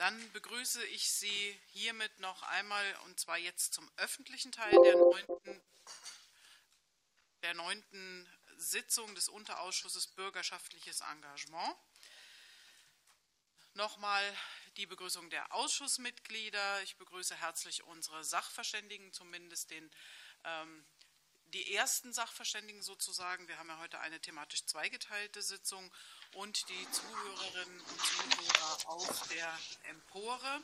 Dann begrüße ich Sie hiermit noch einmal, und zwar jetzt zum öffentlichen Teil der neunten, der neunten Sitzung des Unterausschusses Bürgerschaftliches Engagement. Nochmal die Begrüßung der Ausschussmitglieder. Ich begrüße herzlich unsere Sachverständigen, zumindest den ähm, die ersten Sachverständigen sozusagen. Wir haben ja heute eine thematisch zweigeteilte Sitzung und die Zuhörerinnen und Zuhörer auf der Empore.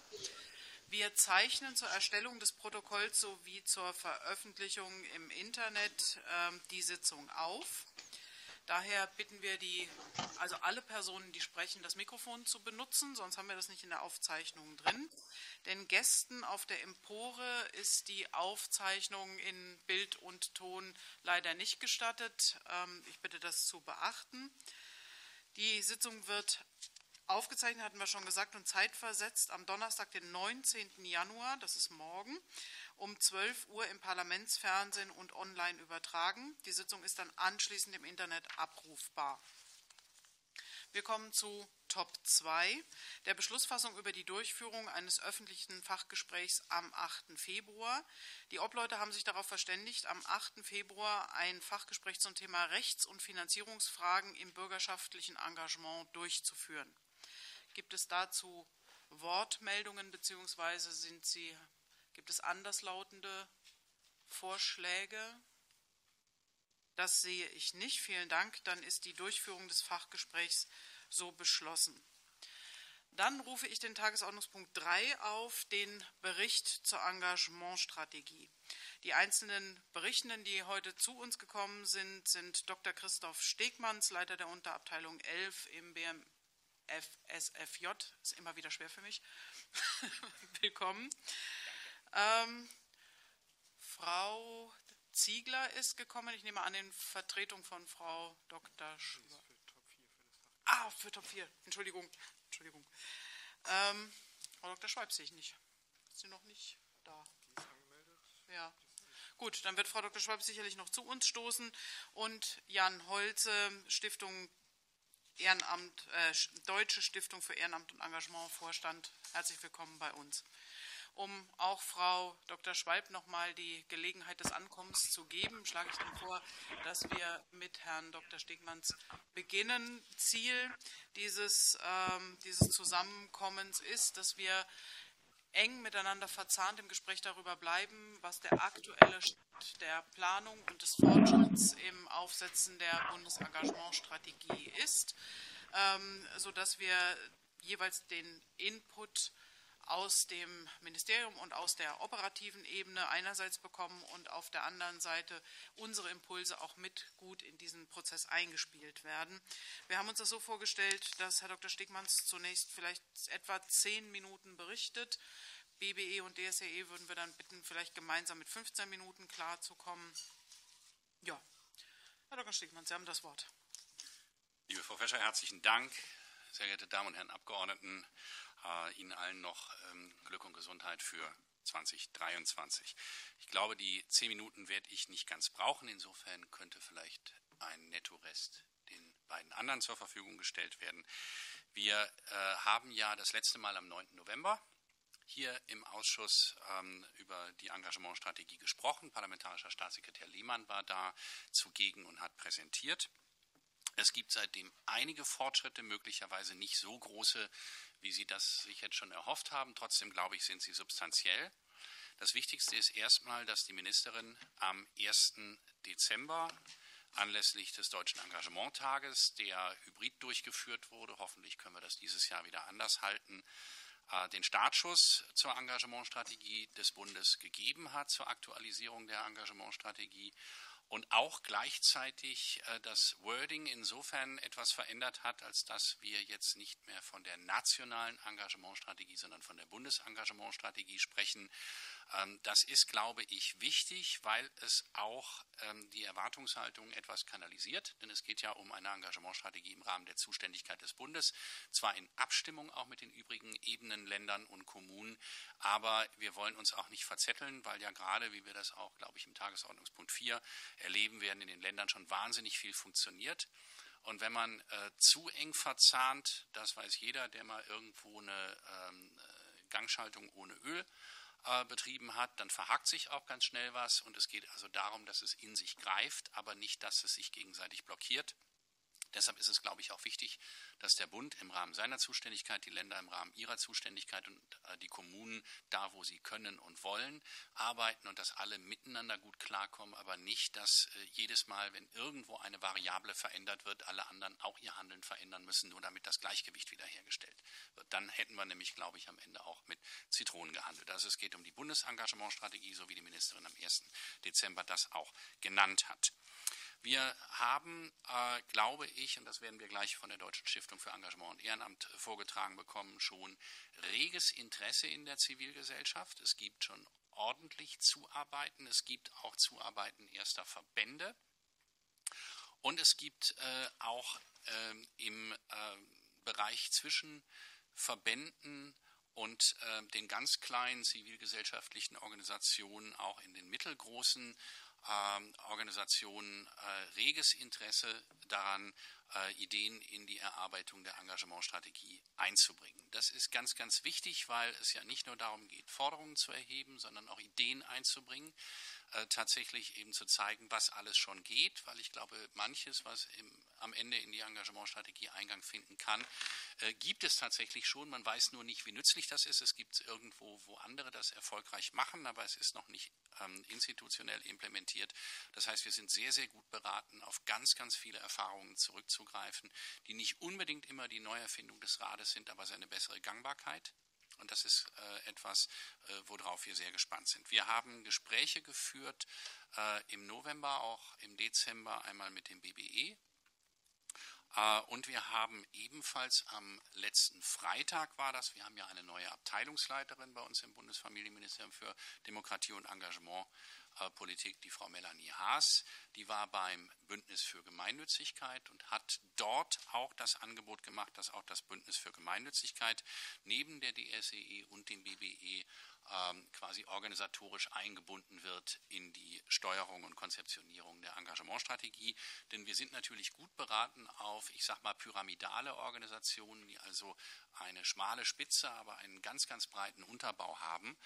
Wir zeichnen zur Erstellung des Protokolls sowie zur Veröffentlichung im Internet äh, die Sitzung auf. Daher bitten wir die, also alle Personen, die sprechen, das Mikrofon zu benutzen, sonst haben wir das nicht in der Aufzeichnung drin. Den Gästen auf der Empore ist die Aufzeichnung in Bild und Ton leider nicht gestattet. Ähm, ich bitte das zu beachten. Die Sitzung wird aufgezeichnet, hatten wir schon gesagt, und zeitversetzt am Donnerstag, den 19. Januar, das ist morgen, um 12 Uhr im Parlamentsfernsehen und online übertragen. Die Sitzung ist dann anschließend im Internet abrufbar. Wir kommen zu Top 2, der Beschlussfassung über die Durchführung eines öffentlichen Fachgesprächs am 8. Februar. Die Obleute haben sich darauf verständigt, am 8. Februar ein Fachgespräch zum Thema Rechts- und Finanzierungsfragen im bürgerschaftlichen Engagement durchzuführen. Gibt es dazu Wortmeldungen bzw. sind sie Gibt es anderslautende Vorschläge? Das sehe ich nicht. Vielen Dank. Dann ist die Durchführung des Fachgesprächs so beschlossen. Dann rufe ich den Tagesordnungspunkt 3 auf, den Bericht zur Engagementstrategie. Die einzelnen Berichtenden, die heute zu uns gekommen sind, sind Dr. Christoph Stegmanns, Leiter der Unterabteilung 11 im BMFSFJ. Ist immer wieder schwer für mich. Willkommen. Ähm, Frau Ziegler ist gekommen. Ich nehme an, in Vertretung von Frau Dr. Schwab. Ah, für Top 4. Entschuldigung. Entschuldigung. Ähm, Frau Dr. Schweib sehe ich nicht. Ist sie noch nicht da? Die ist angemeldet. Ja. Gut, dann wird Frau Dr. Schweib sicherlich noch zu uns stoßen. Und Jan Holze, Stiftung Ehrenamt, äh, Deutsche Stiftung für Ehrenamt und Engagement, Vorstand. Herzlich willkommen bei uns um auch Frau Dr. Schwalb noch mal die Gelegenheit des Ankommens zu geben, schlage ich Ihnen vor, dass wir mit Herrn Dr. Stegmanns beginnen. Ziel dieses, ähm, dieses Zusammenkommens ist, dass wir eng miteinander verzahnt im Gespräch darüber bleiben, was der aktuelle Stand der Planung und des Fortschritts im Aufsetzen der Bundesengagementstrategie ist, ähm, sodass wir jeweils den Input aus dem Ministerium und aus der operativen Ebene einerseits bekommen und auf der anderen Seite unsere Impulse auch mit gut in diesen Prozess eingespielt werden. Wir haben uns das so vorgestellt, dass Herr Dr. Stegmanns zunächst vielleicht etwa zehn Minuten berichtet. BBE und DSEE würden wir dann bitten, vielleicht gemeinsam mit 15 Minuten klarzukommen. Ja, Herr Dr. Stegmann, Sie haben das Wort. Liebe Frau Fescher, herzlichen Dank. Sehr geehrte Damen und Herren Abgeordneten, Ihnen allen noch ähm, Glück und Gesundheit für 2023. Ich glaube, die zehn Minuten werde ich nicht ganz brauchen. Insofern könnte vielleicht ein Netto-Rest den beiden anderen zur Verfügung gestellt werden. Wir äh, haben ja das letzte Mal am 9. November hier im Ausschuss ähm, über die Engagementstrategie gesprochen. Parlamentarischer Staatssekretär Lehmann war da zugegen und hat präsentiert. Es gibt seitdem einige Fortschritte, möglicherweise nicht so große, wie Sie das sich jetzt schon erhofft haben. Trotzdem glaube ich, sind sie substanziell. Das Wichtigste ist erstmal, dass die Ministerin am 1. Dezember anlässlich des Deutschen Engagementtages, der hybrid durchgeführt wurde, hoffentlich können wir das dieses Jahr wieder anders halten, äh, den Startschuss zur Engagementstrategie des Bundes gegeben hat, zur Aktualisierung der Engagementstrategie und auch gleichzeitig äh, das Wording insofern etwas verändert hat, als dass wir jetzt nicht mehr von der nationalen Engagementstrategie, sondern von der Bundesengagementstrategie sprechen. Ähm, das ist, glaube ich, wichtig, weil es auch ähm, die Erwartungshaltung etwas kanalisiert, denn es geht ja um eine Engagementstrategie im Rahmen der Zuständigkeit des Bundes, zwar in Abstimmung auch mit den übrigen Ebenen, Ländern und Kommunen, aber wir wollen uns auch nicht verzetteln, weil ja gerade, wie wir das auch, glaube ich, im Tagesordnungspunkt 4 erleben werden, in den Ländern schon wahnsinnig viel funktioniert. Und wenn man äh, zu eng verzahnt, das weiß jeder, der mal irgendwo eine ähm, Gangschaltung ohne Öl äh, betrieben hat, dann verhakt sich auch ganz schnell was. Und es geht also darum, dass es in sich greift, aber nicht, dass es sich gegenseitig blockiert. Deshalb ist es, glaube ich, auch wichtig, dass der Bund im Rahmen seiner Zuständigkeit, die Länder im Rahmen ihrer Zuständigkeit und äh, die Kommunen da, wo sie können und wollen, arbeiten und dass alle miteinander gut klarkommen, aber nicht, dass äh, jedes Mal, wenn irgendwo eine Variable verändert wird, alle anderen auch ihr Handeln verändern müssen, nur damit das Gleichgewicht wiederhergestellt wird. Dann hätten wir nämlich, glaube ich, am Ende auch mit Zitronen gehandelt. Also es geht um die Bundesengagementstrategie, so wie die Ministerin am 1. Dezember das auch genannt hat. Wir haben, äh, glaube ich, und das werden wir gleich von der Deutschen Stiftung für Engagement und Ehrenamt vorgetragen bekommen, schon reges Interesse in der Zivilgesellschaft. Es gibt schon ordentlich Zuarbeiten. Es gibt auch Zuarbeiten erster Verbände. Und es gibt äh, auch äh, im äh, Bereich zwischen Verbänden und äh, den ganz kleinen zivilgesellschaftlichen Organisationen, auch in den mittelgroßen ähm, Organisationen äh, reges Interesse daran, äh, Ideen in die Erarbeitung der Engagementstrategie einzubringen. Das ist ganz, ganz wichtig, weil es ja nicht nur darum geht, Forderungen zu erheben, sondern auch Ideen einzubringen, äh, tatsächlich eben zu zeigen, was alles schon geht, weil ich glaube, manches, was im, am Ende in die Engagementstrategie Eingang finden kann, äh, gibt es tatsächlich schon. Man weiß nur nicht, wie nützlich das ist. Es gibt irgendwo, wo andere das erfolgreich machen, aber es ist noch nicht ähm, institutionell implementiert. Das heißt, wir sind sehr, sehr gut beraten, auf ganz, ganz viele Erfahrungen zurückzugreifen, die nicht unbedingt immer die Neuerfindung des Rades sind, aber seine bessere Gangbarkeit. Und das ist äh, etwas, äh, worauf wir sehr gespannt sind. Wir haben Gespräche geführt äh, im November, auch im Dezember einmal mit dem BBE, und wir haben ebenfalls am letzten Freitag war das, wir haben ja eine neue Abteilungsleiterin bei uns im Bundesfamilienministerium für Demokratie und Engagementpolitik, die Frau Melanie Haas. Die war beim Bündnis für Gemeinnützigkeit und hat dort auch das Angebot gemacht, dass auch das Bündnis für Gemeinnützigkeit neben der DSEE e und dem BBE quasi organisatorisch eingebunden wird in die Steuerung und Konzeptionierung der Engagementstrategie. Denn wir sind natürlich gut beraten auf, ich sag mal, pyramidale Organisationen, die also eine schmale Spitze, aber einen ganz, ganz breiten Unterbau haben,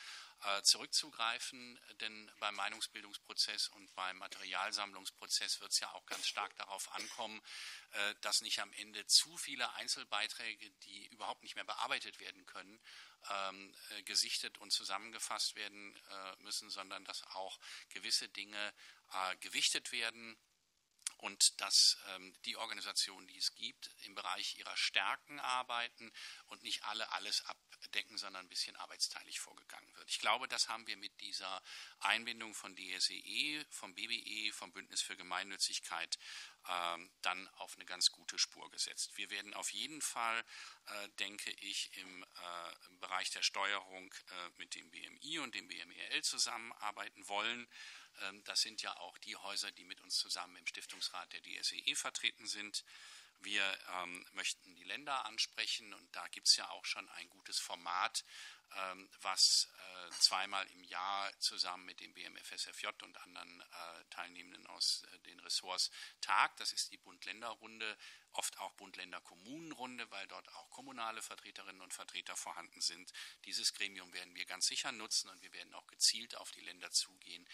äh, zurückzugreifen. Denn beim Meinungsbildungsprozess und beim Materialsammlungsprozess wird es ja auch ganz stark darauf ankommen, äh, dass nicht am Ende zu viele Einzelbeiträge, die überhaupt nicht mehr bearbeitet werden können, ähm, äh, gesichtet und zusammengefasst werden äh, müssen, sondern dass auch gewisse Dinge äh, gewichtet werden und dass ähm, die Organisationen, die es gibt, im Bereich ihrer Stärken arbeiten und nicht alle alles abdecken, sondern ein bisschen arbeitsteilig vorgegangen wird. Ich glaube, das haben wir mit dieser Einbindung von DSEE, e, vom BBE, vom Bündnis für Gemeinnützigkeit ähm, dann auf eine ganz gute Spur gesetzt. Wir werden auf jeden Fall, äh, denke ich, im, äh, im, Bereich der Steuerung äh, mit dem BMI und dem BMEL zusammenarbeiten wollen. Ähm, das sind ja auch die Häuser, die mit uns zusammen im Stiftungsrat der DSEE e vertreten sind. Wir ähm, möchten die Länder ansprechen und da gibt es ja auch schon ein gutes Format, was äh, zweimal im Jahr zusammen mit dem BMFSFJ und anderen äh, Teilnehmenden aus äh, den Ressorts tagt. Das ist die Bund-Länder-Runde, oft auch Bund-Länder-Kommunen-Runde, weil dort auch kommunale Vertreterinnen und Vertreter vorhanden sind. Dieses Gremium werden wir ganz sicher nutzen und wir werden auch gezielt auf die Länder zugehen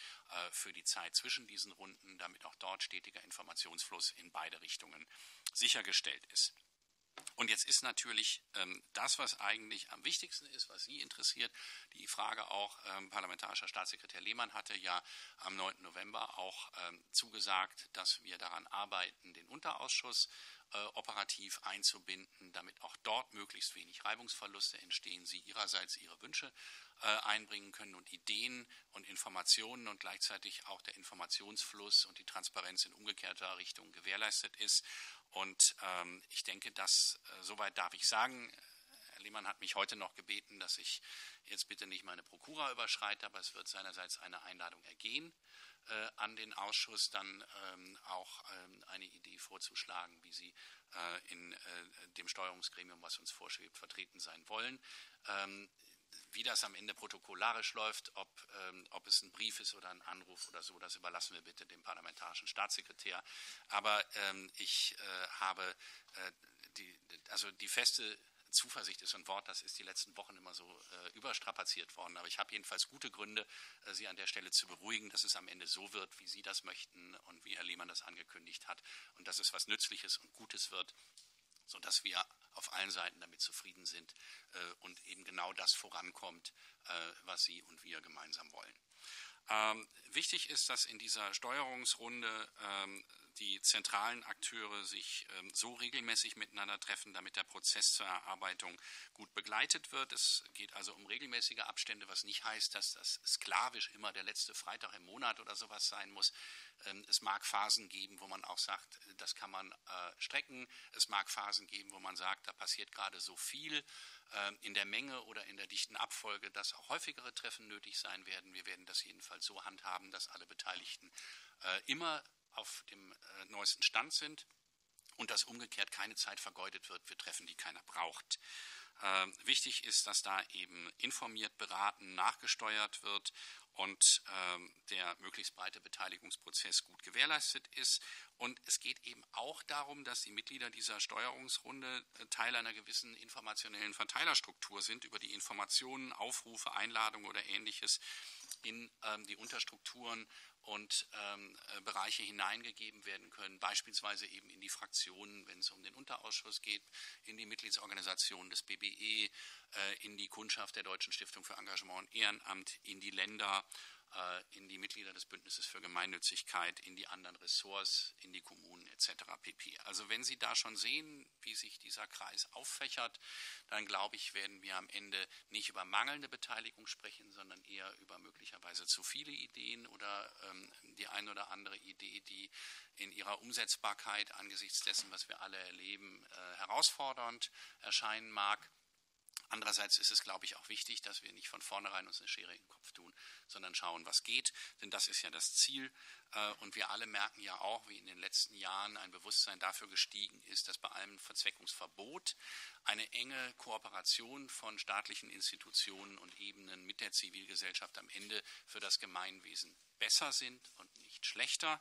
für die Zeit zwischen diesen Runden, damit auch dort stetiger Informationsfluss in beide Richtungen sichergestellt ist. Und jetzt ist natürlich ähm, das, was eigentlich am wichtigsten ist, was Sie interessiert, die Frage auch, ähm, parlamentarischer Staatssekretär Lehmann hatte ja am 9. November auch ähm, zugesagt, dass wir daran arbeiten, den Unterausschuss äh, operativ einzubinden, damit auch dort möglichst wenig Reibungsverluste entstehen, Sie Ihrerseits Ihre Wünsche äh, einbringen können und Ideen und Informationen und gleichzeitig auch der Informationsfluss und die Transparenz in umgekehrter Richtung gewährleistet ist. Und ähm, ich denke, dass, äh, soweit darf ich sagen, Herr Lehmann hat mich heute noch gebeten, dass ich jetzt bitte nicht meine Prokura überschreite, aber es wird seinerseits eine Einladung ergehen äh, an den Ausschuss, dann ähm, auch ähm, eine Idee vorzuschlagen, wie Sie äh, in äh, dem Steuerungsgremium, was uns vorschwebt, vertreten sein wollen. Wie das am Ende protokollarisch läuft, ob, ähm, ob es ein Brief ist oder ein Anruf oder so, das überlassen wir bitte dem parlamentarischen Staatssekretär. Aber ähm, ich äh, habe äh, die, also die feste Zuversicht ist ein Wort, das ist die letzten Wochen immer so äh, überstrapaziert worden. Aber ich habe jedenfalls gute Gründe, äh, Sie an der Stelle zu beruhigen, dass es am Ende so wird, wie Sie das möchten und wie Herr Lehmann das angekündigt hat und dass es was Nützliches und Gutes wird, sodass wir auf allen Seiten damit zufrieden sind äh, und eben genau das vorankommt, äh, was Sie und wir gemeinsam wollen. Ähm, wichtig ist, dass in dieser Steuerungsrunde ähm, die zentralen Akteure sich ähm, so regelmäßig miteinander treffen, damit der Prozess zur Erarbeitung gut begleitet wird. Es geht also um regelmäßige Abstände, was nicht heißt, dass das sklavisch immer der letzte Freitag im Monat oder sowas sein muss. Ähm, es mag Phasen geben, wo man auch sagt, das kann man äh, strecken. Es mag Phasen geben, wo man sagt, da passiert gerade so viel äh, in der Menge oder in der dichten Abfolge, dass auch häufigere Treffen nötig sein werden. Wir werden das jedenfalls so handhaben, dass alle Beteiligten äh, immer auf dem äh, neuesten Stand sind und dass umgekehrt keine Zeit vergeudet wird für Treffen, die keiner braucht. Ähm, wichtig ist, dass da eben informiert, beraten, nachgesteuert wird und ähm, der möglichst breite Beteiligungsprozess gut gewährleistet ist. Und es geht eben auch darum, dass die Mitglieder dieser Steuerungsrunde äh, Teil einer gewissen informationellen Verteilerstruktur sind, über die Informationen, Aufrufe, Einladungen oder ähnliches in ähm, die Unterstrukturen und ähm, äh, Bereiche hineingegeben werden können, beispielsweise eben in die Fraktionen, wenn es um den Unterausschuss geht, in die Mitgliedsorganisationen des BBE, äh, in die Kundschaft der Deutschen Stiftung für Engagement und Ehrenamt, in die Länder in die Mitglieder des Bündnisses für Gemeinnützigkeit, in die anderen Ressorts, in die Kommunen etc. pp. Also wenn Sie da schon sehen, wie sich dieser Kreis auffächert, dann glaube ich, werden wir am Ende nicht über mangelnde Beteiligung sprechen, sondern eher über möglicherweise zu viele Ideen oder ähm, die eine oder andere Idee, die in ihrer Umsetzbarkeit angesichts dessen, was wir alle erleben, äh, herausfordernd erscheinen mag. Andererseits ist es, glaube ich, auch wichtig, dass wir nicht von vornherein uns eine Schere in den Kopf tun, sondern schauen, was geht. Denn das ist ja das Ziel. Äh, und wir alle merken ja auch, wie in den letzten Jahren ein Bewusstsein dafür gestiegen ist, dass bei allem Verzweckungsverbot eine enge Kooperation von staatlichen Institutionen und Ebenen mit der Zivilgesellschaft am Ende für das Gemeinwesen besser sind und nicht schlechter.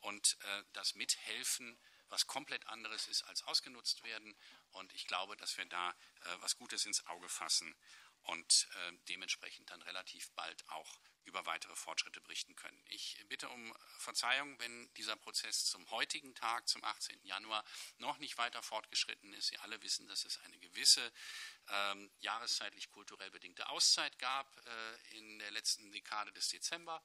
Und äh, das Mithelfen was komplett anderes ist als ausgenutzt werden. Und ich glaube, dass wir da äh, was Gutes ins Auge fassen und äh, dementsprechend dann relativ bald auch über weitere Fortschritte berichten können. Ich bitte um Verzeihung, wenn dieser Prozess zum heutigen Tag, zum 18. Januar, noch nicht weiter fortgeschritten ist. Sie alle wissen, dass es eine gewisse ähm, jahreszeitlich kulturell bedingte Auszeit gab äh, in der letzten Dekade des Dezember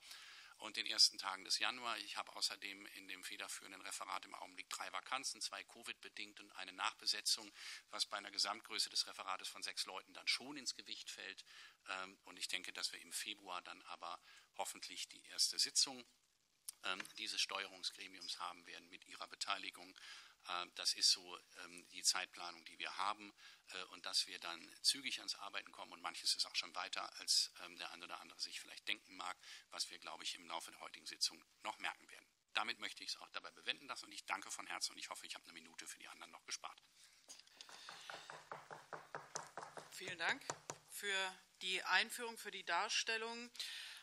und den ersten Tagen des Januar. Ich habe außerdem in dem federführenden Referat im Augenblick drei Vakanzen, zwei Covid-bedingt und eine Nachbesetzung, was bei einer Gesamtgröße des Referates von sechs Leuten dann schon ins Gewicht fällt. Ähm, und ich denke, dass wir im Februar dann aber hoffentlich die erste Sitzung ähm, dieses Steuerungsgremiums haben werden mit Ihrer Beteiligung. Äh, das ist so ähm, die Zeitplanung, die wir haben äh, und dass wir dann zügig ans Arbeiten kommen und manches ist auch schon weiter, als ähm, der eine oder andere sich vielleicht denken mag, was wir, glaube ich, im Laufe der heutigen Sitzung noch merken werden. Damit möchte ich es auch dabei bewenden lassen und ich danke von Herzen und ich hoffe, ich habe eine Minute für die anderen noch gespart. Vielen Dank für die Einführung, für die Darstellung.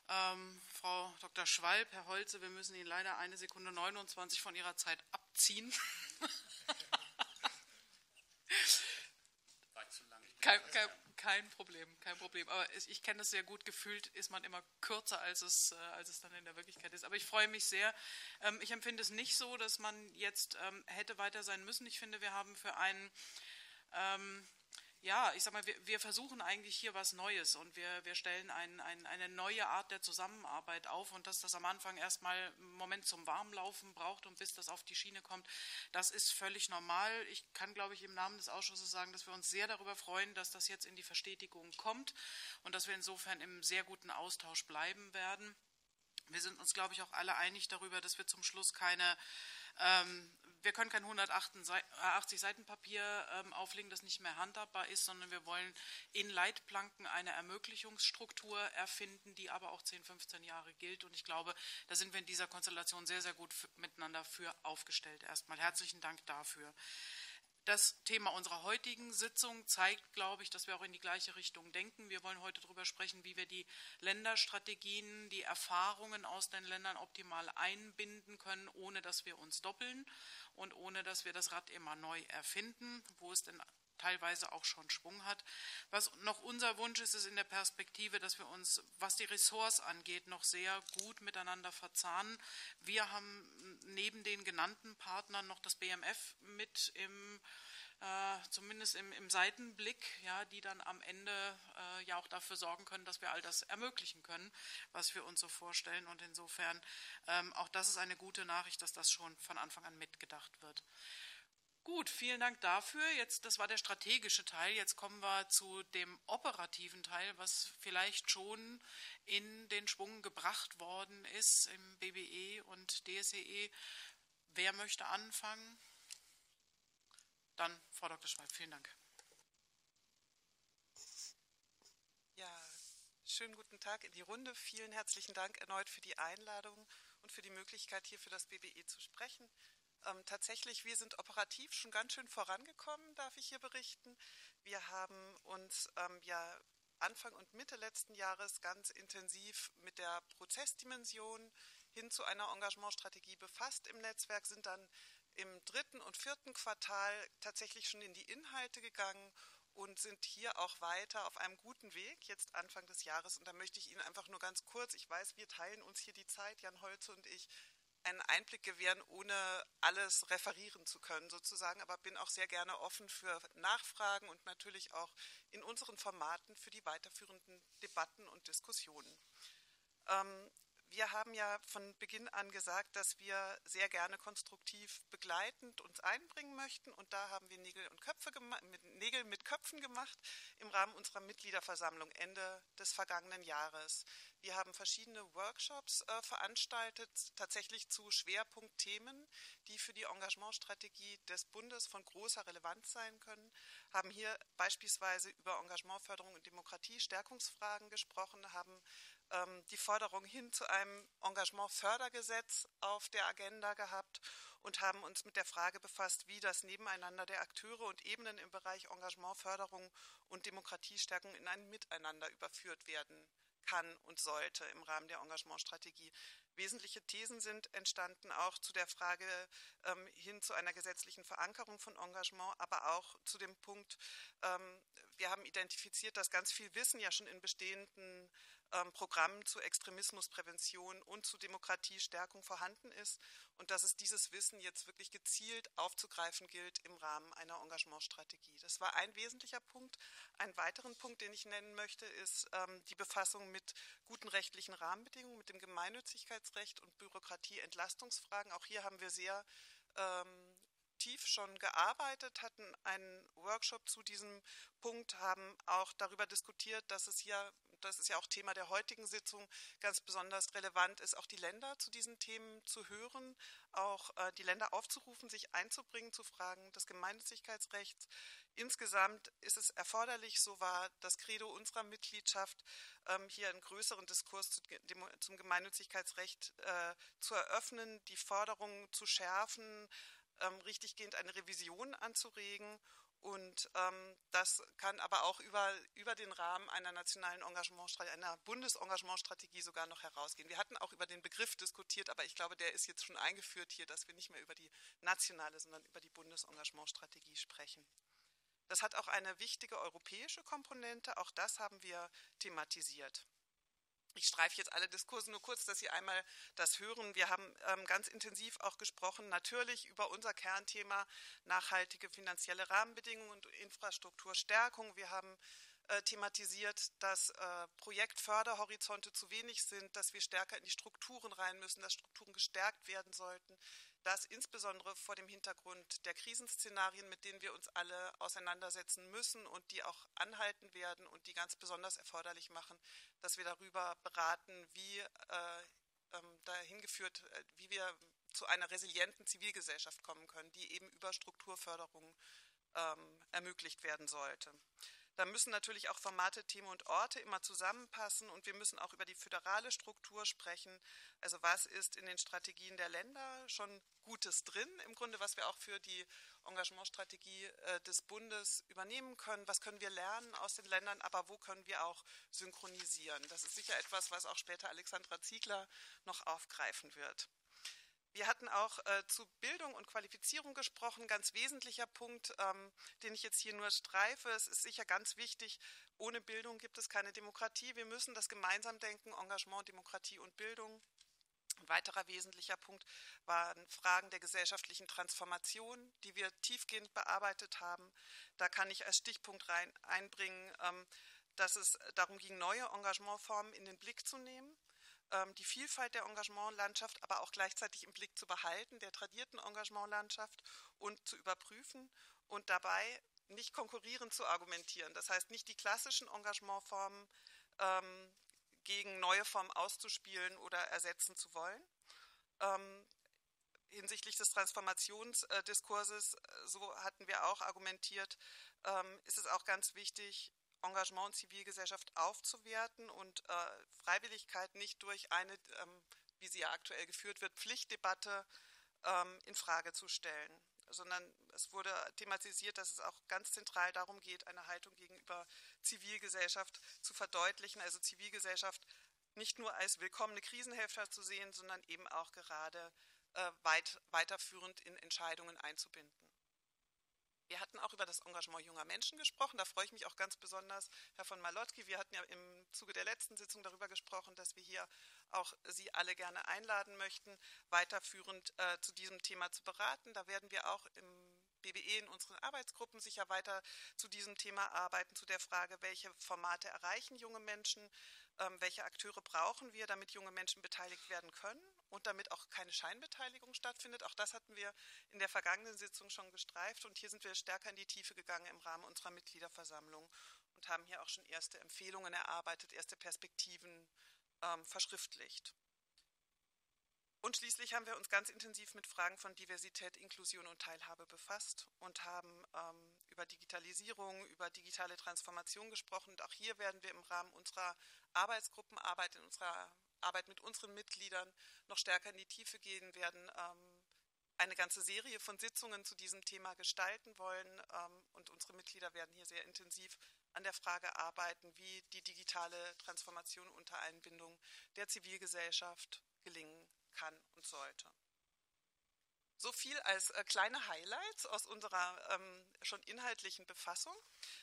Ähm, Frau Dr. Schwalb, Herr Holze, wir müssen Ihnen leider eine Sekunde 29 von Ihrer Zeit abziehen. kein, kein, kein, Problem, kein Problem. Aber ich kenne das sehr gut. Gefühlt ist man immer kürzer, als es, äh, als es dann in der Wirklichkeit ist. Aber ich freue mich sehr. Ähm, ich empfinde es nicht so, dass man jetzt ähm, hätte weiter sein müssen. Ich finde, wir haben für einen ähm, ja, ich sag mal, wir, wir, versuchen eigentlich hier was Neues und wir, wir stellen ein, ein, eine neue Art der Zusammenarbeit auf und dass das am Anfang erstmal einen Moment zum Warmlaufen braucht und bis das auf die Schiene kommt, das ist völlig normal. Ich kann, glaube ich, im Namen des Ausschusses sagen, dass wir uns sehr darüber freuen, dass das jetzt in die Verstetigung kommt und dass wir insofern im sehr guten Austausch bleiben werden. Wir sind uns, glaube ich, auch alle einig darüber, dass wir zum Schluss keine ähm, wir können kein 180 Seiten Papier ähm, auflegen, das nicht mehr handhabbar ist, sondern wir wollen in Leitplanken eine Ermöglichungsstruktur erfinden, die aber auch 10, 15 Jahre gilt. Und ich glaube, da sind wir in dieser Konstellation sehr, sehr gut miteinander für aufgestellt. Erstmal herzlichen Dank dafür. Das Thema unserer heutigen Sitzung zeigt, glaube ich, dass wir auch in die gleiche Richtung denken. Wir wollen heute darüber sprechen, wie wir die Länderstrategien, die Erfahrungen aus den Ländern optimal einbinden können, ohne dass wir uns doppeln und ohne dass wir das Rad immer neu erfinden, wo es denn teilweise auch schon Schwung hat. Was noch unser Wunsch ist, ist in der Perspektive, dass wir uns, was die Ressorts angeht, noch sehr gut miteinander verzahnen. Wir haben neben den genannten Partnern noch das BMF mit im äh, zumindest im, im, Seitenblick, ja, die dann am Ende äh, ja auch dafür sorgen können, dass wir all das ermöglichen können, was wir uns so vorstellen. Und insofern ähm, auch das ist eine gute Nachricht, dass das schon von Anfang an mitgedacht wird. Gut, vielen Dank dafür. Jetzt, das war der strategische Teil. Jetzt kommen wir zu dem operativen Teil, was vielleicht schon in den Schwung gebracht worden ist im BBE und DSEE. E. Wer möchte anfangen? Dann Frau Dr. Schwalb, vielen Dank. Ja, schönen guten Tag in die Runde. Vielen herzlichen Dank erneut für die Einladung und für die Möglichkeit, hier für das BBE zu sprechen. Ähm, tatsächlich, wir sind operativ schon ganz schön vorangekommen, darf ich hier berichten. Wir haben uns ähm, ja Anfang und Mitte letzten Jahres ganz intensiv mit der Prozessdimension hin zu einer Engagementstrategie befasst im Netzwerk, sind dann im dritten und vierten Quartal tatsächlich schon in die Inhalte gegangen und sind hier auch weiter auf einem guten Weg, jetzt Anfang des Jahres. Und da möchte ich Ihnen einfach nur ganz kurz, ich weiß, wir teilen uns hier die Zeit, Jan Holze und ich, einen Einblick gewähren, ohne alles referieren zu können sozusagen, aber bin auch sehr gerne offen für Nachfragen und natürlich auch in unseren Formaten für die weiterführenden Debatten und Diskussionen. Ähm, wir haben ja von Beginn an gesagt, dass wir sehr gerne konstruktiv begleitend uns einbringen möchten. Und da haben wir Nägel, und Köpfe mit, Nägel mit Köpfen gemacht im Rahmen unserer Mitgliederversammlung Ende des vergangenen Jahres. Wir haben verschiedene Workshops äh, veranstaltet, tatsächlich zu Schwerpunktthemen, die für die Engagementstrategie des Bundes von großer Relevanz sein können. Haben hier beispielsweise über Engagementförderung und Demokratie, Stärkungsfragen gesprochen, haben ähm, die Forderung hin zu einem Engagementfördergesetz auf der Agenda gehabt und haben uns mit der Frage befasst, wie das Nebeneinander der Akteure und Ebenen im Bereich Engagementförderung und Demokratiestärkung in ein Miteinander überführt werden kann und sollte im Rahmen der Engagementstrategie. Wesentliche Thesen sind entstanden auch zu der Frage ähm, hin zu einer gesetzlichen Verankerung von Engagement, aber auch zu dem Punkt, ähm, wir haben identifiziert, dass ganz viel Wissen ja schon in bestehenden ähm, Programmen zur Extremismusprävention und zu Demokratiestärkung vorhanden ist und dass es dieses Wissen jetzt wirklich gezielt aufzugreifen gilt im Rahmen einer Engagementstrategie. Das war ein wesentlicher Punkt. Ein weiteren Punkt, den ich nennen möchte, ist ähm, die Befassung mit guten rechtlichen Rahmenbedingungen, mit dem Gemeinnützigkeitsrecht und Bürokratieentlastungsfragen. Auch hier haben wir sehr ähm, tief schon gearbeitet, hatten einen Workshop zu diesem Punkt, haben auch darüber diskutiert, dass es hier das ist ja auch Thema der heutigen Sitzung, ganz besonders relevant ist, auch die Länder zu diesen Themen zu hören, auch äh, die Länder aufzurufen, sich einzubringen zu Fragen des Gemeinnützigkeitsrechts. Insgesamt ist es erforderlich, so war das Credo unserer Mitgliedschaft, ähm, hier einen größeren Diskurs zu, dem, zum Gemeinnützigkeitsrecht äh, zu eröffnen, die Forderungen zu schärfen, ähm, richtiggehend eine Revision anzuregen und ähm, das kann aber auch über, über den Rahmen einer nationalen Engagementstrategie, einer Bundesengagementstrategie sogar noch herausgehen. Wir hatten auch über den Begriff diskutiert, aber ich glaube, der ist jetzt schon eingeführt hier, dass wir nicht mehr über die nationale, sondern über die Bundesengagementstrategie sprechen. Das hat auch eine wichtige europäische Komponente, auch das haben wir thematisiert. Ich streife jetzt alle Diskurse nur kurz, dass Sie einmal das hören. Wir haben ähm, ganz intensiv auch gesprochen, natürlich über unser Kernthema nachhaltige finanzielle Rahmenbedingungen und Infrastrukturstärkung. Wir haben äh, thematisiert, dass äh, Projektförderhorizonte zu wenig sind, dass wir stärker in die Strukturen rein müssen, dass Strukturen gestärkt werden sollten, das insbesondere vor dem Hintergrund der Krisenszenarien, mit denen wir uns alle auseinandersetzen müssen und die auch anhalten werden und die ganz besonders erforderlich machen, dass wir darüber beraten, wie äh, ähm, dahin geführt, äh, wie wir zu einer resilienten Zivilgesellschaft kommen können, die eben über Strukturförderung ähm, ermöglicht werden sollte. Da müssen natürlich auch Formate, Themen und Orte immer zusammenpassen und wir müssen auch über die föderale Struktur sprechen. Also was ist in den Strategien der Länder schon Gutes drin, im Grunde, was wir auch für die Engagementstrategie äh, des Bundes übernehmen können. Was können wir lernen aus den Ländern, aber wo können wir auch synchronisieren? Das ist sicher etwas, was auch später Alexandra Ziegler noch aufgreifen wird. Wir hatten auch äh, zu Bildung und Qualifizierung gesprochen. Ganz wesentlicher Punkt, ähm, den ich jetzt hier nur streife. Es ist sicher ganz wichtig, ohne Bildung gibt es keine Demokratie. Wir müssen das gemeinsam denken, Engagement, Demokratie und Bildung. Ein weiterer wesentlicher Punkt waren Fragen der gesellschaftlichen Transformation, die wir tiefgehend bearbeitet haben. Da kann ich als Stichpunkt rein, einbringen, ähm, dass es darum ging, neue Engagementformen in den Blick zu nehmen die Vielfalt der Engagementlandschaft, aber auch gleichzeitig im Blick zu behalten, der tradierten Engagementlandschaft und zu überprüfen und dabei nicht konkurrierend zu argumentieren. Das heißt, nicht die klassischen Engagementformen ähm, gegen neue Formen auszuspielen oder ersetzen zu wollen. Ähm, hinsichtlich des Transformationsdiskurses, äh, so hatten wir auch argumentiert, ähm, ist es auch ganz wichtig, Engagement und Zivilgesellschaft aufzuwerten und äh, Freiwilligkeit nicht durch eine, ähm, wie sie ja aktuell geführt wird, Pflichtdebatte ähm, in Frage zu stellen, sondern es wurde thematisiert, dass es auch ganz zentral darum geht, eine Haltung gegenüber Zivilgesellschaft zu verdeutlichen, also Zivilgesellschaft nicht nur als willkommene Krisenhelfer zu sehen, sondern eben auch gerade äh, weit, weiterführend in Entscheidungen einzubinden. Wir hatten auch über das Engagement junger Menschen gesprochen. Da freue ich mich auch ganz besonders, Herr von Malotki. Wir hatten ja im Zuge der letzten Sitzung darüber gesprochen, dass wir hier auch Sie alle gerne einladen möchten, weiterführend äh, zu diesem Thema zu beraten. Da werden wir auch im BBE in unseren Arbeitsgruppen sicher weiter zu diesem Thema arbeiten, zu der Frage, welche Formate erreichen junge Menschen, ähm, welche Akteure brauchen wir, damit junge Menschen beteiligt werden können und damit auch keine Scheinbeteiligung stattfindet. Auch das hatten wir in der vergangenen Sitzung schon gestreift und hier sind wir stärker in die Tiefe gegangen im Rahmen unserer Mitgliederversammlung und haben hier auch schon erste Empfehlungen erarbeitet, erste Perspektiven ähm, verschriftlicht. Und schließlich haben wir uns ganz intensiv mit Fragen von Diversität, Inklusion und Teilhabe befasst und haben ähm, über Digitalisierung, über digitale Transformation gesprochen. Und auch hier werden wir im Rahmen unserer Arbeitsgruppenarbeit, in unserer Arbeit mit unseren Mitgliedern noch stärker in die Tiefe gehen, werden ähm, eine ganze Serie von Sitzungen zu diesem Thema gestalten wollen. Ähm, und unsere Mitglieder werden hier sehr intensiv an der Frage arbeiten, wie die digitale Transformation unter Einbindung der Zivilgesellschaft gelingen kann und sollte. So viel als äh, kleine Highlights aus unserer ähm, schon inhaltlichen Befassung.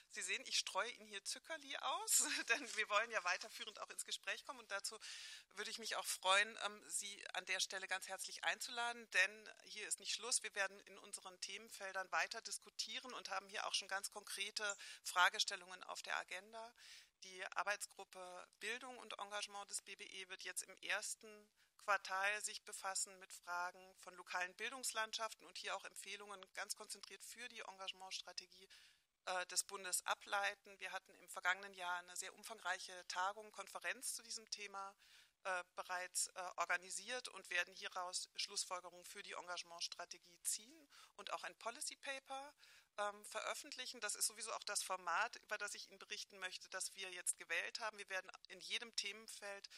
Sie sehen, ich streue Ihnen hier Zuckerli aus, denn wir wollen ja weiterführend auch ins Gespräch kommen und dazu würde ich mich auch freuen, ähm, Sie an der Stelle ganz herzlich einzuladen, denn hier ist nicht Schluss. Wir werden in unseren Themenfeldern weiter diskutieren und haben hier auch schon ganz konkrete Fragestellungen auf der Agenda. Die Arbeitsgruppe Bildung und Engagement des BBE wird jetzt im ersten Quartal sich befassen mit Fragen von lokalen Bildungslandschaften und hier auch Empfehlungen ganz konzentriert für die Engagementstrategie äh, des Bundes ableiten. Wir hatten im vergangenen Jahr eine sehr umfangreiche Tagung, Konferenz zu diesem Thema äh, bereits äh, organisiert und werden hieraus Schlussfolgerungen für die Engagementstrategie ziehen und auch ein Policy Paper ähm, veröffentlichen. Das ist sowieso auch das Format, über das ich Ihnen berichten möchte, das wir jetzt gewählt haben. Wir werden in jedem Themenfeld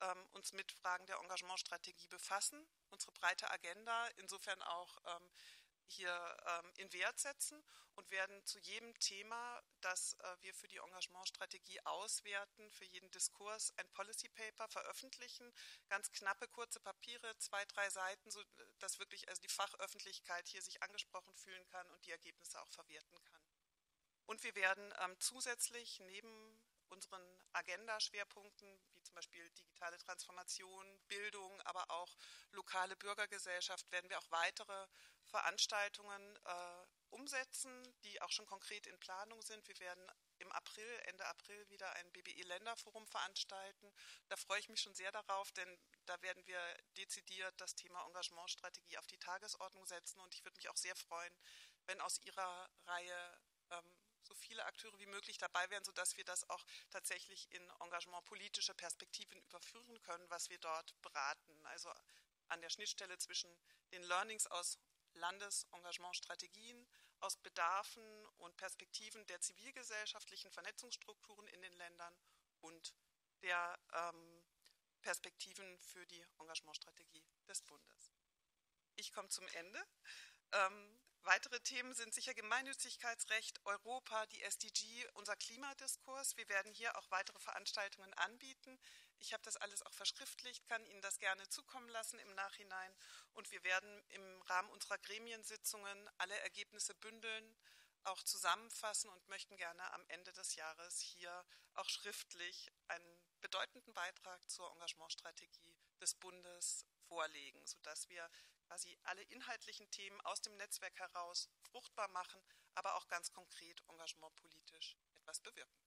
ähm, uns mit Fragen der Engagementstrategie befassen, unsere breite Agenda insofern auch ähm, hier ähm, in Wert setzen und werden zu jedem Thema, das äh, wir für die Engagementstrategie auswerten, für jeden Diskurs ein Policy Paper veröffentlichen. Ganz knappe, kurze Papiere, zwei, drei Seiten, so dass wirklich also die Fachöffentlichkeit hier sich angesprochen fühlen kann und die Ergebnisse auch verwerten kann. Und wir werden ähm, zusätzlich neben unseren Agenda-Schwerpunkten, wie zum Beispiel digitale Transformation, Bildung, aber auch lokale Bürgergesellschaft, werden wir auch weitere Veranstaltungen äh, umsetzen, die auch schon konkret in Planung sind. Wir werden im April, Ende April wieder ein BBE-Länderforum veranstalten. Da freue ich mich schon sehr darauf, denn da werden wir dezidiert das Thema Engagementstrategie auf die Tagesordnung setzen. Und ich würde mich auch sehr freuen, wenn aus Ihrer Reihe so viele Akteure wie möglich dabei wären, sodass wir das auch tatsächlich in Engagement politische Perspektiven überführen können, was wir dort beraten. Also an der Schnittstelle zwischen den Learnings aus Landesengagementstrategien, aus Bedarfen und Perspektiven der zivilgesellschaftlichen Vernetzungsstrukturen in den Ländern und der ähm, Perspektiven für die Engagementstrategie des Bundes. Ich komme zum Ende. Ähm, weitere Themen sind sicher Gemeinnützigkeitsrecht, Europa, die SDG, unser Klimadiskurs. Wir werden hier auch weitere Veranstaltungen anbieten. Ich habe das alles auch verschriftlicht, kann Ihnen das gerne zukommen lassen im Nachhinein. Und wir werden im Rahmen unserer Gremiensitzungen alle Ergebnisse bündeln, auch zusammenfassen und möchten gerne am Ende des Jahres hier auch schriftlich einen bedeutenden Beitrag zur Engagementstrategie des Bundes vorlegen, sodass wir quasi alle inhaltlichen Themen aus dem Netzwerk heraus fruchtbar machen, aber auch ganz konkret engagementpolitisch etwas bewirken.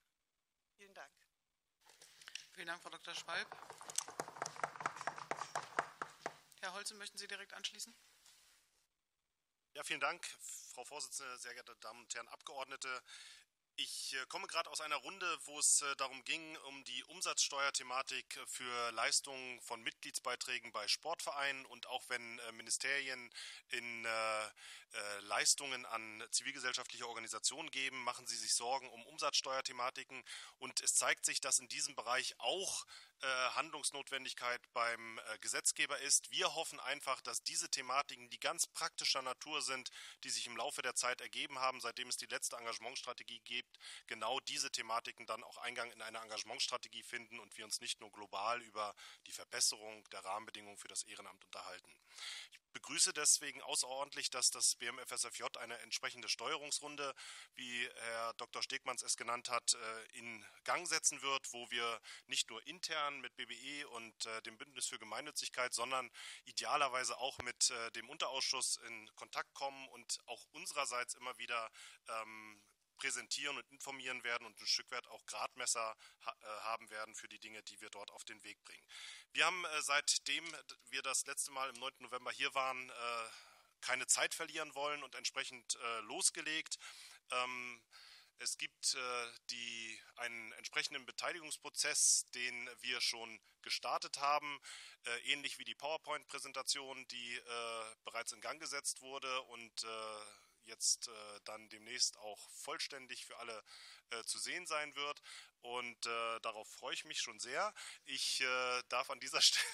Vielen Dank. Vielen Dank, Frau Dr. Schwalb. Herr Holze, möchten Sie direkt anschließen? Ja, vielen Dank, Frau Vorsitzende, sehr geehrte Damen und Herren Abgeordnete. Ich äh, komme gerade aus einer Runde, wo es äh, darum ging, um die Umsatzsteuerthematik für Leistungen von Mitgliedsbeiträgen bei Sportvereinen und auch wenn äh, Ministerien in Leistungen an zivilgesellschaftliche Organisationen geben, machen sie sich Sorgen um Umsatzsteuerthematiken. Und es zeigt sich, dass in diesem Bereich auch Handlungsnotwendigkeit beim Gesetzgeber ist. Wir hoffen einfach, dass diese Thematiken, die ganz praktischer Natur sind, die sich im Laufe der Zeit ergeben haben, seitdem es die letzte Engagementstrategie gibt, gibt, genau diese Thematiken dann auch Eingang in eine Engagementstrategie finden und wir uns nicht nur global über die Verbesserung der Rahmenbedingungen für das Ehrenamt unterhalten. Ich begrüße deswegen außerordentlich, dass das BMFSFJ eine entsprechende Steuerungsrunde, wie Herr Dr. Stegmanns es genannt hat, äh, in Gang setzen wird, wo wir nicht nur intern mit BBE und äh, dem Bündnis für Gemeinnützigkeit, sondern idealerweise auch mit äh, dem Unterausschuss in Kontakt kommen und auch unsererseits immer wieder ähm, präsentieren und informieren werden und ein Stück weit auch Gradmesser äh, haben werden für die Dinge, die wir dort auf den Weg bringen. Wir haben äh, seitdem wir das letzte Mal im 9. November hier waren, äh, keine Zeit verlieren wollen und entsprechend losgelegt. Ähm, es gibt die, einen entsprechenden Beteiligungsprozess, den wir schon gestartet haben, ähnlich wie die PowerPoint-Präsentation, die bereits in Gang gesetzt wurde und jetzt äh, dann demnächst auch vollständig für alle äh, zu sehen sein wird. Und äh, darauf freue ich mich schon sehr. Ich äh, darf an dieser Stelle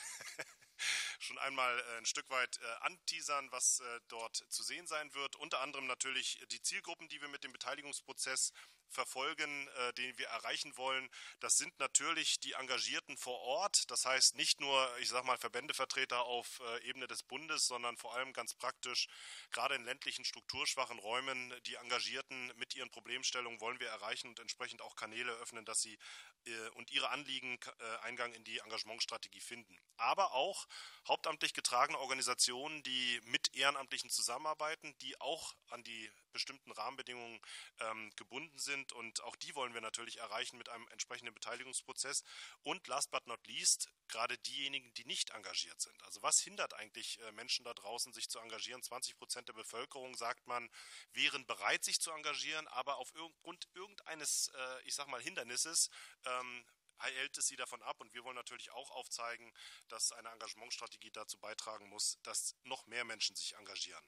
schon einmal äh, ein Stück weit äh, anteasern, was dort zu sehen sein wird. Unter anderem natürlich die Zielgruppen, die wir mit dem Beteiligungsprozess verfolgen, äh, den wir erreichen wollen. Das sind natürlich die Engagierten vor Ort. Das heißt nicht nur, ich sage mal, Verbändevertreter auf äh, Ebene des Bundes, sondern vor allem ganz praktisch, gerade in ländlichen, strukturschwachen Räumen, die Engagierten mit ihren Problemstellungen wollen wir erreichen und entsprechend auch Kanäle öffnen, dass sie äh, und ihre Anliegen äh, Eingang in die Engagementstrategie finden. Aber auch hauptamtlich getragene Organisationen, die mit Ehrenamtlichen zusammenarbeiten, die auch an die bestimmten Rahmenbedingungen ähm, gebunden sind. Und auch die wollen wir natürlich erreichen mit einem entsprechenden Beteiligungsprozess. Und last but not least, gerade diejenigen, die nicht engagiert sind. Also was hindert eigentlich äh, Menschen da draußen, sich zu engagieren? 20 Prozent der Bevölkerung, sagt man, wären bereit, sich zu engagieren, aber aufgrund irgendeines, äh, ich sag mal, Hindernisses ähm, hält es sie davon ab. Und wir wollen natürlich auch aufzeigen, dass eine Engagementstrategie dazu beitragen muss, dass noch mehr Menschen sich engagieren.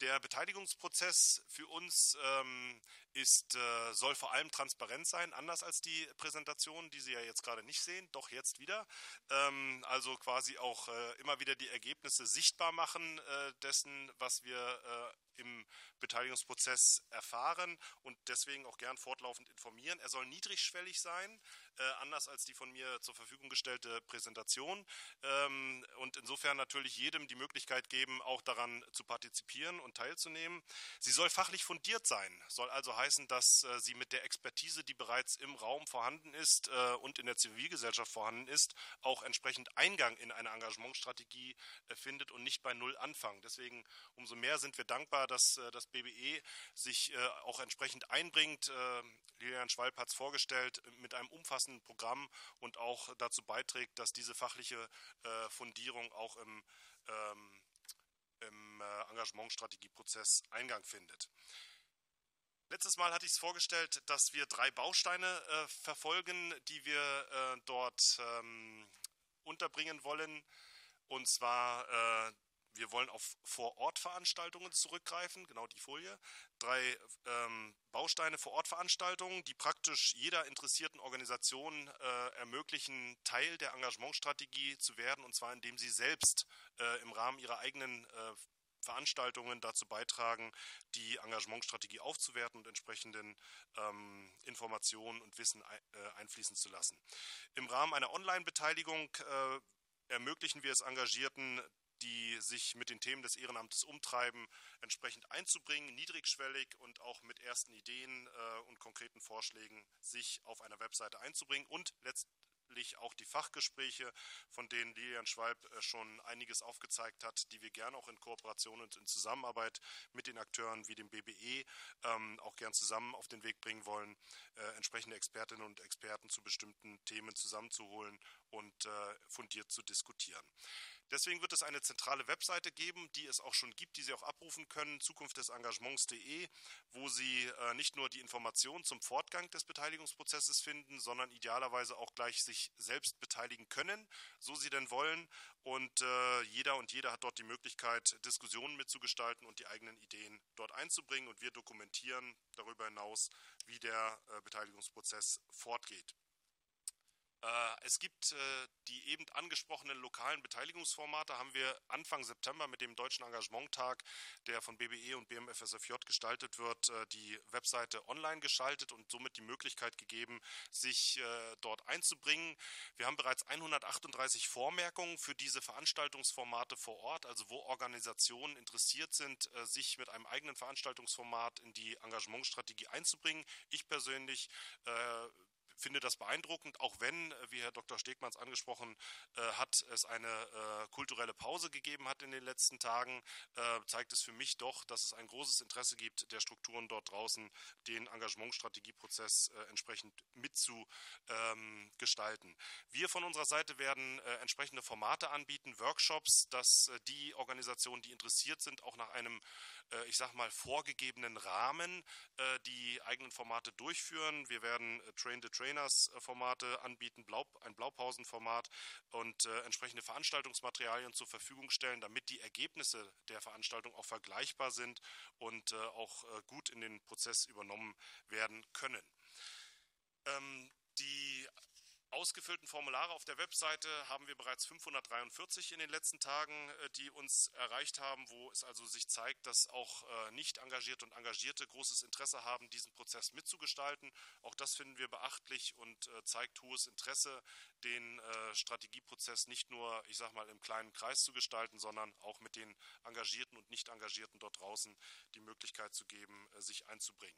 Der Beteiligungsprozess für uns ähm, ist, äh, soll vor allem transparent sein, anders als die Präsentation, die Sie ja jetzt gerade nicht sehen, doch jetzt wieder. Ähm, also quasi auch äh, immer wieder die Ergebnisse sichtbar machen äh, dessen, was wir äh, im Beteiligungsprozess erfahren und deswegen auch gern fortlaufend informieren. Er soll niedrigschwellig sein, äh, anders als die von mir zur Verfügung gestellte Präsentation ähm, und insofern natürlich jedem die Möglichkeit geben, auch daran zu partizipieren und teilzunehmen. Sie soll fachlich fundiert sein, soll also heißen, dass äh, sie mit der Expertise, die bereits im Raum vorhanden ist äh, und in der Zivilgesellschaft vorhanden ist, auch entsprechend Eingang in eine Engagementstrategie äh, findet und nicht bei Null anfangen. Deswegen umso mehr sind wir dankbar, dass das BBE sich auch entsprechend einbringt. Lilian Schwalb hat es vorgestellt, mit einem umfassenden Programm und auch dazu beiträgt, dass diese fachliche Fundierung auch im ähm, im äh, Engagementstrategieprozess Eingang findet. Letztes Mal hatte ich es vorgestellt, dass wir drei Bausteine äh, verfolgen, die wir äh, dort ähm, unterbringen wollen. Und zwar äh, wir wollen auf Vor-Ort-Veranstaltungen zurückgreifen, genau die Folie. Drei ähm, Bausteine Vor-Ort-Veranstaltungen, die praktisch jeder interessierten Organisation äh, ermöglichen, Teil der Engagementstrategie zu werden, und zwar indem sie selbst äh, im Rahmen ihrer eigenen äh, Veranstaltungen dazu beitragen, die Engagementstrategie aufzuwerten und entsprechenden ähm, Informationen und Wissen äh, einfließen zu lassen. Im Rahmen einer Online-Beteiligung äh, ermöglichen wir es Engagierten, die sich mit den Themen des Ehrenamtes umtreiben, entsprechend einzubringen, niedrigschwellig und auch mit ersten Ideen äh, und konkreten Vorschlägen sich auf einer Webseite einzubringen und letztlich auch die Fachgespräche, von denen Lilian Schwalb äh, schon einiges aufgezeigt hat, die wir gerne auch in Kooperation und in Zusammenarbeit mit den Akteuren wie dem BBE ähm, auch gern zusammen auf den Weg bringen wollen, äh, entsprechende Expertinnen und Experten zu bestimmten Themen zusammenzuholen und äh, fundiert zu diskutieren. Deswegen wird es eine zentrale Webseite geben, die es auch schon gibt, die Sie auch abrufen können, zukunftdesengagements.de, wo Sie äh, nicht nur die Informationen zum Fortgang des Beteiligungsprozesses finden, sondern idealerweise auch gleich sich selbst beteiligen können, so Sie denn wollen. Und äh, jeder und jeder hat dort die Möglichkeit, Diskussionen mitzugestalten und die eigenen Ideen dort einzubringen. Und wir dokumentieren darüber hinaus, wie der äh, Beteiligungsprozess fortgeht. Äh, es gibt äh, die eben angesprochenen lokalen Beteiligungsformate, haben wir Anfang September mit dem Deutschen Engagementtag, der von BBE und BMFSFJ gestaltet wird, äh, die Webseite online geschaltet und somit die Möglichkeit gegeben, sich dort einzubringen. Wir haben bereits 138 Vormerkungen für diese Veranstaltungsformate vor Ort, also wo Organisationen interessiert sind, sich mit einem eigenen Veranstaltungsformat in die Engagementstrategie einzubringen. Ich persönlich finde das beeindruckend, auch wenn, äh, wie Herr Dr. Stegmanns angesprochen äh, hat, es eine äh, kulturelle Pause gegeben hat in den letzten Tagen, äh, zeigt es für mich doch, dass es ein großes Interesse gibt, der Strukturen dort draußen den Engagementstrategieprozess äh, entsprechend mitzugestalten. Ähm, Wir von unserer Seite werden äh, entsprechende Formate anbieten, Workshops, dass die Organisationen, die interessiert sind, auch nach einem ich sage mal, vorgegebenen Rahmen die eigenen Formate durchführen. Wir werden äh, Train-the-Trainers-Formate anbieten, ein Blaupausenformat und entsprechende Veranstaltungsmaterialien zur Verfügung stellen, damit die Ergebnisse der Veranstaltung auch vergleichbar sind und auch gut in den Prozess übernommen werden können. Ähm, ausgefüllten Formulare auf der Webseite haben wir bereits 543 in den letzten Tagen, äh, die uns erreicht haben, wo es also sich zeigt, dass auch äh, nicht engagierte und engagierte großes Interesse haben, diesen Prozess mitzugestalten. Auch das finden wir beachtlich und äh, zeigt hohes Interesse, den Strategieprozess nicht nur, ich sage mal, im kleinen Kreis zu gestalten, sondern auch mit den Engagierten und Nicht-Engagierten dort draußen die Möglichkeit zu geben, sich einzubringen.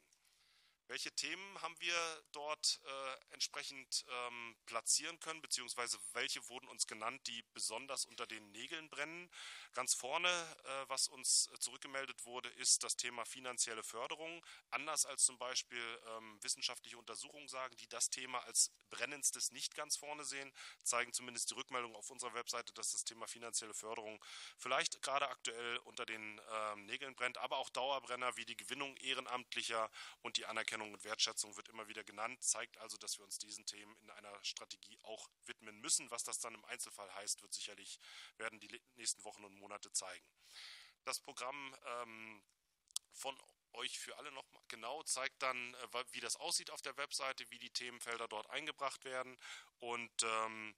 Welche Themen haben wir dort äh, entsprechend ähm, platzieren können, beziehungsweise welche wurden uns genannt, die besonders unter den Nägeln brennen? Ganz vorne, äh, was uns äh, zurückgemeldet wurde, ist das Thema finanzielle Förderung. Anders als zum Beispiel ähm, wissenschaftliche Untersuchungen sagen, die das Thema als brennendstes nicht ganz vorne sehen, zeigen zumindest die Rückmeldungen auf unserer Webseite, dass das Thema finanzielle Förderung vielleicht gerade aktuell unter den ähm, Nägeln brennt, aber auch Dauerbrenner wie die Gewinnung ehrenamtlicher und die Anerkennung Anerkennung und Wertschätzung wird immer wieder genannt, zeigt also, dass wir uns diesen Themen in einer Strategie auch widmen müssen. Was das dann im Einzelfall heißt, wird sicherlich, werden die nächsten Wochen und Monate zeigen. Das Programm ähm, von euch für alle noch genau zeigt dann, äh, wie das aussieht auf der Webseite, wie die Themenfelder dort eingebracht werden und ähm,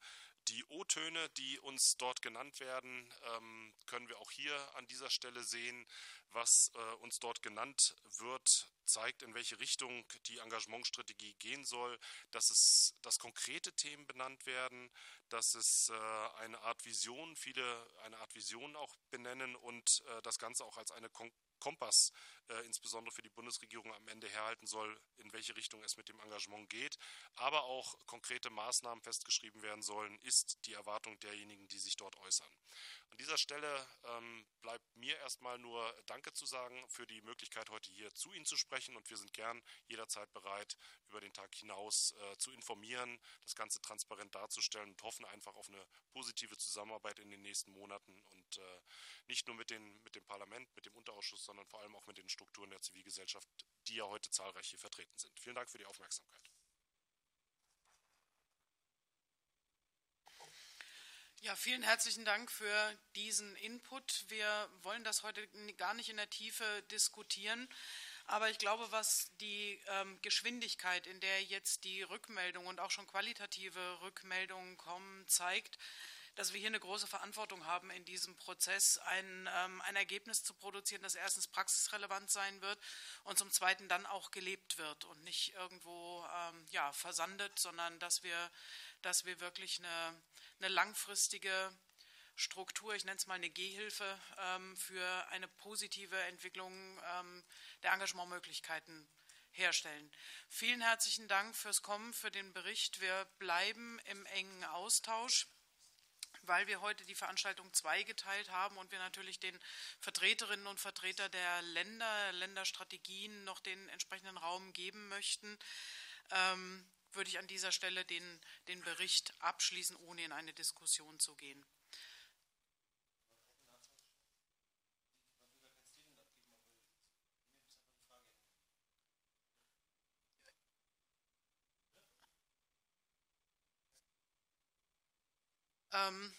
die O-Töne, die uns dort genannt werden, ähm, können wir auch hier an dieser Stelle sehen. Was äh, uns dort genannt wird, zeigt, in welche Richtung die Engagementstrategie gehen soll, dass es dass konkrete Themen benannt werden, dass es äh, eine Art Vision, viele eine Art Vision auch benennen und äh, das Ganze auch als eine Kon Kompass äh, insbesondere für die Bundesregierung am Ende herhalten soll, in welche Richtung es mit dem Engagement geht, aber auch konkrete Maßnahmen festgeschrieben werden sollen, ist die Erwartung derjenigen, die sich dort äußern. An dieser Stelle ähm, bleibt mir erstmal nur Danke zu sagen für die Möglichkeit, heute hier zu Ihnen zu sprechen. Und wir sind gern jederzeit bereit, über den Tag hinaus äh, zu informieren, das Ganze transparent darzustellen und hoffen einfach auf eine positive Zusammenarbeit in den nächsten Monaten. Und äh, nicht nur mit, den, mit dem Parlament, mit dem Unterausschuss, sondern vor allem auch mit den Strukturen der Zivilgesellschaft, die ja heute zahlreich hier vertreten sind. Vielen Dank für die Aufmerksamkeit. Ja, vielen herzlichen Dank für diesen Input. Wir wollen das heute gar nicht in der Tiefe diskutieren. Aber ich glaube, was die ähm, Geschwindigkeit, in der jetzt die Rückmeldungen und auch schon qualitative Rückmeldungen kommen, zeigt, dass wir hier eine große Verantwortung haben, in diesem Prozess ein, ähm, ein Ergebnis zu produzieren, das erstens praxisrelevant sein wird und zum Zweiten dann auch gelebt wird und nicht irgendwo ähm, ja, versandet, sondern dass wir, dass wir wirklich eine, eine langfristige Struktur, ich nenne es mal eine Gehhilfe ähm, für eine positive Entwicklung ähm, der Engagementmöglichkeiten herstellen. Vielen herzlichen Dank fürs Kommen, für den Bericht. Wir bleiben im engen Austausch weil wir heute die Veranstaltung zweigeteilt haben und wir natürlich den Vertreterinnen und Vertretern der Länder, Länderstrategien noch den entsprechenden Raum geben möchten, ähm, würde ich an dieser Stelle den, den Bericht abschließen, ohne in eine Diskussion zu gehen. Ähm,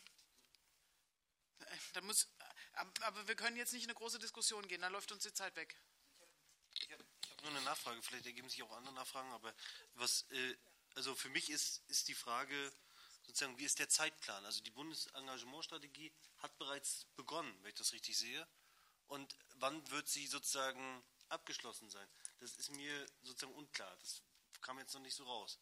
da muss, aber wir können jetzt nicht in eine große Diskussion gehen, dann läuft uns die Zeit weg. Ich habe hab nur eine Nachfrage, vielleicht ergeben sich auch andere Nachfragen, aber was, äh, also für mich ist, ist die Frage, sozusagen, wie ist der Zeitplan? Also die Bundesengagementstrategie hat bereits begonnen, wenn ich das richtig sehe. Und wann wird sie sozusagen abgeschlossen sein? Das ist mir sozusagen unklar. Das kam jetzt noch nicht so raus.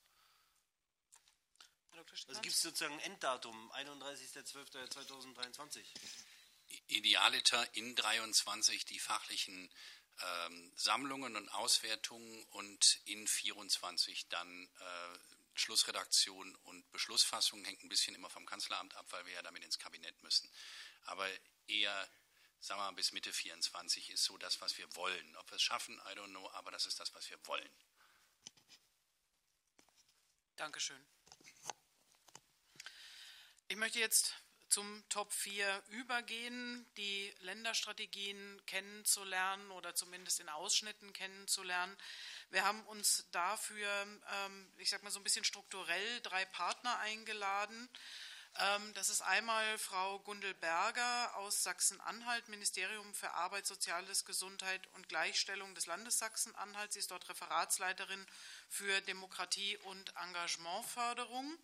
Also gibt es sozusagen ein Enddatum, 31.12.2023? Idealiter in 23 die fachlichen ähm, Sammlungen und Auswertungen und in 24 dann äh, Schlussredaktion und Beschlussfassung hängt ein bisschen immer vom Kanzleramt ab, weil wir ja damit ins Kabinett müssen. Aber eher, sagen wir mal, bis Mitte 24 ist so das, was wir wollen. Ob wir es schaffen, I don't know, aber das ist das, was wir wollen. Dankeschön. Ich möchte jetzt zum Top 4 übergehen, die Länderstrategien kennenzulernen oder zumindest in Ausschnitten kennenzulernen. Wir haben uns dafür, ähm, ich sage mal so ein bisschen strukturell, drei Partner eingeladen. Ähm, das ist einmal Frau Gundel Berger aus Sachsen-Anhalt, Ministerium für Arbeit, Soziales, Gesundheit und Gleichstellung des Landes Sachsen-Anhalt. Sie ist dort Referatsleiterin für Demokratie und Engagementförderung.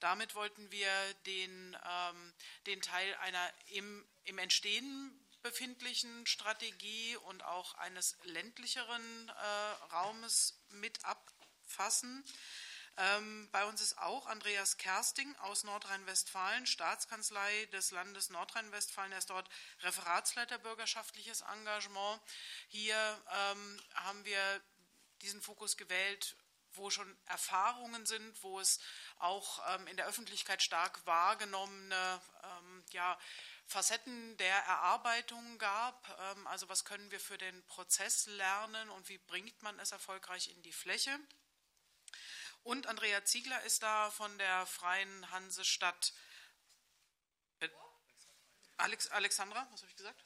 Damit wollten wir den, ähm, den Teil einer im, im Entstehen befindlichen Strategie und auch eines ländlicheren äh, Raumes mit abfassen. Ähm, bei uns ist auch Andreas Kersting aus Nordrhein-Westfalen, Staatskanzlei des Landes Nordrhein-Westfalen. Er ist dort Referatsleiter bürgerschaftliches Engagement. Hier ähm, haben wir diesen Fokus gewählt, wo schon Erfahrungen sind, wo es auch ähm, in der Öffentlichkeit stark wahrgenommene ähm, ja, Facetten der Erarbeitung gab. Ähm, also was können wir für den Prozess lernen und wie bringt man es erfolgreich in die Fläche? Und Andrea Ziegler ist da von der Freien Hansestadt. Äh, Alex, Alexandra, was habe ich gesagt?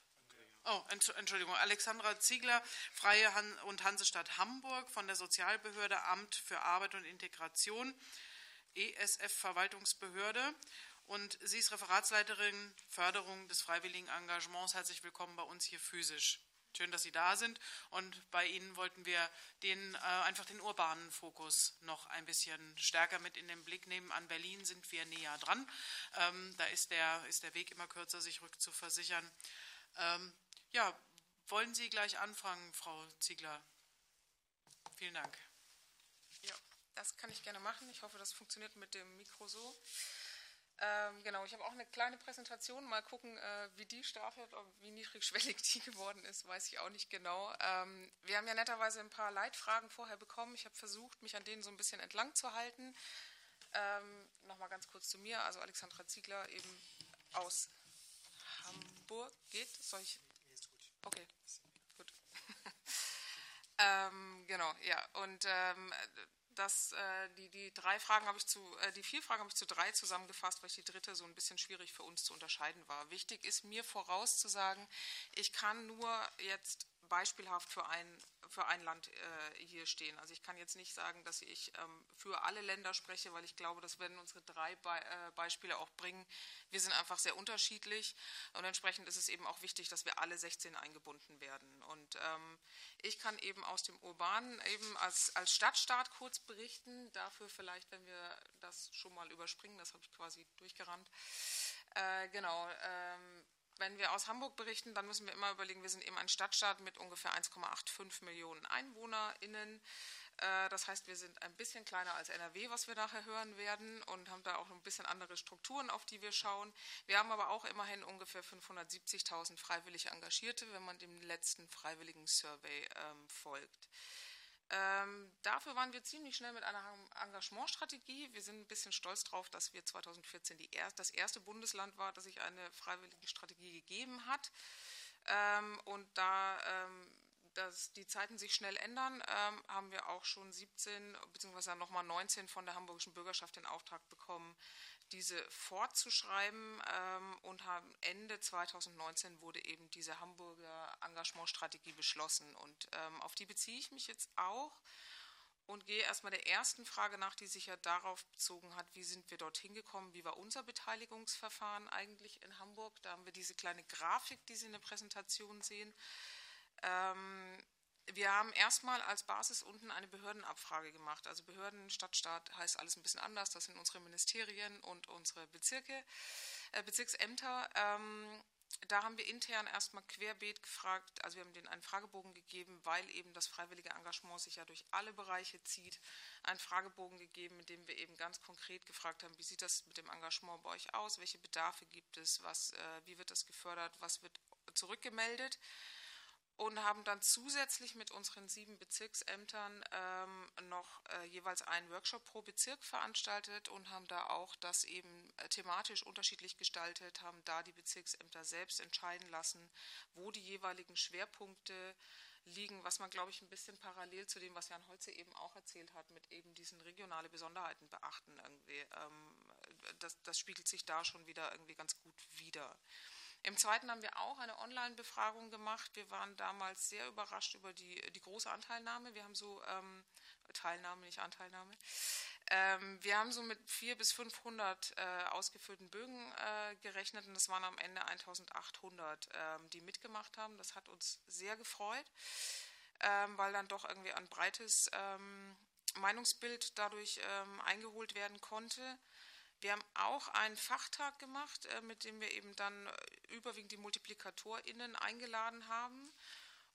Oh, Entschuldigung. Alexandra Ziegler, Freie Han und Hansestadt Hamburg von der Sozialbehörde Amt für Arbeit und Integration, ESF Verwaltungsbehörde. Und sie ist Referatsleiterin Förderung des freiwilligen Engagements. Herzlich willkommen bei uns hier physisch. Schön, dass Sie da sind. Und bei Ihnen wollten wir den, äh, einfach den urbanen Fokus noch ein bisschen stärker mit in den Blick nehmen. An Berlin sind wir näher dran. Ähm, da ist der, ist der Weg immer kürzer, sich rückzuversichern. Ähm, ja, wollen Sie gleich anfangen, Frau Ziegler? Vielen Dank. Ja, das kann ich gerne machen. Ich hoffe, das funktioniert mit dem Mikro so. Ähm, genau, ich habe auch eine kleine Präsentation. Mal gucken, äh, wie die startet, wie niedrigschwellig die geworden ist, weiß ich auch nicht genau. Ähm, wir haben ja netterweise ein paar Leitfragen vorher bekommen. Ich habe versucht, mich an denen so ein bisschen entlang zu halten. Ähm, Nochmal ganz kurz zu mir. Also Alexandra Ziegler eben aus Hamburg. Geht? Soll ich Okay, gut. ähm, genau, ja. Und ähm, das, äh, die, die drei Fragen habe ich zu, äh, die vier Fragen habe ich zu drei zusammengefasst, weil ich die dritte so ein bisschen schwierig für uns zu unterscheiden war. Wichtig ist mir vorauszusagen, ich kann nur jetzt beispielhaft für ein für ein Land äh, hier stehen. Also ich kann jetzt nicht sagen, dass ich ähm, für alle Länder spreche, weil ich glaube, das werden unsere drei Be äh, Beispiele auch bringen. Wir sind einfach sehr unterschiedlich und entsprechend ist es eben auch wichtig, dass wir alle 16 eingebunden werden. Und ähm, ich kann eben aus dem Urbanen eben als, als Stadtstaat kurz berichten. Dafür vielleicht, wenn wir das schon mal überspringen, das habe ich quasi durchgerannt. Äh, genau. Ähm, wenn wir aus Hamburg berichten, dann müssen wir immer überlegen, wir sind eben ein Stadtstaat mit ungefähr 1,85 Millionen EinwohnerInnen. Äh, das heißt, wir sind ein bisschen kleiner als NRW, was wir nachher hören werden, und haben da auch ein bisschen andere Strukturen, auf die wir schauen. Wir haben aber auch immerhin ungefähr 570.000 freiwillig Engagierte, wenn man dem letzten freiwilligen Survey ähm, folgt. Ähm, dafür waren wir ziemlich schnell mit einer Engagementstrategie. Wir sind ein bisschen stolz darauf, dass wir 2014 er das erste Bundesland war, das sich eine freiwillige Strategie gegeben hat. Ähm, und da ähm, dass die Zeiten sich schnell ändern, ähm, haben wir auch schon 17 bzw. nochmal 19 von der hamburgischen Bürgerschaft den Auftrag bekommen, diese fortzuschreiben ähm, und haben Ende 2019 wurde eben diese Hamburger Engagementstrategie beschlossen und ähm, auf die beziehe ich mich jetzt auch und gehe erstmal der ersten Frage nach, die sich ja darauf bezogen hat, wie sind wir dorthin gekommen, wie war unser Beteiligungsverfahren eigentlich in Hamburg. Da haben wir diese kleine Grafik, die Sie in der Präsentation sehen. Ähm, wir haben erstmal als Basis unten eine Behördenabfrage gemacht. Also Behörden, Stadtstaat heißt alles ein bisschen anders. Das sind unsere Ministerien und unsere Bezirke, äh, Bezirksämter. Ähm, da haben wir intern erstmal querbeet gefragt, also wir haben denen einen Fragebogen gegeben, weil eben das freiwillige Engagement sich ja durch alle Bereiche zieht, einen Fragebogen gegeben, in dem wir eben ganz konkret gefragt haben, wie sieht das mit dem Engagement bei euch aus, welche Bedarfe gibt es, was, äh, wie wird das gefördert, was wird zurückgemeldet und haben dann zusätzlich mit unseren sieben Bezirksämtern ähm, noch äh, jeweils einen Workshop pro Bezirk veranstaltet und haben da auch das eben äh, thematisch unterschiedlich gestaltet, haben da die Bezirksämter selbst entscheiden lassen, wo die jeweiligen Schwerpunkte liegen, was man, glaube ich, ein bisschen parallel zu dem, was Jan Holze eben auch erzählt hat, mit eben diesen regionale Besonderheiten beachten irgendwie. Ähm, das, das spiegelt sich da schon wieder irgendwie ganz gut wider. Im zweiten haben wir auch eine Online-Befragung gemacht. Wir waren damals sehr überrascht über die, die große Anteilnahme. Wir haben so ähm, Teilnahme, nicht Anteilnahme. Ähm, wir haben so mit 400 bis 500 äh, ausgefüllten Bögen äh, gerechnet und es waren am Ende 1800, ähm, die mitgemacht haben. Das hat uns sehr gefreut, ähm, weil dann doch irgendwie ein breites ähm, Meinungsbild dadurch ähm, eingeholt werden konnte. Wir haben auch einen Fachtag gemacht, äh, mit dem wir eben dann äh, überwiegend die MultiplikatorInnen eingeladen haben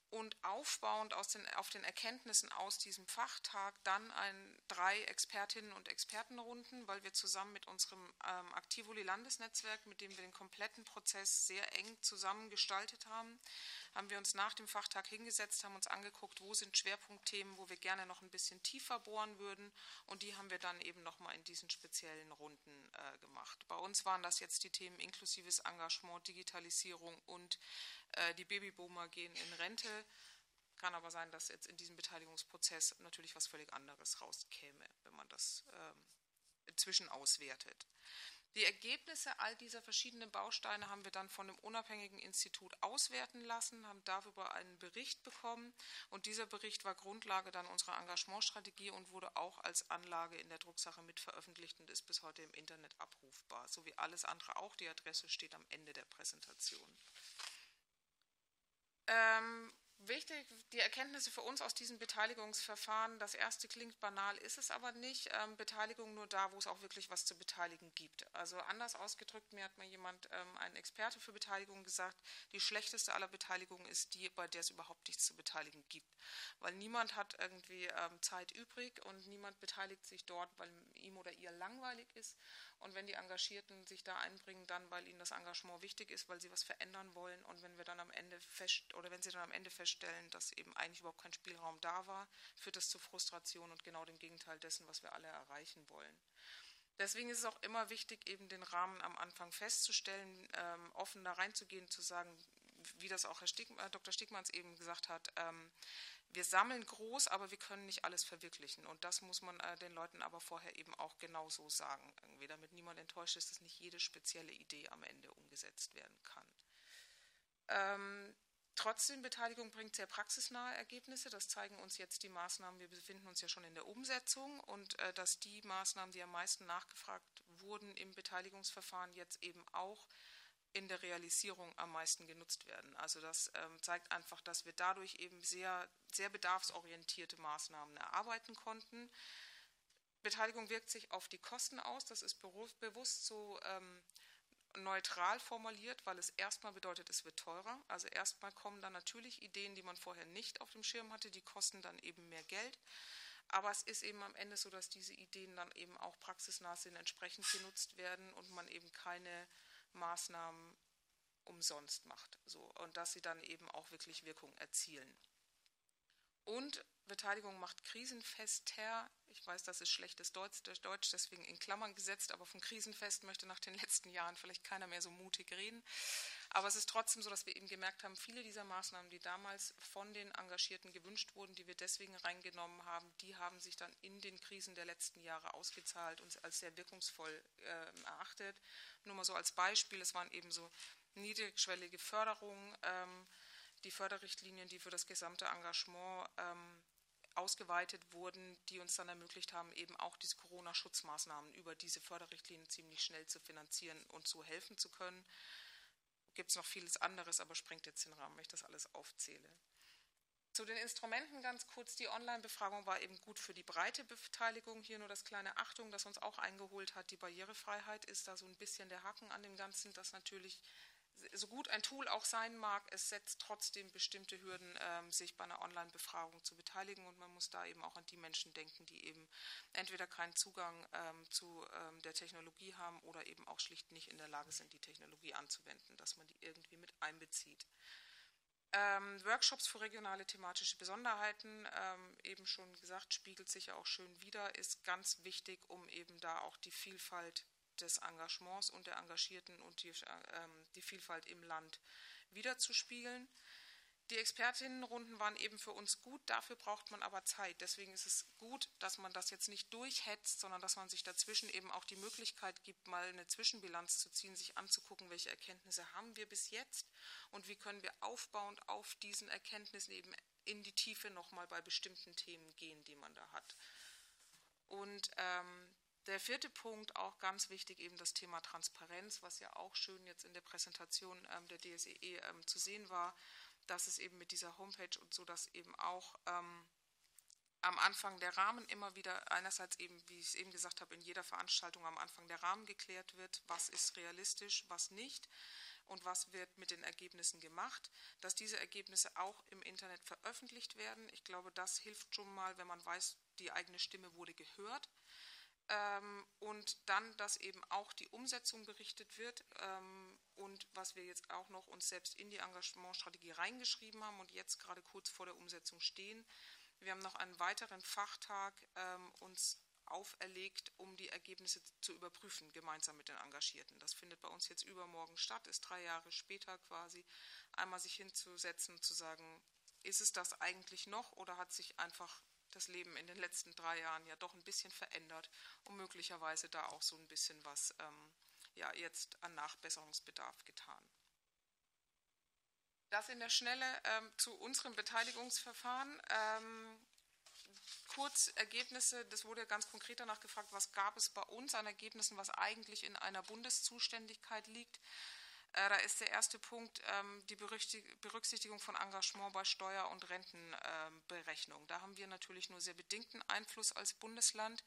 und aufbauend aus den, auf den Erkenntnissen aus diesem Fachtag dann ein, drei Expertinnen und Expertenrunden, weil wir zusammen mit unserem ähm, Aktivoli-Landesnetzwerk, mit dem wir den kompletten Prozess sehr eng zusammengestaltet haben, haben wir uns nach dem Fachtag hingesetzt, haben uns angeguckt, wo sind Schwerpunktthemen, wo wir gerne noch ein bisschen tiefer bohren würden. Und die haben wir dann eben nochmal in diesen speziellen Runden äh, gemacht. Bei uns waren das jetzt die Themen inklusives Engagement, Digitalisierung und äh, die Babyboomer gehen in Rente. Kann aber sein, dass jetzt in diesem Beteiligungsprozess natürlich was völlig anderes rauskäme, wenn man das ähm, inzwischen auswertet. Die Ergebnisse all dieser verschiedenen Bausteine haben wir dann von einem unabhängigen Institut auswerten lassen, haben darüber einen Bericht bekommen und dieser Bericht war Grundlage dann unserer Engagementstrategie und wurde auch als Anlage in der Drucksache mit veröffentlicht und ist bis heute im Internet abrufbar, so wie alles andere auch. Die Adresse steht am Ende der Präsentation. Ähm, Wichtig, die Erkenntnisse für uns aus diesem Beteiligungsverfahren, das erste klingt banal, ist es aber nicht. Ähm, Beteiligung nur da, wo es auch wirklich was zu beteiligen gibt. Also anders ausgedrückt, mir hat mal jemand, ähm, ein Experte für Beteiligung gesagt, die schlechteste aller Beteiligungen ist die, bei der es überhaupt nichts zu beteiligen gibt. Weil niemand hat irgendwie ähm, Zeit übrig und niemand beteiligt sich dort, weil ihm oder ihr langweilig ist. Und wenn die Engagierten sich da einbringen, dann, weil ihnen das Engagement wichtig ist, weil sie was verändern wollen und wenn wir dann am Ende fest oder wenn sie dann am Ende feststellen, dass eben eigentlich überhaupt kein Spielraum da war, führt das zu Frustration und genau dem Gegenteil dessen, was wir alle erreichen wollen. Deswegen ist es auch immer wichtig, eben den Rahmen am Anfang festzustellen, ähm, offen da reinzugehen, zu sagen, wie das auch Herr Stig äh, Dr. Stigmanns eben gesagt hat, ähm, wir sammeln groß, aber wir können nicht alles verwirklichen. Und das muss man äh, den Leuten aber vorher eben auch genau so sagen, irgendwie, damit niemand enttäuscht ist, dass nicht jede spezielle Idee am Ende umgesetzt werden kann. Ähm, Trotzdem, Beteiligung bringt sehr praxisnahe Ergebnisse. Das zeigen uns jetzt die Maßnahmen. Wir befinden uns ja schon in der Umsetzung und äh, dass die Maßnahmen, die am meisten nachgefragt wurden im Beteiligungsverfahren, jetzt eben auch in der Realisierung am meisten genutzt werden. Also das ähm, zeigt einfach, dass wir dadurch eben sehr, sehr bedarfsorientierte Maßnahmen erarbeiten konnten. Beteiligung wirkt sich auf die Kosten aus. Das ist bewusst so ähm, neutral formuliert, weil es erstmal bedeutet, es wird teurer. Also erstmal kommen dann natürlich Ideen, die man vorher nicht auf dem Schirm hatte, die kosten dann eben mehr Geld. Aber es ist eben am Ende so, dass diese Ideen dann eben auch praxisnah sind, entsprechend genutzt werden und man eben keine Maßnahmen umsonst macht. So, und dass sie dann eben auch wirklich Wirkung erzielen. Und Beteiligung macht krisenfester. Ich weiß, das ist schlechtes Deutsch, deswegen in Klammern gesetzt, aber von krisenfest möchte nach den letzten Jahren vielleicht keiner mehr so mutig reden. Aber es ist trotzdem so, dass wir eben gemerkt haben, viele dieser Maßnahmen, die damals von den Engagierten gewünscht wurden, die wir deswegen reingenommen haben, die haben sich dann in den Krisen der letzten Jahre ausgezahlt und als sehr wirkungsvoll äh, erachtet. Nur mal so als Beispiel, es waren eben so niedrigschwellige Förderungen, ähm, die Förderrichtlinien, die für das gesamte Engagement ähm, ausgeweitet wurden, die uns dann ermöglicht haben, eben auch diese Corona-Schutzmaßnahmen über diese Förderrichtlinien ziemlich schnell zu finanzieren und zu helfen zu können. Gibt es noch vieles anderes, aber sprengt jetzt den Rahmen, wenn ich das alles aufzähle. Zu den Instrumenten ganz kurz. Die Online-Befragung war eben gut für die breite Beteiligung. Hier nur das kleine Achtung, das uns auch eingeholt hat. Die Barrierefreiheit ist da so ein bisschen der Haken an dem Ganzen, dass natürlich so gut ein Tool auch sein mag, es setzt trotzdem bestimmte Hürden, ähm, sich bei einer Online-Befragung zu beteiligen. Und man muss da eben auch an die Menschen denken, die eben entweder keinen Zugang ähm, zu ähm, der Technologie haben oder eben auch schlicht nicht in der Lage sind, die Technologie anzuwenden, dass man die irgendwie mit einbezieht. Workshops für regionale thematische Besonderheiten, ähm, eben schon gesagt, spiegelt sich ja auch schön wieder, ist ganz wichtig, um eben da auch die Vielfalt des Engagements und der Engagierten und die, ähm, die Vielfalt im Land wiederzuspiegeln. Die Expertinnenrunden waren eben für uns gut, dafür braucht man aber Zeit. Deswegen ist es gut, dass man das jetzt nicht durchhetzt, sondern dass man sich dazwischen eben auch die Möglichkeit gibt, mal eine Zwischenbilanz zu ziehen, sich anzugucken, welche Erkenntnisse haben wir bis jetzt und wie können wir aufbauend auf diesen Erkenntnissen eben in die Tiefe nochmal bei bestimmten Themen gehen, die man da hat. Und ähm, der vierte Punkt, auch ganz wichtig, eben das Thema Transparenz, was ja auch schön jetzt in der Präsentation ähm, der DSEE e, ähm, zu sehen war, dass es eben mit dieser Homepage und so, dass eben auch ähm, am Anfang der Rahmen immer wieder einerseits eben, wie ich es eben gesagt habe, in jeder Veranstaltung am Anfang der Rahmen geklärt wird, was ist realistisch, was nicht und was wird mit den Ergebnissen gemacht, dass diese Ergebnisse auch im Internet veröffentlicht werden. Ich glaube, das hilft schon mal, wenn man weiß, die eigene Stimme wurde gehört. Ähm, und dann, dass eben auch die Umsetzung berichtet wird ähm, und was wir jetzt auch noch uns selbst in die Engagementstrategie reingeschrieben haben und jetzt gerade kurz vor der Umsetzung stehen. Wir haben noch einen weiteren Fachtag ähm, uns auferlegt, um die Ergebnisse zu überprüfen, gemeinsam mit den Engagierten. Das findet bei uns jetzt übermorgen statt, ist drei Jahre später quasi, einmal sich hinzusetzen und zu sagen, ist es das eigentlich noch oder hat sich einfach das Leben in den letzten drei Jahren ja doch ein bisschen verändert und möglicherweise da auch so ein bisschen was ähm, ja jetzt an Nachbesserungsbedarf getan. Das in der Schnelle ähm, zu unserem Beteiligungsverfahren. Ähm, kurz Ergebnisse, das wurde ganz konkret danach gefragt, was gab es bei uns an Ergebnissen, was eigentlich in einer Bundeszuständigkeit liegt. Äh, da ist der erste Punkt ähm, die Berücksichtigung von Engagement bei Steuer- und Rentenberechnung. Da haben wir natürlich nur sehr bedingten Einfluss als Bundesland.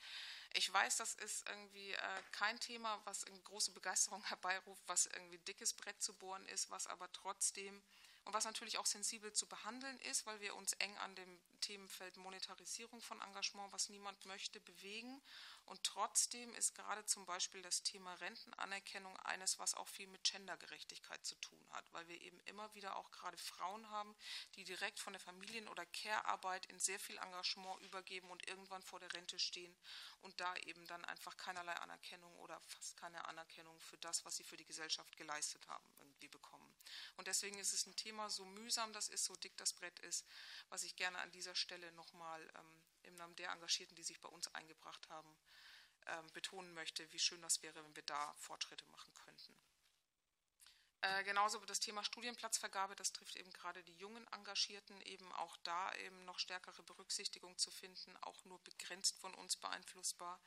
Ich weiß, das ist irgendwie äh, kein Thema, was große Begeisterung herbeiruft, was irgendwie dickes Brett zu bohren ist, was aber trotzdem und was natürlich auch sensibel zu behandeln ist, weil wir uns eng an dem Themenfeld Monetarisierung von Engagement, was niemand möchte, bewegen. Und trotzdem ist gerade zum Beispiel das Thema Rentenanerkennung eines, was auch viel mit Gendergerechtigkeit zu tun hat, weil wir eben immer wieder auch gerade Frauen haben, die direkt von der Familien- oder Care-Arbeit in sehr viel Engagement übergeben und irgendwann vor der Rente stehen und da eben dann einfach keinerlei Anerkennung oder fast keine Anerkennung für das, was sie für die Gesellschaft geleistet haben. Und deswegen ist es ein Thema, so mühsam das ist, so dick das Brett ist, was ich gerne an dieser Stelle nochmal ähm, im Namen der Engagierten, die sich bei uns eingebracht haben, ähm, betonen möchte, wie schön das wäre, wenn wir da Fortschritte machen könnten. Äh, genauso das Thema Studienplatzvergabe, das trifft eben gerade die jungen Engagierten, eben auch da eben noch stärkere Berücksichtigung zu finden, auch nur begrenzt von uns beeinflussbar.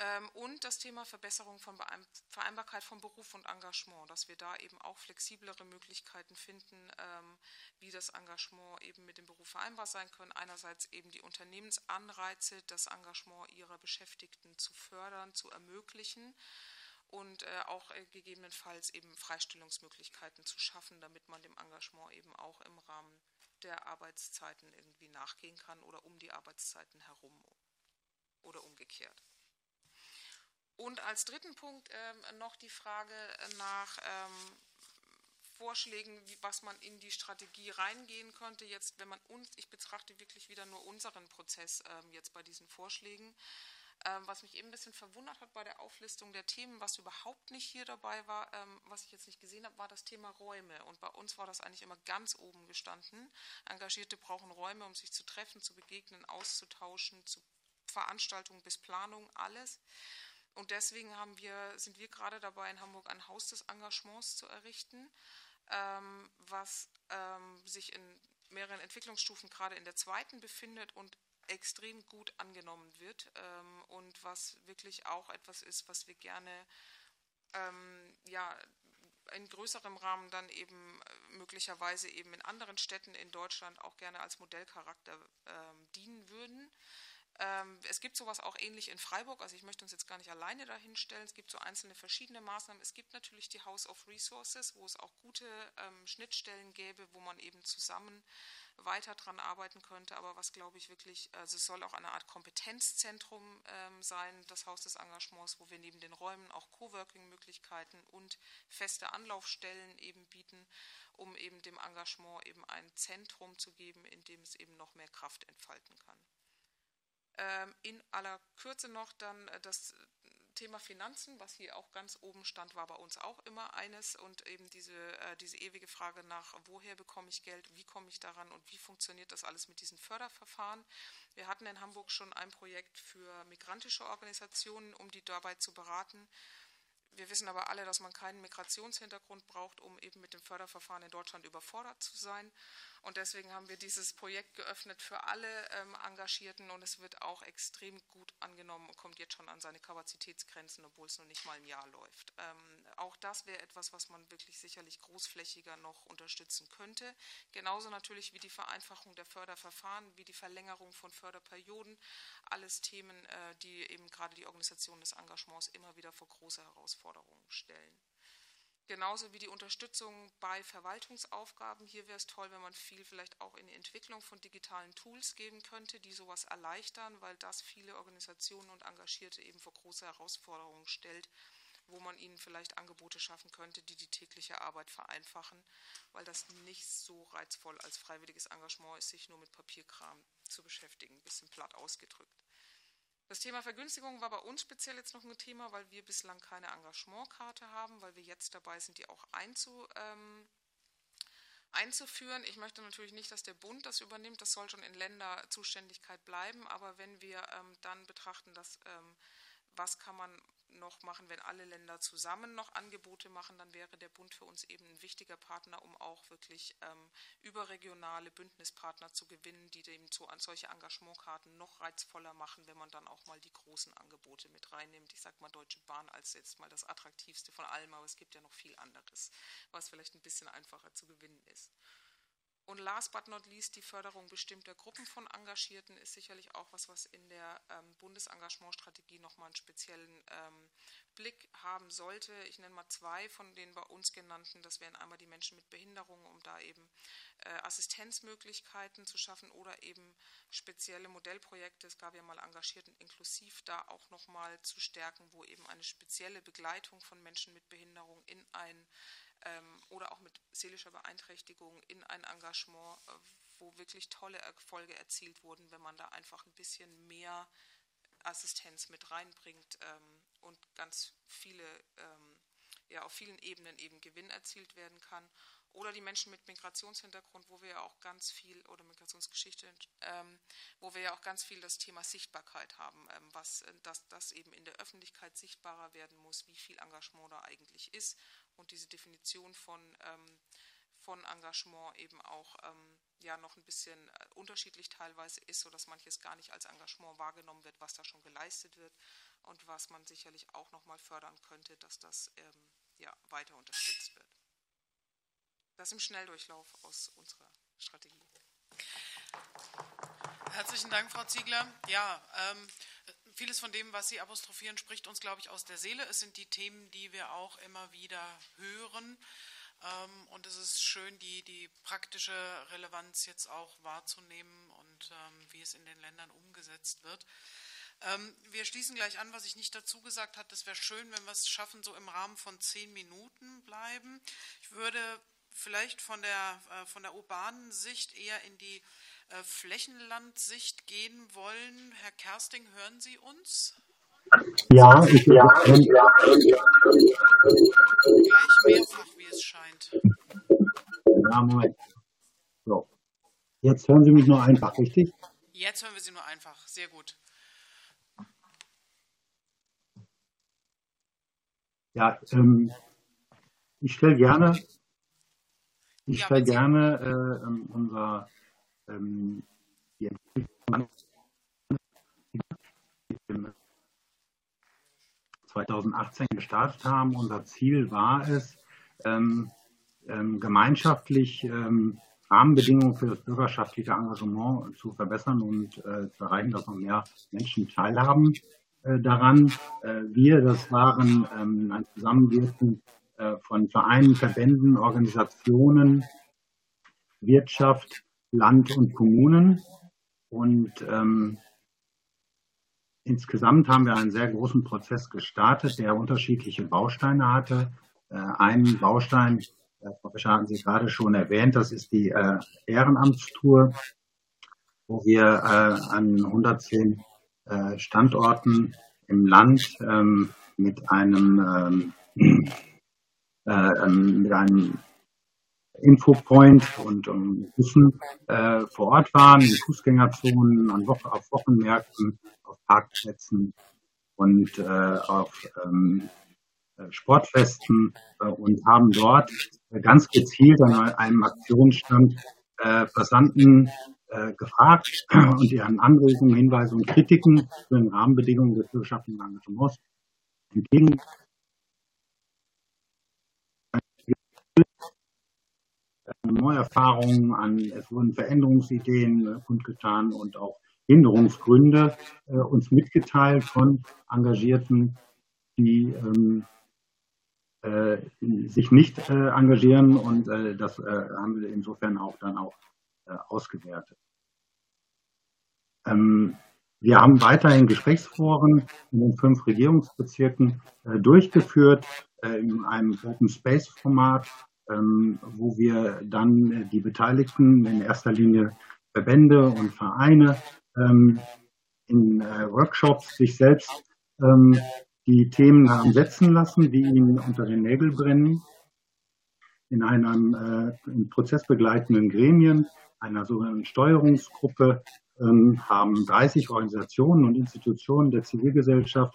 Ähm, und das Thema Verbesserung von Vereinbarkeit von Beruf und Engagement, dass wir da eben auch flexiblere Möglichkeiten finden, ähm, wie das Engagement eben mit dem Beruf vereinbar sein können. Einerseits eben die Unternehmensanreize, das Engagement ihrer Beschäftigten zu fördern, zu ermöglichen und äh, auch äh, gegebenenfalls eben Freistellungsmöglichkeiten zu schaffen, damit man dem Engagement eben auch im Rahmen der Arbeitszeiten irgendwie nachgehen kann oder um die Arbeitszeiten herum oder umgekehrt. Und als dritten Punkt ähm, noch die Frage nach ähm, Vorschlägen, wie, was man in die Strategie reingehen könnte. Jetzt, wenn man uns, ich betrachte wirklich wieder nur unseren Prozess ähm, jetzt bei diesen Vorschlägen. Ähm, was mich eben ein bisschen verwundert hat bei der Auflistung der Themen, was überhaupt nicht hier dabei war, ähm, was ich jetzt nicht gesehen habe, war das Thema Räume. Und bei uns war das eigentlich immer ganz oben gestanden. Engagierte brauchen Räume, um sich zu treffen, zu begegnen, auszutauschen, zu Veranstaltungen bis Planung, alles. Und deswegen wir, sind wir gerade dabei, in Hamburg ein Haus des Engagements zu errichten, ähm, was ähm, sich in mehreren Entwicklungsstufen gerade in der zweiten befindet und extrem gut angenommen wird ähm, und was wirklich auch etwas ist, was wir gerne ähm, ja, in größerem Rahmen dann eben äh, möglicherweise eben in anderen Städten in Deutschland auch gerne als Modellcharakter ähm, dienen würden. Ähm, es gibt sowas auch ähnlich in Freiburg, also ich möchte uns jetzt gar nicht alleine dahin stellen. Es gibt so einzelne verschiedene Maßnahmen. Es gibt natürlich die House of Resources, wo es auch gute ähm, Schnittstellen gäbe, wo man eben zusammen weiter dran arbeiten könnte. Aber was glaube ich wirklich, also es soll auch eine Art Kompetenzzentrum ähm, sein, das Haus des Engagements, wo wir neben den Räumen auch Coworking-Möglichkeiten und feste Anlaufstellen eben bieten, um eben dem Engagement eben ein Zentrum zu geben, in dem es eben noch mehr Kraft entfalten kann. Ähm, in aller Kürze noch dann äh, das Thema Finanzen, was hier auch ganz oben stand, war bei uns auch immer eines und eben diese, äh, diese ewige Frage nach, woher bekomme ich Geld, wie komme ich daran und wie funktioniert das alles mit diesen Förderverfahren. Wir hatten in Hamburg schon ein Projekt für migrantische Organisationen, um die dabei zu beraten. Wir wissen aber alle, dass man keinen Migrationshintergrund braucht, um eben mit dem Förderverfahren in Deutschland überfordert zu sein. Und deswegen haben wir dieses Projekt geöffnet für alle ähm, Engagierten und es wird auch extrem gut angenommen und kommt jetzt schon an seine Kapazitätsgrenzen, obwohl es noch nicht mal ein Jahr läuft. Ähm, auch das wäre etwas, was man wirklich sicherlich großflächiger noch unterstützen könnte. Genauso natürlich wie die Vereinfachung der Förderverfahren, wie die Verlängerung von Förderperioden. Alles Themen, äh, die eben gerade die Organisation des Engagements immer wieder vor große Herausforderungen stellen. Genauso wie die Unterstützung bei Verwaltungsaufgaben. Hier wäre es toll, wenn man viel vielleicht auch in die Entwicklung von digitalen Tools geben könnte, die sowas erleichtern, weil das viele Organisationen und Engagierte eben vor große Herausforderungen stellt, wo man ihnen vielleicht Angebote schaffen könnte, die die tägliche Arbeit vereinfachen, weil das nicht so reizvoll als freiwilliges Engagement ist, sich nur mit Papierkram zu beschäftigen, ein bisschen platt ausgedrückt. Das Thema Vergünstigung war bei uns speziell jetzt noch ein Thema, weil wir bislang keine Engagementkarte haben, weil wir jetzt dabei sind, die auch einzu, ähm, einzuführen. Ich möchte natürlich nicht, dass der Bund das übernimmt, das soll schon in Länderzuständigkeit bleiben, aber wenn wir ähm, dann betrachten, dass ähm, was kann man noch machen, wenn alle Länder zusammen noch Angebote machen, dann wäre der Bund für uns eben ein wichtiger Partner, um auch wirklich ähm, überregionale Bündnispartner zu gewinnen, die dem an solche Engagementkarten noch reizvoller machen, wenn man dann auch mal die großen Angebote mit reinnimmt. Ich sage mal Deutsche Bahn als jetzt mal das attraktivste von allem, aber es gibt ja noch viel anderes, was vielleicht ein bisschen einfacher zu gewinnen ist. Und last but not least, die Förderung bestimmter Gruppen von Engagierten ist sicherlich auch was, was in der ähm, Bundesengagementstrategie nochmal einen speziellen ähm, Blick haben sollte. Ich nenne mal zwei von den bei uns genannten. Das wären einmal die Menschen mit Behinderungen, um da eben äh, Assistenzmöglichkeiten zu schaffen oder eben spezielle Modellprojekte. Es gab ja mal Engagierten inklusiv da auch nochmal zu stärken, wo eben eine spezielle Begleitung von Menschen mit Behinderung in ein ähm, oder auch mit seelischer Beeinträchtigung in ein Engagement, äh, wo wirklich tolle Erfolge erzielt wurden, wenn man da einfach ein bisschen mehr Assistenz mit reinbringt ähm, und ganz viele, ähm, ja, auf vielen Ebenen eben Gewinn erzielt werden kann. oder die Menschen mit Migrationshintergrund, wo wir ja auch ganz viel, oder Migrationsgeschichte, ähm, wo wir ja auch ganz viel das Thema Sichtbarkeit haben, ähm, was, äh, dass das eben in der Öffentlichkeit sichtbarer werden muss, wie viel Engagement da eigentlich ist und diese Definition von, ähm, von Engagement eben auch ähm, ja noch ein bisschen äh, unterschiedlich teilweise ist, sodass manches gar nicht als Engagement wahrgenommen wird, was da schon geleistet wird und was man sicherlich auch nochmal fördern könnte, dass das ähm, ja, weiter unterstützt wird. Das im Schnelldurchlauf aus unserer Strategie. Herzlichen Dank, Frau Ziegler. Ja, ähm, vieles von dem, was Sie apostrophieren, spricht uns, glaube ich, aus der Seele. Es sind die Themen, die wir auch immer wieder hören. Ähm, und es ist schön, die, die praktische Relevanz jetzt auch wahrzunehmen und ähm, wie es in den Ländern umgesetzt wird. Ähm, wir schließen gleich an, was ich nicht dazu gesagt habe. Es wäre schön, wenn wir es schaffen, so im Rahmen von zehn Minuten bleiben. Ich würde vielleicht von der, äh, von der urbanen Sicht eher in die Flächenlandsicht gehen wollen. Herr Kersting, hören Sie uns? Ja, ich ja, ja, Gleich mehrfach, wie es scheint. Ja, Moment. So. Jetzt hören Sie mich nur einfach, richtig? Jetzt hören wir Sie nur einfach. Sehr gut. Ja, ähm, ich stelle gerne ich Ja, stelle gerne äh, ähm, unser ähm, die Entwicklung 2018 gestartet haben. Unser Ziel war es, ähm, ähm, gemeinschaftlich ähm, Rahmenbedingungen für das bürgerschaftliche Engagement zu verbessern und äh, zu erreichen, dass noch mehr Menschen teilhaben äh, daran. Äh, wir, das waren ähm, ein Zusammenwirken äh, von Vereinen, Verbänden, Organisationen, Wirtschaft, Land und Kommunen. Und ähm, insgesamt haben wir einen sehr großen Prozess gestartet, der unterschiedliche Bausteine hatte. Äh, einen Baustein, äh, Frau Fischer hatten Sie gerade schon erwähnt, das ist die äh, Ehrenamtstour, wo wir äh, an 110 äh, Standorten im Land ähm, mit einem ähm, äh, ähm, mit einem Infopoint und um Wissen äh, vor Ort waren, in Fußgängerzonen, an Woche, auf Wochenmärkten, auf Parkplätzen und äh, auf ähm, äh, Sportfesten äh, und haben dort äh, ganz gezielt an einem Aktionsstand äh, Passanten äh, gefragt und ihren Anregungen, Hinweise und Kritiken zu den Rahmenbedingungen des wirtschaftlichen Engagements entgegen Neuerfahrungen an, es wurden Veränderungsideen äh, kundgetan und auch Hinderungsgründe äh, uns mitgeteilt von Engagierten, die ähm, äh, sich nicht äh, engagieren und äh, das äh, haben wir insofern auch dann auch ausgewertet. Ähm, wir haben weiterhin Gesprächsforen in den fünf Regierungsbezirken durchgeführt in einem Open Space Format wo wir dann die Beteiligten, in erster Linie Verbände und Vereine, ähm, in äh, Workshops sich selbst ähm, die Themen haben setzen lassen, die ihnen unter den Nägeln brennen, in einem äh, in prozessbegleitenden Gremien, einer sogenannten Steuerungsgruppe, haben 30 Organisationen und Institutionen der Zivilgesellschaft,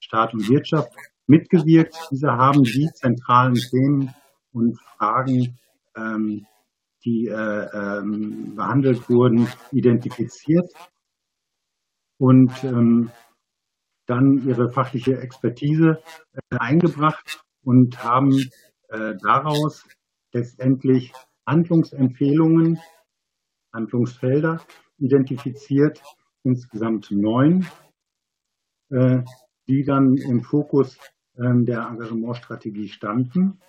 Staat und Wirtschaft mitgewirkt. Diese haben die zentralen Themen und Fragen, ähm, die äh, ähm, behandelt wurden, identifiziert und ähm, dann ihre fachliche Expertise äh, eingebracht und haben äh, daraus letztendlich Handlungsempfehlungen, Handlungsfelder identifiziert, insgesamt neun, äh, die dann im Fokus ähm, der Engagementstrategie standen.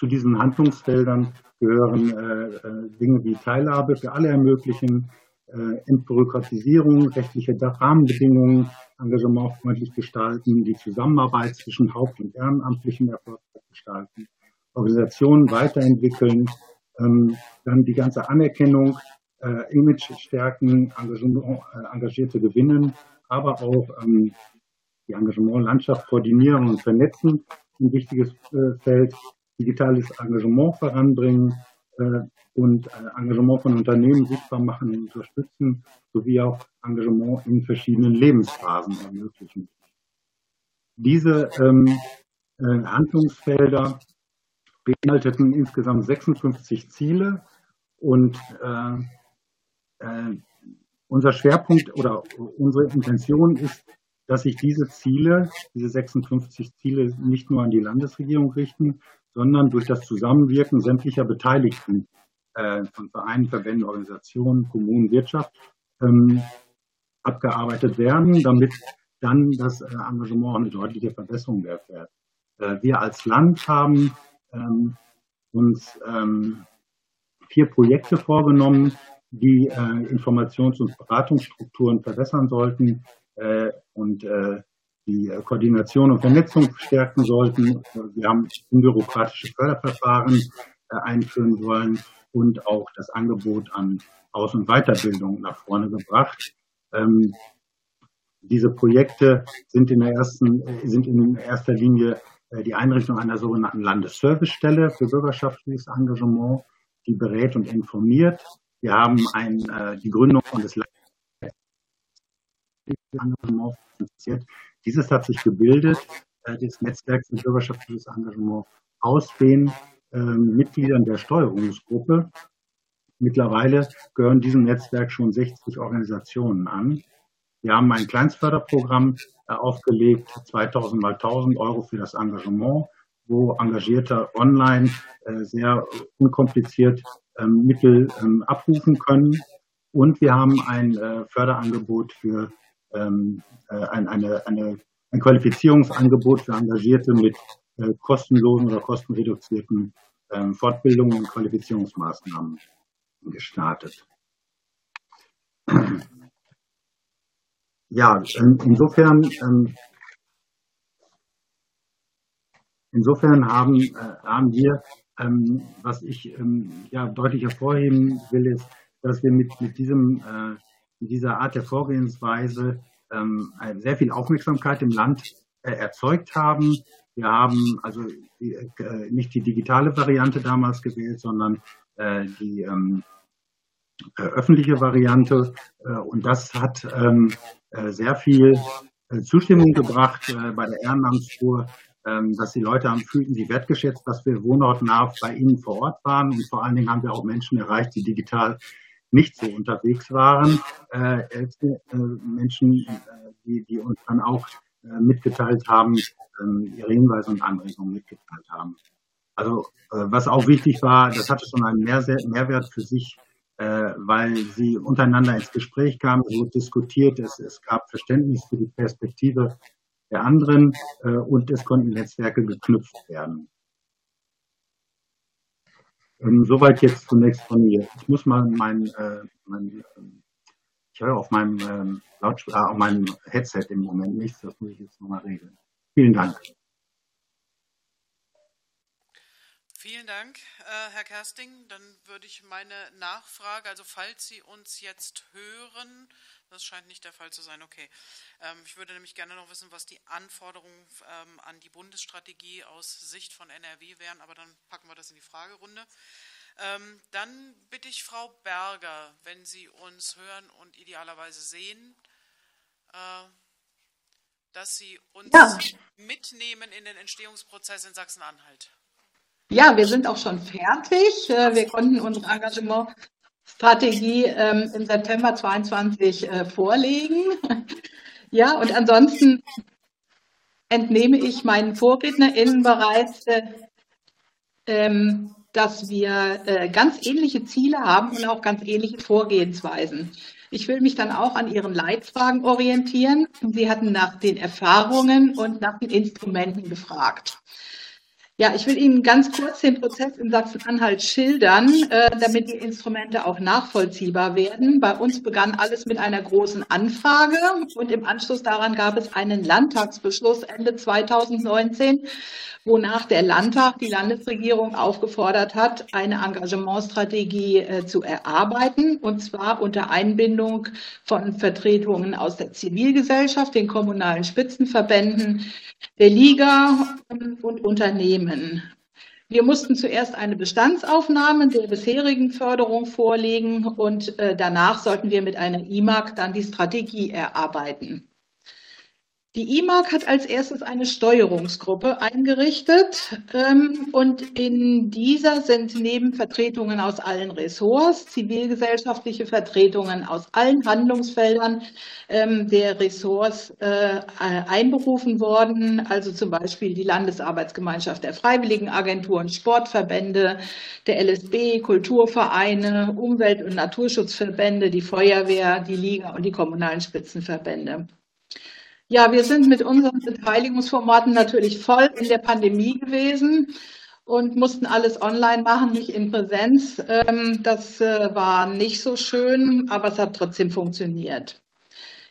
Zu diesen Handlungsfeldern gehören äh, äh, Dinge wie Teilhabe für alle ermöglichen, äh, Entbürokratisierung, rechtliche Rahmenbedingungen, engagementfreundlich gestalten, die Zusammenarbeit zwischen Haupt- und Ehrenamtlichen erfolgreich gestalten, Organisationen weiterentwickeln, ähm, dann die ganze Anerkennung, äh, Image stärken, Engagement, äh, Engagierte gewinnen, aber auch ähm, die Engagementlandschaft koordinieren und vernetzen, ein wichtiges äh, Feld digitales Engagement voranbringen äh, und Engagement von Unternehmen sichtbar machen und unterstützen, sowie auch Engagement in verschiedenen Lebensphasen ermöglichen. Diese ähm, äh, Handlungsfelder beinhalteten insgesamt 56 Ziele und äh, äh, unser Schwerpunkt oder unsere Intention ist, dass sich diese Ziele, diese 56 Ziele nicht nur an die Landesregierung richten, sondern durch das Zusammenwirken sämtlicher Beteiligten äh, von Vereinen, Verbänden, Organisationen, Kommunen, Wirtschaft ähm, abgearbeitet werden, damit dann das äh, Engagement eine deutliche Verbesserung erfährt. Äh, wir als Land haben ähm, uns ähm, vier Projekte vorgenommen, die äh, Informations- und Beratungsstrukturen verbessern sollten und die Koordination und Vernetzung stärken sollten. Wir haben unbürokratische Förderverfahren einführen wollen und auch das Angebot an Aus- und Weiterbildung nach vorne gebracht. Ähm, diese Projekte sind in, der ersten, sind in erster Linie äh, die Einrichtung einer sogenannten Landesservicestelle für bürgerschaftliches Engagement, die berät und informiert. Wir haben ein, äh, die Gründung von des Engagement. Dieses hat sich gebildet, äh, das Netzwerk für bürgerschaftliches Engagement aus den ähm, Mitgliedern der Steuerungsgruppe. Mittlerweile gehören diesem Netzwerk schon 60 Organisationen an. Wir haben ein Kleinstförderprogramm äh, aufgelegt, 2000 mal 1000 Euro für das Engagement, wo Engagierte online äh, sehr unkompliziert ähm, Mittel ähm, abrufen können. Und wir haben ein äh, Förderangebot für ähm, ein, eine, eine, ein Qualifizierungsangebot für Engagierte mit kostenlosen oder kostenreduzierten Fortbildungen und Qualifizierungsmaßnahmen gestartet. Ja, insofern, ähm, insofern haben, äh, haben wir, ähm, was ich ähm, ja, deutlich hervorheben will, ist, dass wir mit, mit, diesem, äh, mit dieser Art der Vorgehensweise sehr viel Aufmerksamkeit im Land äh, erzeugt haben. Wir haben also nicht die digitale Variante damals gewählt, sondern die öffentliche Variante. und das hat äh, sehr viel äh, Zustimmung gebracht äh, bei der Ehrenamtstour, ähm, dass die Leute haben, fühlten sich wertgeschätzt, dass wir wohnortnah bei ihnen vor Ort waren und vor allen Dingen haben wir auch Menschen erreicht, die digital nicht so unterwegs waren. Menschen, die, die uns dann auch mitgeteilt haben, ähm, ihre Hinweise und Anregungen mitgeteilt haben. Also was auch wichtig war, das hatte schon einen Mehrwert für sich, äh, weil sie untereinander ins Gespräch kamen, es wurde diskutiert, es, es gab Verständnis für die Perspektive der anderen äh, und es konnten Netzwerke geknüpft werden. Ähm, soweit jetzt zunächst von mir. Ich muss mal mein, äh, mein ich höre auf meinem, ähm, Lautsprecher, auf meinem Headset im Moment nichts, das muss ich jetzt nochmal regeln. Vielen Dank. Vielen Dank, äh, Herr Kersting. Dann würde ich meine Nachfrage, also falls Sie uns jetzt hören, das scheint nicht der Fall zu sein, okay. Ähm, ich würde nämlich gerne noch wissen, was die Anforderungen ähm, an die Bundesstrategie aus Sicht von NRW wären, aber dann packen wir das in die Fragerunde. Ähm, dann bitte ich Frau Berger, wenn Sie uns hören und idealerweise sehen, äh, dass Sie uns ja. mitnehmen in den Entstehungsprozess in Sachsen-Anhalt. Ja, wir sind auch schon fertig. Äh, wir konnten unsere Engagementstrategie ähm, im September 22 äh, vorlegen. Ja, und ansonsten entnehme ich meinen VorrednerInnen bereits, äh, ähm, dass wir ganz ähnliche Ziele haben und auch ganz ähnliche Vorgehensweisen. Ich will mich dann auch an Ihren Leitfragen orientieren. Sie hatten nach den Erfahrungen und nach den Instrumenten gefragt. Ja, ich will Ihnen ganz kurz den Prozess in Sachsen-Anhalt schildern, äh, damit die Instrumente auch nachvollziehbar werden. Bei uns begann alles mit einer großen Anfrage und im Anschluss daran gab es einen Landtagsbeschluss Ende 2019, wonach der Landtag die Landesregierung aufgefordert hat, eine Engagementstrategie äh, zu erarbeiten, und zwar unter Einbindung von Vertretungen aus der Zivilgesellschaft, den kommunalen Spitzenverbänden, der Liga und Unternehmen. Wir mussten zuerst eine Bestandsaufnahme der bisherigen Förderung vorlegen und äh, danach sollten wir mit einer IMAG dann die Strategie erarbeiten. Die IMAG hat als erstes eine Steuerungsgruppe eingerichtet ähm, und in dieser sind neben Vertretungen aus allen Ressorts, zivilgesellschaftliche Vertretungen aus allen Handlungsfeldern ähm, der Ressorts äh, einberufen worden, also zum Beispiel die Landesarbeitsgemeinschaft der Freiwilligenagenturen, Sportverbände, der LSB, Kulturvereine, Umwelt- und Naturschutzverbände, die Feuerwehr, die Liga und die kommunalen Spitzenverbände. Ja, wir sind mit unseren Beteiligungsformaten natürlich voll in der Pandemie gewesen und mussten alles online machen, nicht in Präsenz. Ähm, das äh, war nicht so schön, aber es hat trotzdem funktioniert.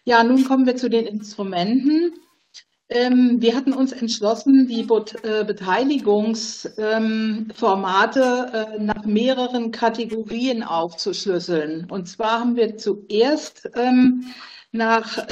Ja, nun kommen wir zu den Instrumenten. Ähm, wir hatten uns entschlossen, die äh, Beteiligungsformate äh, nach mehreren Kategorien aufzuschlüsseln. Und zwar haben wir zuerst ähm, nach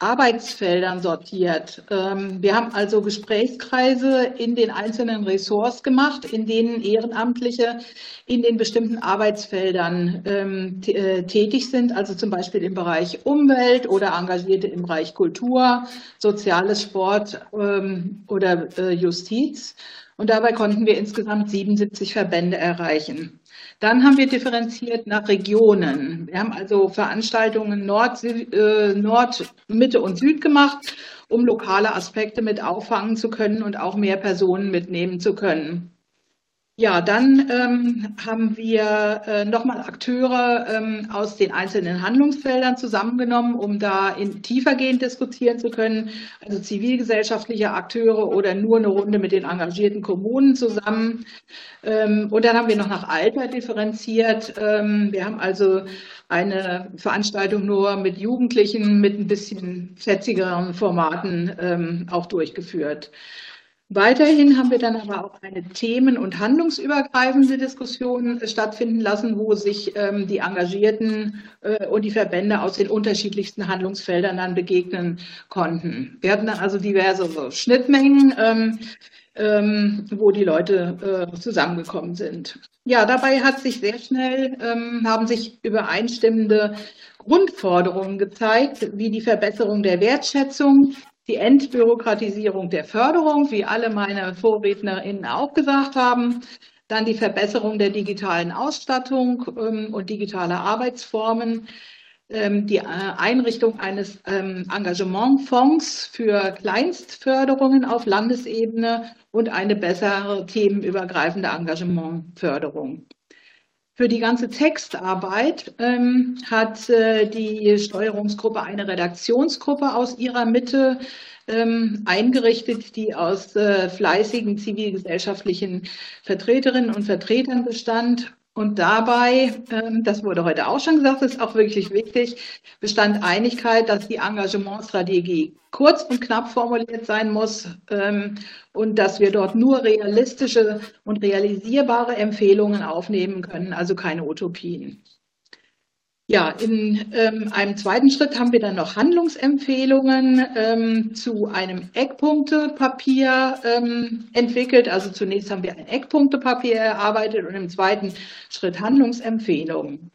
Arbeitsfeldern sortiert. Ähm, wir haben also Gesprächskreise in den einzelnen Ressorts gemacht, in denen Ehrenamtliche in den bestimmten Arbeitsfeldern ähm, äh, tätig sind, also zum Beispiel im Bereich Umwelt oder Engagierte im Bereich Kultur, Soziales, Sport ähm, oder äh, Justiz. Und dabei konnten wir insgesamt 77 Verbände erreichen. Dann haben wir differenziert nach Regionen. Wir haben also Veranstaltungen Nord, äh, Nord, Mitte und Süd gemacht, um lokale Aspekte mit auffangen zu können und auch mehr Personen mitnehmen zu können. Ja, dann ähm, haben wir äh, nochmal Akteure ähm, aus den einzelnen Handlungsfeldern zusammengenommen, um da in, tiefergehend diskutieren zu können, also zivilgesellschaftliche Akteure oder nur eine Runde mit den engagierten Kommunen zusammen. Ähm, und dann haben wir noch nach Alter differenziert. Ähm, wir haben also eine Veranstaltung nur mit Jugendlichen, mit ein bisschen fetzigeren Formaten ähm, auch durchgeführt. Weiterhin haben wir dann aber auch eine themen- und handlungsübergreifende Diskussion stattfinden lassen, wo sich ähm, die Engagierten äh, und die Verbände aus den unterschiedlichsten Handlungsfeldern dann begegnen konnten. Wir hatten dann also diverse so Schnittmengen, ähm, ähm, wo die Leute äh, zusammengekommen sind. Ja, dabei hat sich sehr schnell, ähm, haben sich übereinstimmende Grundforderungen gezeigt, wie die Verbesserung der Wertschätzung, die Entbürokratisierung der Förderung, wie alle meine VorrednerInnen auch gesagt haben, dann die Verbesserung der digitalen Ausstattung ähm, und digitaler Arbeitsformen, ähm, die äh, Einrichtung eines ähm, Engagementfonds für Kleinstförderungen auf Landesebene und eine bessere themenübergreifende Engagementförderung. Für die ganze Textarbeit ähm, hat äh, die Steuerungsgruppe eine Redaktionsgruppe aus ihrer Mitte ähm, eingerichtet, die aus äh, fleißigen zivilgesellschaftlichen Vertreterinnen und Vertretern bestand und dabei, ähm, das wurde heute auch schon gesagt, ist auch wirklich wichtig, bestand Einigkeit, dass die Engagementstrategie kurz und knapp formuliert sein muss ähm, und dass wir dort nur realistische und realisierbare Empfehlungen aufnehmen können, also keine Utopien. Ja, in ähm, einem zweiten Schritt haben wir dann noch Handlungsempfehlungen ähm, zu einem Eckpunktepapier ähm, entwickelt. Also zunächst haben wir ein Eckpunktepapier erarbeitet und im zweiten Schritt Handlungsempfehlungen.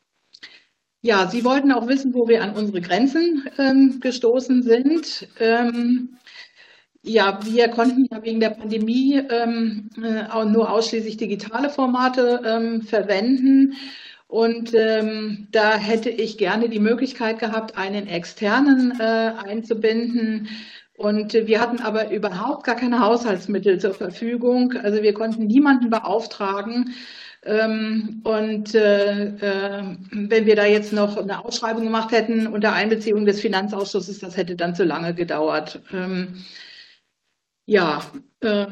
Ja, Sie wollten auch wissen, wo wir an unsere Grenzen ähm, gestoßen sind. Ähm, ja, wir konnten ja wegen der Pandemie ähm, äh, nur ausschließlich digitale Formate verwenden. Und ähm, da hätte ich gerne die Möglichkeit gehabt, einen externen äh, einzubinden. Und wir hatten aber überhaupt gar keine Haushaltsmittel zur Verfügung. Also wir konnten niemanden beauftragen. Ähm, und äh, äh, wenn wir da jetzt noch eine Ausschreibung gemacht hätten unter Einbeziehung des Finanzausschusses, das hätte dann zu lange gedauert. Ähm, ja, äh,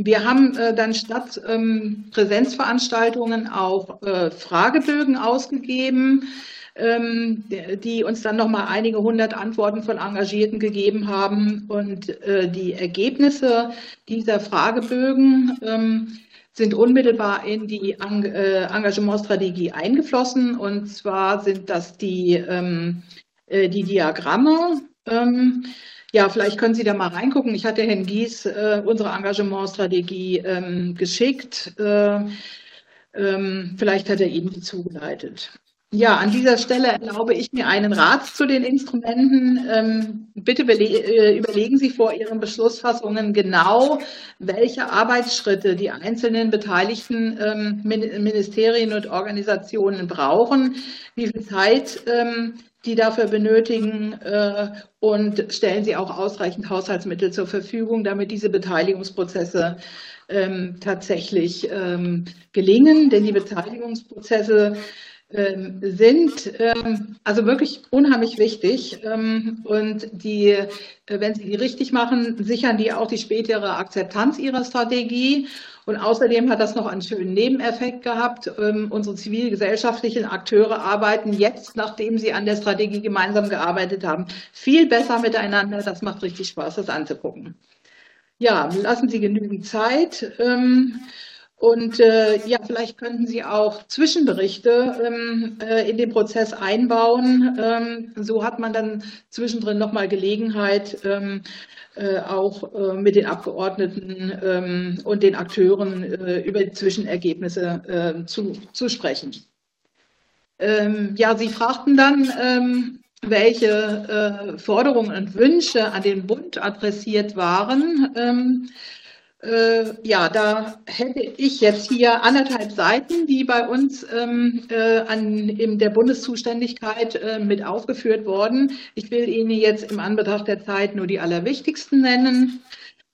wir haben äh, dann statt ähm, Präsenzveranstaltungen auch äh, Fragebögen ausgegeben, ähm, die uns dann nochmal einige hundert Antworten von Engagierten gegeben haben. Und äh, die Ergebnisse dieser Fragebögen ähm, sind unmittelbar in die äh, Engagementstrategie eingeflossen. Und zwar sind das die, ähm, äh, die Diagramme. Ja, vielleicht können Sie da mal reingucken. Ich hatte Herrn Gies äh, unsere Engagementstrategie ähm, geschickt. Äh, ähm, vielleicht hat er Ihnen die zugeleitet. Ja, an dieser Stelle erlaube ich mir einen Rat zu den Instrumenten. Ähm, bitte äh, überlegen Sie vor Ihren Beschlussfassungen genau, welche Arbeitsschritte die einzelnen beteiligten ähm, Ministerien und Organisationen brauchen, wie viel Zeit ähm, die dafür benötigen äh, und stellen Sie auch ausreichend Haushaltsmittel zur Verfügung, damit diese Beteiligungsprozesse tatsächlich gelingen. Denn die Beteiligungsprozesse ähm, sind ähm, also wirklich unheimlich wichtig. Ähm, und die, äh, wenn Sie die richtig machen, sichern die auch die spätere Akzeptanz Ihrer Strategie. Und außerdem hat das noch einen schönen Nebeneffekt gehabt. Unsere zivilgesellschaftlichen Akteure arbeiten jetzt, nachdem sie an der Strategie gemeinsam gearbeitet haben, viel besser miteinander. Das macht richtig Spaß, das anzugucken. Ja, lassen Sie genügend Zeit. Und äh, ja, vielleicht könnten Sie auch Zwischenberichte ähm, äh, in den Prozess einbauen. Ähm, so hat man dann zwischendrin nochmal Gelegenheit, ähm, äh, auch äh, mit den Abgeordneten ähm, und den Akteuren äh, über Zwischenergebnisse äh, zu, zu sprechen. Ähm, ja, Sie fragten dann, ähm, welche Forderungen und Wünsche an den Bund adressiert waren. Äh, ja, da hätte ich jetzt hier anderthalb Seiten, die bei uns ähm, äh, an, in der Bundeszuständigkeit äh, mit aufgeführt wurden. Ich will Ihnen jetzt im Anbetracht der Zeit nur die allerwichtigsten nennen.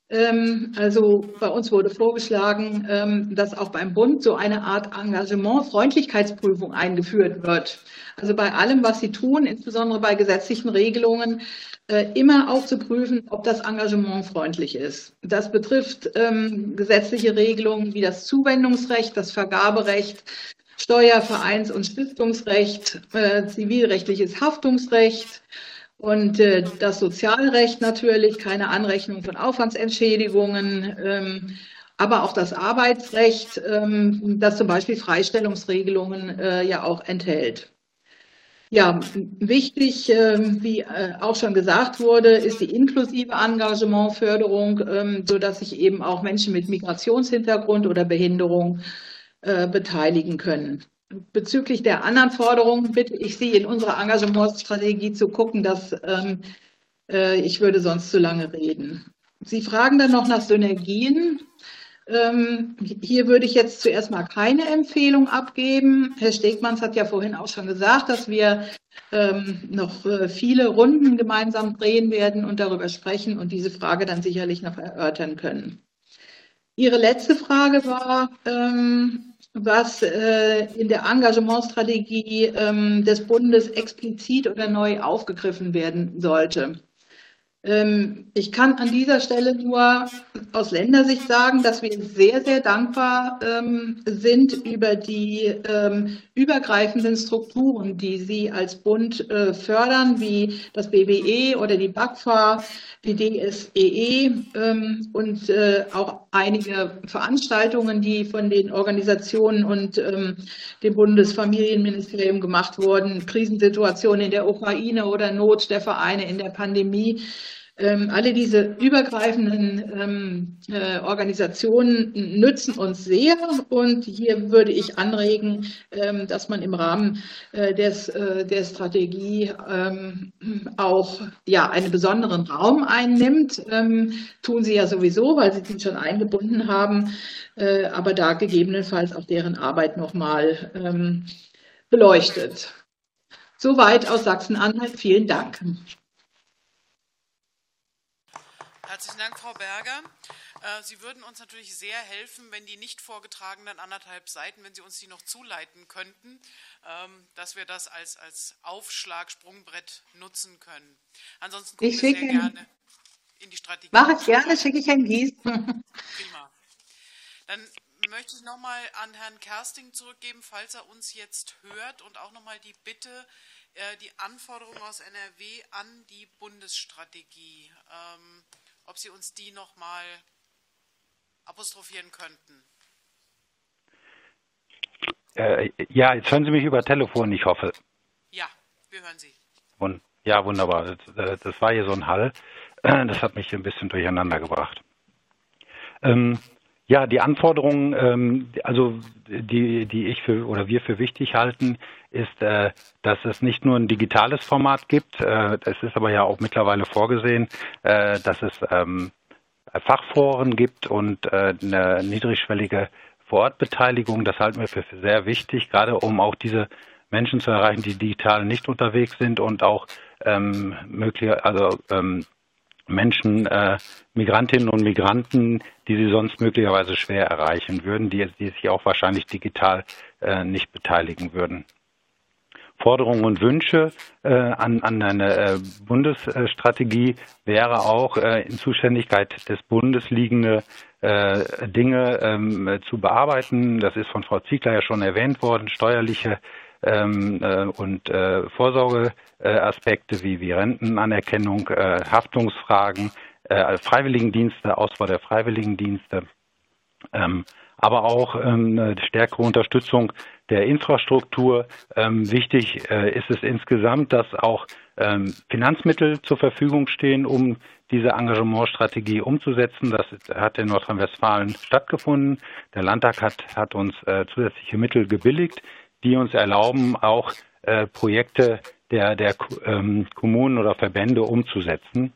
Ähm, also bei uns wurde vorgeschlagen, ähm, dass auch beim Bund so eine Art Engagement-Freundlichkeitsprüfung eingeführt wird. Also bei allem, was Sie tun, insbesondere bei gesetzlichen Regelungen, immer auch zu prüfen, ob das Engagement freundlich ist. Das betrifft ähm, gesetzliche Regelungen wie das Zuwendungsrecht, das Vergaberecht, Steuer-, Vereins- und Stiftungsrecht, äh, zivilrechtliches Haftungsrecht und äh, das Sozialrecht natürlich, keine Anrechnung von Aufwandsentschädigungen, ähm, aber auch das Arbeitsrecht, ähm, das zum Beispiel Freistellungsregelungen äh, ja auch enthält. Ja, wichtig, ähm, wie äh, auch schon gesagt wurde, ist die inklusive Engagementförderung, ähm, sodass sich eben auch Menschen mit Migrationshintergrund oder Behinderung äh, beteiligen können. Bezüglich der anderen Forderungen bitte ich Sie in unserer Engagementstrategie zu gucken, dass ähm, äh, ich würde sonst zu lange reden. Sie fragen dann noch nach Synergien. Ähm, hier würde ich jetzt zuerst mal keine Empfehlung abgeben. Herr Stegmanns hat ja vorhin auch schon gesagt, dass wir ähm, noch äh, viele Runden gemeinsam drehen werden und darüber sprechen und diese Frage dann sicherlich noch erörtern können. Ihre letzte Frage war, ähm, was äh, in der Engagementstrategie des Bundes explizit oder neu aufgegriffen werden sollte. Ähm, ich kann an dieser Stelle nur aus Ländersicht sagen, dass wir sehr, sehr dankbar ähm, sind über die ähm, übergreifenden Strukturen, die Sie als Bund äh, fördern, wie das BBE oder die BAGFA, die DSEE und äh, auch einige Veranstaltungen, die von den Organisationen und dem Bundesfamilienministerium gemacht wurden, Krisensituationen in der Ukraine oder Not der Vereine in der Pandemie. Ähm, alle diese übergreifenden ähm, äh, Organisationen nützen uns sehr und hier würde ich anregen, ähm, dass man im Rahmen äh, des, äh, der Strategie ähm, auch ja, einen besonderen Raum einnimmt. Ähm, tun sie ja sowieso, weil sie den schon eingebunden haben, äh, aber da gegebenenfalls auch deren Arbeit nochmal ähm, beleuchtet. Soweit aus Sachsen-Anhalt. Vielen Dank. Herzlichen Dank, Frau Berger. Äh, Sie würden uns natürlich sehr helfen, wenn die nicht vorgetragenen anderthalb Seiten, wenn Sie uns die noch zuleiten könnten, ähm, dass wir das als, als Aufschlag, Sprungbrett nutzen können. Ansonsten gucken ich wir sehr gerne in die Strategie. Mache ich gerne, schicke ich Herrn Gies. Prima. Dann möchte ich nochmal an Herrn Kersting zurückgeben, falls er uns jetzt hört und auch nochmal die Bitte, äh, die Anforderungen aus NRW an die Bundesstrategie. Ähm, ob Sie uns die noch mal apostrophieren könnten. Äh, ja, jetzt hören Sie mich über Telefon, ich hoffe. Ja, wir hören Sie. Und, ja, wunderbar. Das, äh, das, war hier so ein Hall. Das hat mich ein bisschen durcheinander gebracht. Ähm, ja, die Anforderungen, ähm, also die, die ich für oder wir für wichtig halten, ist, äh, dass es nicht nur ein digitales Format gibt, äh, es ist aber ja auch mittlerweile vorgesehen, äh, dass es ähm, Fachforen gibt und äh, eine niedrigschwellige Vorortbeteiligung. Das halten wir für sehr wichtig, gerade um auch diese Menschen zu erreichen, die digital nicht unterwegs sind und auch ähm, möglich, also ähm, Menschen, äh, Migrantinnen und Migranten, die sie sonst möglicherweise schwer erreichen würden, die, die sich auch wahrscheinlich digital äh, nicht beteiligen würden. Forderungen und Wünsche äh, an, an eine äh, Bundesstrategie wäre auch äh, in Zuständigkeit des Bundes liegende äh, Dinge ähm, zu bearbeiten. Das ist von Frau Ziegler ja schon erwähnt worden, steuerliche ähm, äh, und äh, Vorsorgeaspekte wie, wie Rentenanerkennung, äh, Haftungsfragen, äh, Freiwilligendienste, Ausbau der Freiwilligendienste, ähm, aber auch ähm, eine stärkere Unterstützung der Infrastruktur. Ähm, wichtig äh, ist es insgesamt, dass auch ähm, Finanzmittel zur Verfügung stehen, um diese Engagementstrategie umzusetzen. Das hat in Nordrhein-Westfalen stattgefunden. Der Landtag hat, hat uns äh, zusätzliche Mittel gebilligt die uns erlauben, auch äh, Projekte der, der ähm, Kommunen oder Verbände umzusetzen.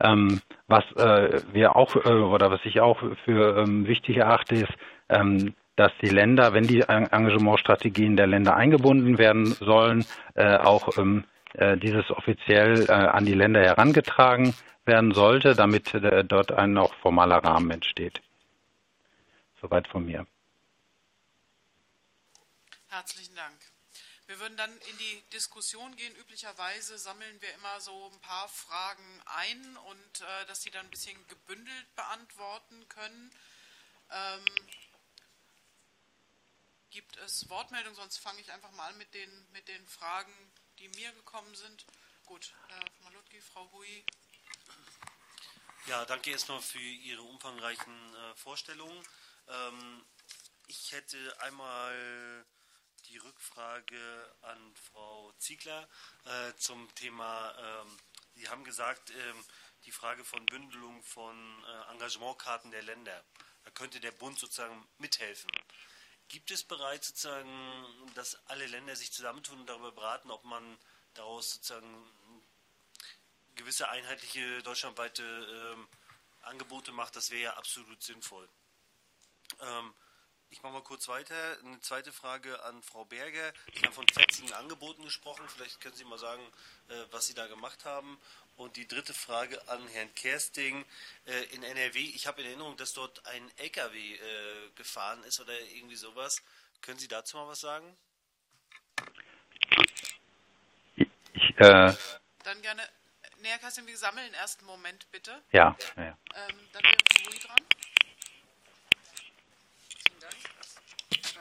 Ähm, was äh, wir auch äh, oder was ich auch für ähm, wichtig erachte, ist, ähm, dass die Länder, wenn die Engagementstrategien der Länder eingebunden werden sollen, äh, auch ähm, äh, dieses offiziell äh, an die Länder herangetragen werden sollte, damit dort ein auch formaler Rahmen entsteht. Soweit von mir. Herzlichen Dank. Wir würden dann in die Diskussion gehen. Üblicherweise sammeln wir immer so ein paar Fragen ein und äh, dass Sie dann ein bisschen gebündelt beantworten können. Ähm, gibt es Wortmeldungen? Sonst fange ich einfach mal an mit den, mit den Fragen, die mir gekommen sind. Gut, Herr Malutki, Frau Hui. Ja, danke erstmal für Ihre umfangreichen äh, Vorstellungen. Ähm, ich hätte einmal die Rückfrage an Frau Ziegler äh, zum Thema, ähm, Sie haben gesagt, ähm, die Frage von Bündelung von äh, Engagementkarten der Länder. Da könnte der Bund sozusagen mithelfen. Gibt es bereits sozusagen, dass alle Länder sich zusammentun und darüber beraten, ob man daraus sozusagen gewisse einheitliche deutschlandweite ähm, Angebote macht? Das wäre ja absolut sinnvoll. Ähm, ich mache mal kurz weiter. Eine zweite Frage an Frau Berger. Sie haben von fetzigen Angeboten gesprochen. Vielleicht können Sie mal sagen, äh, was Sie da gemacht haben. Und die dritte Frage an Herrn Kersting. Äh, in NRW, ich habe in Erinnerung, dass dort ein LKW äh, gefahren ist oder irgendwie sowas. Können Sie dazu mal was sagen? Ich, äh Dann gerne. Nee, Herr Kersting, wir sammeln ersten Moment, bitte. Ja. ja. Ähm, dann wäre Louis dran. Ähm,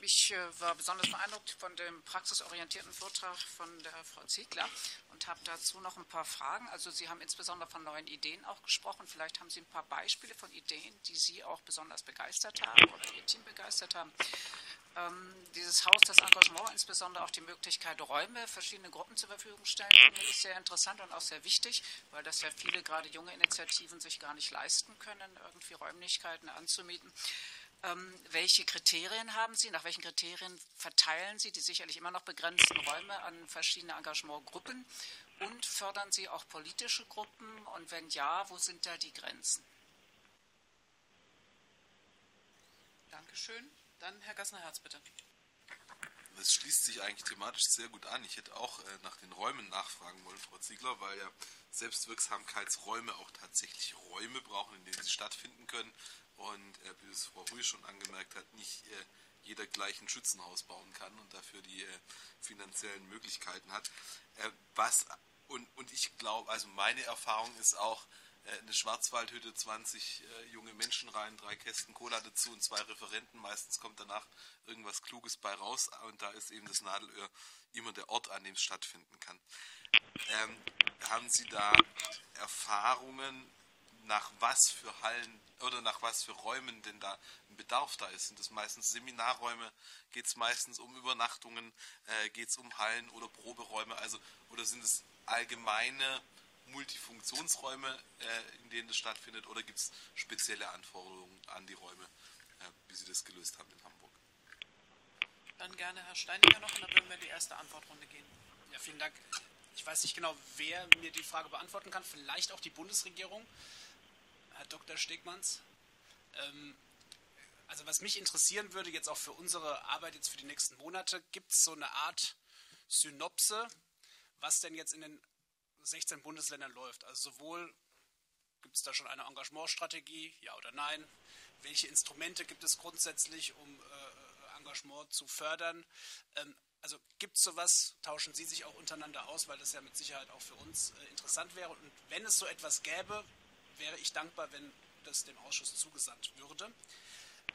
ich äh, war besonders beeindruckt von dem praxisorientierten Vortrag von der Frau Ziegler und habe dazu noch ein paar Fragen. Also Sie haben insbesondere von neuen Ideen auch gesprochen. Vielleicht haben Sie ein paar Beispiele von Ideen, die Sie auch besonders begeistert haben oder Ihr Team begeistert haben. Ähm, dieses Haus, das Engagement, insbesondere auch die Möglichkeit, Räume, verschiedene Gruppen zur Verfügung stellen, finde ich sehr interessant und auch sehr wichtig, weil das ja viele, gerade junge Initiativen, sich gar nicht leisten können, irgendwie Räumlichkeiten anzumieten. Ähm, welche Kriterien haben Sie? Nach welchen Kriterien verteilen Sie die sicherlich immer noch begrenzten Räume an verschiedene Engagementgruppen? Und fördern Sie auch politische Gruppen? Und wenn ja, wo sind da die Grenzen? Dankeschön. Dann Herr Gassner-Herz, bitte. Das schließt sich eigentlich thematisch sehr gut an. Ich hätte auch äh, nach den Räumen nachfragen wollen, Frau Ziegler, weil ja Selbstwirksamkeitsräume auch tatsächlich Räume brauchen, in denen sie stattfinden können und äh, wie es Frau Rühl schon angemerkt hat, nicht äh, jeder gleich ein Schützenhaus bauen kann und dafür die äh, finanziellen Möglichkeiten hat. Äh, was und, und ich glaube, also meine Erfahrung ist auch, äh, eine Schwarzwaldhütte, 20 äh, junge Menschen rein, drei Kästen Cola dazu und zwei Referenten. Meistens kommt danach irgendwas Kluges bei raus und da ist eben das Nadelöhr immer der Ort, an dem es stattfinden kann. Ähm, haben Sie da Erfahrungen, nach was für Hallen oder nach was für Räumen denn da ein Bedarf da ist. Sind das meistens Seminarräume? Geht es meistens um Übernachtungen? Äh, Geht es um Hallen oder Proberäume? Also oder sind es allgemeine Multifunktionsräume, äh, in denen das stattfindet, oder gibt es spezielle Anforderungen an die Räume, äh, wie Sie das gelöst haben in Hamburg? Dann gerne Herr Steiniger noch und dann würden wir in die erste Antwortrunde gehen. Ja, vielen Dank. Ich weiß nicht genau, wer mir die Frage beantworten kann. Vielleicht auch die Bundesregierung. Herr Dr. Stegmanns. Ähm, also was mich interessieren würde, jetzt auch für unsere Arbeit jetzt für die nächsten Monate, gibt es so eine Art Synopse, was denn jetzt in den 16 Bundesländern läuft. Also sowohl gibt es da schon eine Engagementstrategie, ja oder nein? Welche Instrumente gibt es grundsätzlich, um äh, Engagement zu fördern? Ähm, also gibt es sowas, tauschen Sie sich auch untereinander aus, weil das ja mit Sicherheit auch für uns äh, interessant wäre. Und wenn es so etwas gäbe, wäre ich dankbar, wenn das dem Ausschuss zugesandt würde.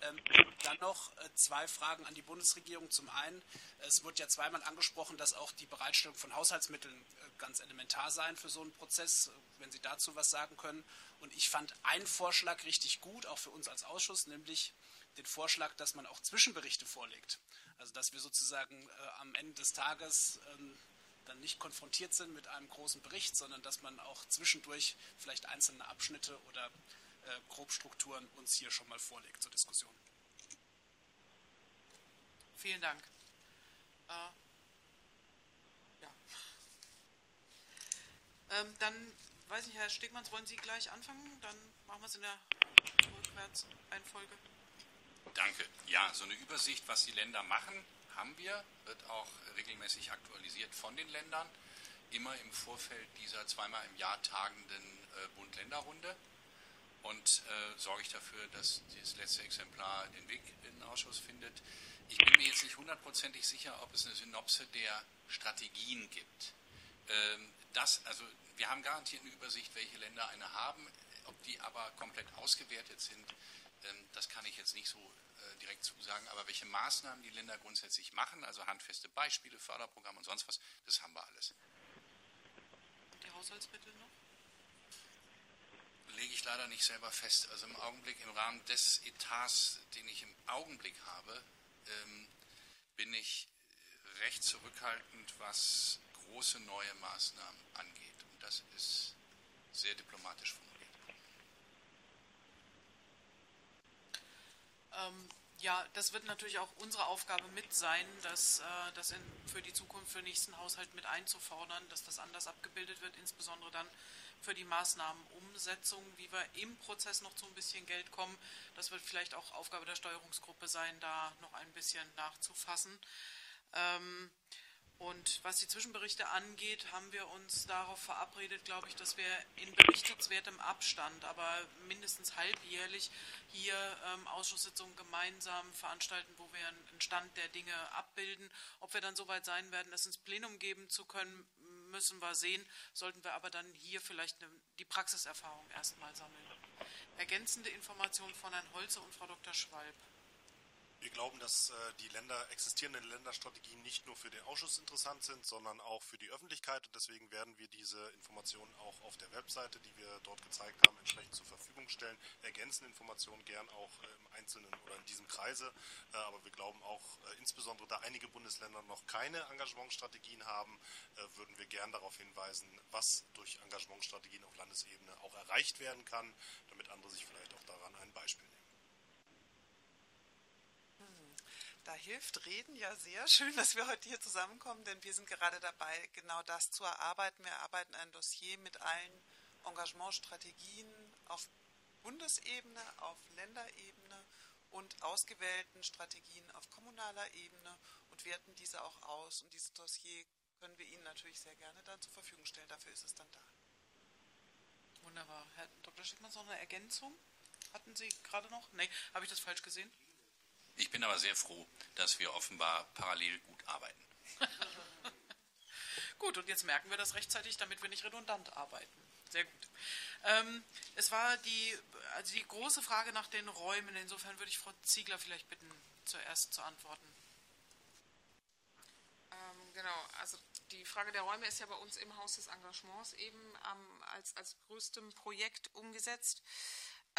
Ähm, dann noch äh, zwei Fragen an die Bundesregierung. Zum einen, es wird ja zweimal angesprochen, dass auch die Bereitstellung von Haushaltsmitteln äh, ganz elementar sein für so einen Prozess, äh, wenn Sie dazu was sagen können. Und ich fand einen Vorschlag richtig gut, auch für uns als Ausschuss, nämlich den Vorschlag, dass man auch Zwischenberichte vorlegt. Also dass wir sozusagen äh, am Ende des Tages ähm, dann nicht konfrontiert sind mit einem großen Bericht, sondern dass man auch zwischendurch vielleicht einzelne Abschnitte oder äh, Grobstrukturen uns hier schon mal vorlegt zur Diskussion. Vielen Dank. Äh, ja. Ähm, dann weiß ich, Herr Stegmanns, wollen Sie gleich anfangen? Dann machen wir es in der Rückwärtseinfolge. Danke. Ja, so eine Übersicht, was die Länder machen, haben wir, wird auch regelmäßig aktualisiert von den Ländern, immer im Vorfeld dieser zweimal im Jahr tagenden äh, Bund-Länder-Runde und äh, sorge ich dafür, dass das letzte Exemplar den Weg in den Ausschuss findet. Ich bin mir jetzt nicht hundertprozentig sicher, ob es eine Synopse der Strategien gibt. Ähm, das, also wir haben garantiert eine Übersicht, welche Länder eine haben, ob die aber komplett ausgewertet sind, das kann ich jetzt nicht so äh, direkt zusagen, aber welche Maßnahmen die Länder grundsätzlich machen, also handfeste Beispiele, Förderprogramme und sonst was, das haben wir alles. Die Haushaltsmittel noch? lege ich leider nicht selber fest. Also im Augenblick, im Rahmen des Etats, den ich im Augenblick habe, ähm, bin ich recht zurückhaltend, was große neue Maßnahmen angeht. Und das ist sehr diplomatisch formuliert. Ähm, ja, das wird natürlich auch unsere Aufgabe mit sein, das, äh, das in, für die Zukunft, für den nächsten Haushalt mit einzufordern, dass das anders abgebildet wird, insbesondere dann für die Maßnahmenumsetzung, wie wir im Prozess noch zu ein bisschen Geld kommen. Das wird vielleicht auch Aufgabe der Steuerungsgruppe sein, da noch ein bisschen nachzufassen. Ähm, und was die Zwischenberichte angeht, haben wir uns darauf verabredet, glaube ich, dass wir in berichtenswertem Abstand, aber mindestens halbjährlich hier ähm, Ausschusssitzungen gemeinsam veranstalten, wo wir einen Stand der Dinge abbilden. Ob wir dann soweit sein werden, das ins Plenum geben zu können, müssen wir sehen. Sollten wir aber dann hier vielleicht eine, die Praxiserfahrung erstmal sammeln. Ergänzende Informationen von Herrn Holze und Frau Dr. Schwalb. Wir glauben, dass äh, die Länder, existierenden Länderstrategien nicht nur für den Ausschuss interessant sind, sondern auch für die Öffentlichkeit. Und deswegen werden wir diese Informationen auch auf der Webseite, die wir dort gezeigt haben, entsprechend zur Verfügung stellen. Ergänzen Informationen gern auch äh, im Einzelnen oder in diesem Kreise. Äh, aber wir glauben auch, insbesondere da einige Bundesländer noch keine Engagementstrategien haben, würden wir gern darauf hinweisen, was durch Engagementstrategien auf Landesebene auch erreicht werden kann, damit andere sich vielleicht auch daran ein Beispiel nehmen. Da hilft Reden ja sehr. Schön, dass wir heute hier zusammenkommen, denn wir sind gerade dabei, genau das zu erarbeiten. Wir erarbeiten ein Dossier mit allen Engagementstrategien auf Bundesebene, auf Länderebene und ausgewählten Strategien auf kommunaler Ebene und werten diese auch aus. Und dieses Dossier können wir Ihnen natürlich sehr gerne dann zur Verfügung stellen. Dafür ist es dann da. Wunderbar. Herr Dr. Schickmann, noch eine Ergänzung? Hatten Sie gerade noch? Nein, habe ich das falsch gesehen? Ich bin aber sehr froh, dass wir offenbar parallel gut arbeiten. gut, und jetzt merken wir das rechtzeitig, damit wir nicht redundant arbeiten. Sehr gut. Ähm, es war die, also die große Frage nach den Räumen. Insofern würde ich Frau Ziegler vielleicht bitten, zuerst zu antworten. Ähm, genau, also die Frage der Räume ist ja bei uns im Haus des Engagements eben ähm, als, als größtem Projekt umgesetzt.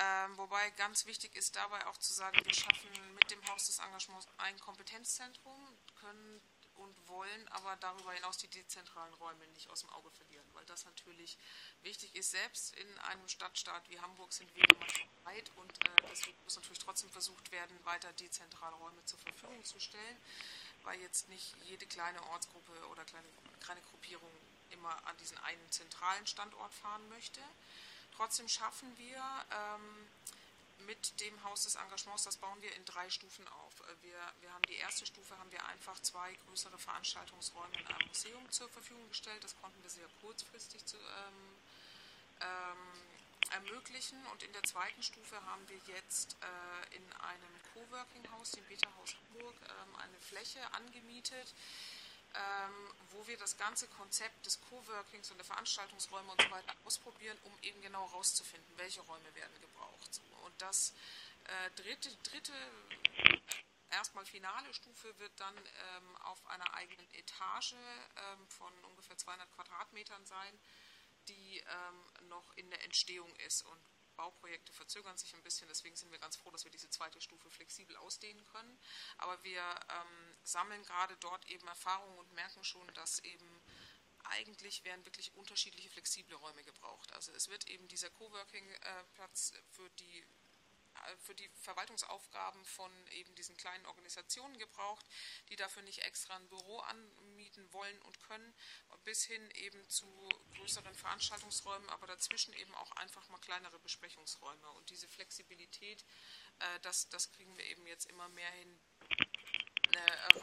Ähm, wobei ganz wichtig ist dabei auch zu sagen, wir schaffen mit dem Haus des Engagements ein Kompetenzzentrum, können und wollen aber darüber hinaus die dezentralen Räume nicht aus dem Auge verlieren, weil das natürlich wichtig ist. Selbst in einem Stadtstaat wie Hamburg sind Wege manchmal weit und äh, deswegen muss natürlich trotzdem versucht werden, weiter dezentrale Räume zur Verfügung zu stellen, weil jetzt nicht jede kleine Ortsgruppe oder kleine, kleine Gruppierung immer an diesen einen zentralen Standort fahren möchte. Trotzdem schaffen wir ähm, mit dem Haus des Engagements, das bauen wir in drei Stufen auf. Äh, wir, wir haben die erste Stufe, haben wir einfach zwei größere Veranstaltungsräume in einem Museum zur Verfügung gestellt. Das konnten wir sehr kurzfristig zu, ähm, ähm, ermöglichen. Und in der zweiten Stufe haben wir jetzt äh, in einem Coworking-Haus, dem Beta-Haus Hamburg, ähm, eine Fläche angemietet, wo wir das ganze Konzept des Coworkings und der Veranstaltungsräume und so weiter ausprobieren, um eben genau herauszufinden, welche Räume werden gebraucht. Und das äh, dritte, dritte erstmal finale Stufe wird dann ähm, auf einer eigenen Etage ähm, von ungefähr 200 Quadratmetern sein, die ähm, noch in der Entstehung ist. Und Bauprojekte verzögern sich ein bisschen, deswegen sind wir ganz froh, dass wir diese zweite Stufe flexibel ausdehnen können. Aber wir ähm, sammeln gerade dort eben Erfahrungen und merken schon, dass eben eigentlich werden wirklich unterschiedliche flexible Räume gebraucht. Also es wird eben dieser Coworking-Platz für die für die Verwaltungsaufgaben von eben diesen kleinen Organisationen gebraucht, die dafür nicht extra ein Büro anmieten wollen und können, bis hin eben zu größeren Veranstaltungsräumen, aber dazwischen eben auch einfach mal kleinere Besprechungsräume. Und diese Flexibilität, äh, das, das kriegen wir eben jetzt immer mehr hin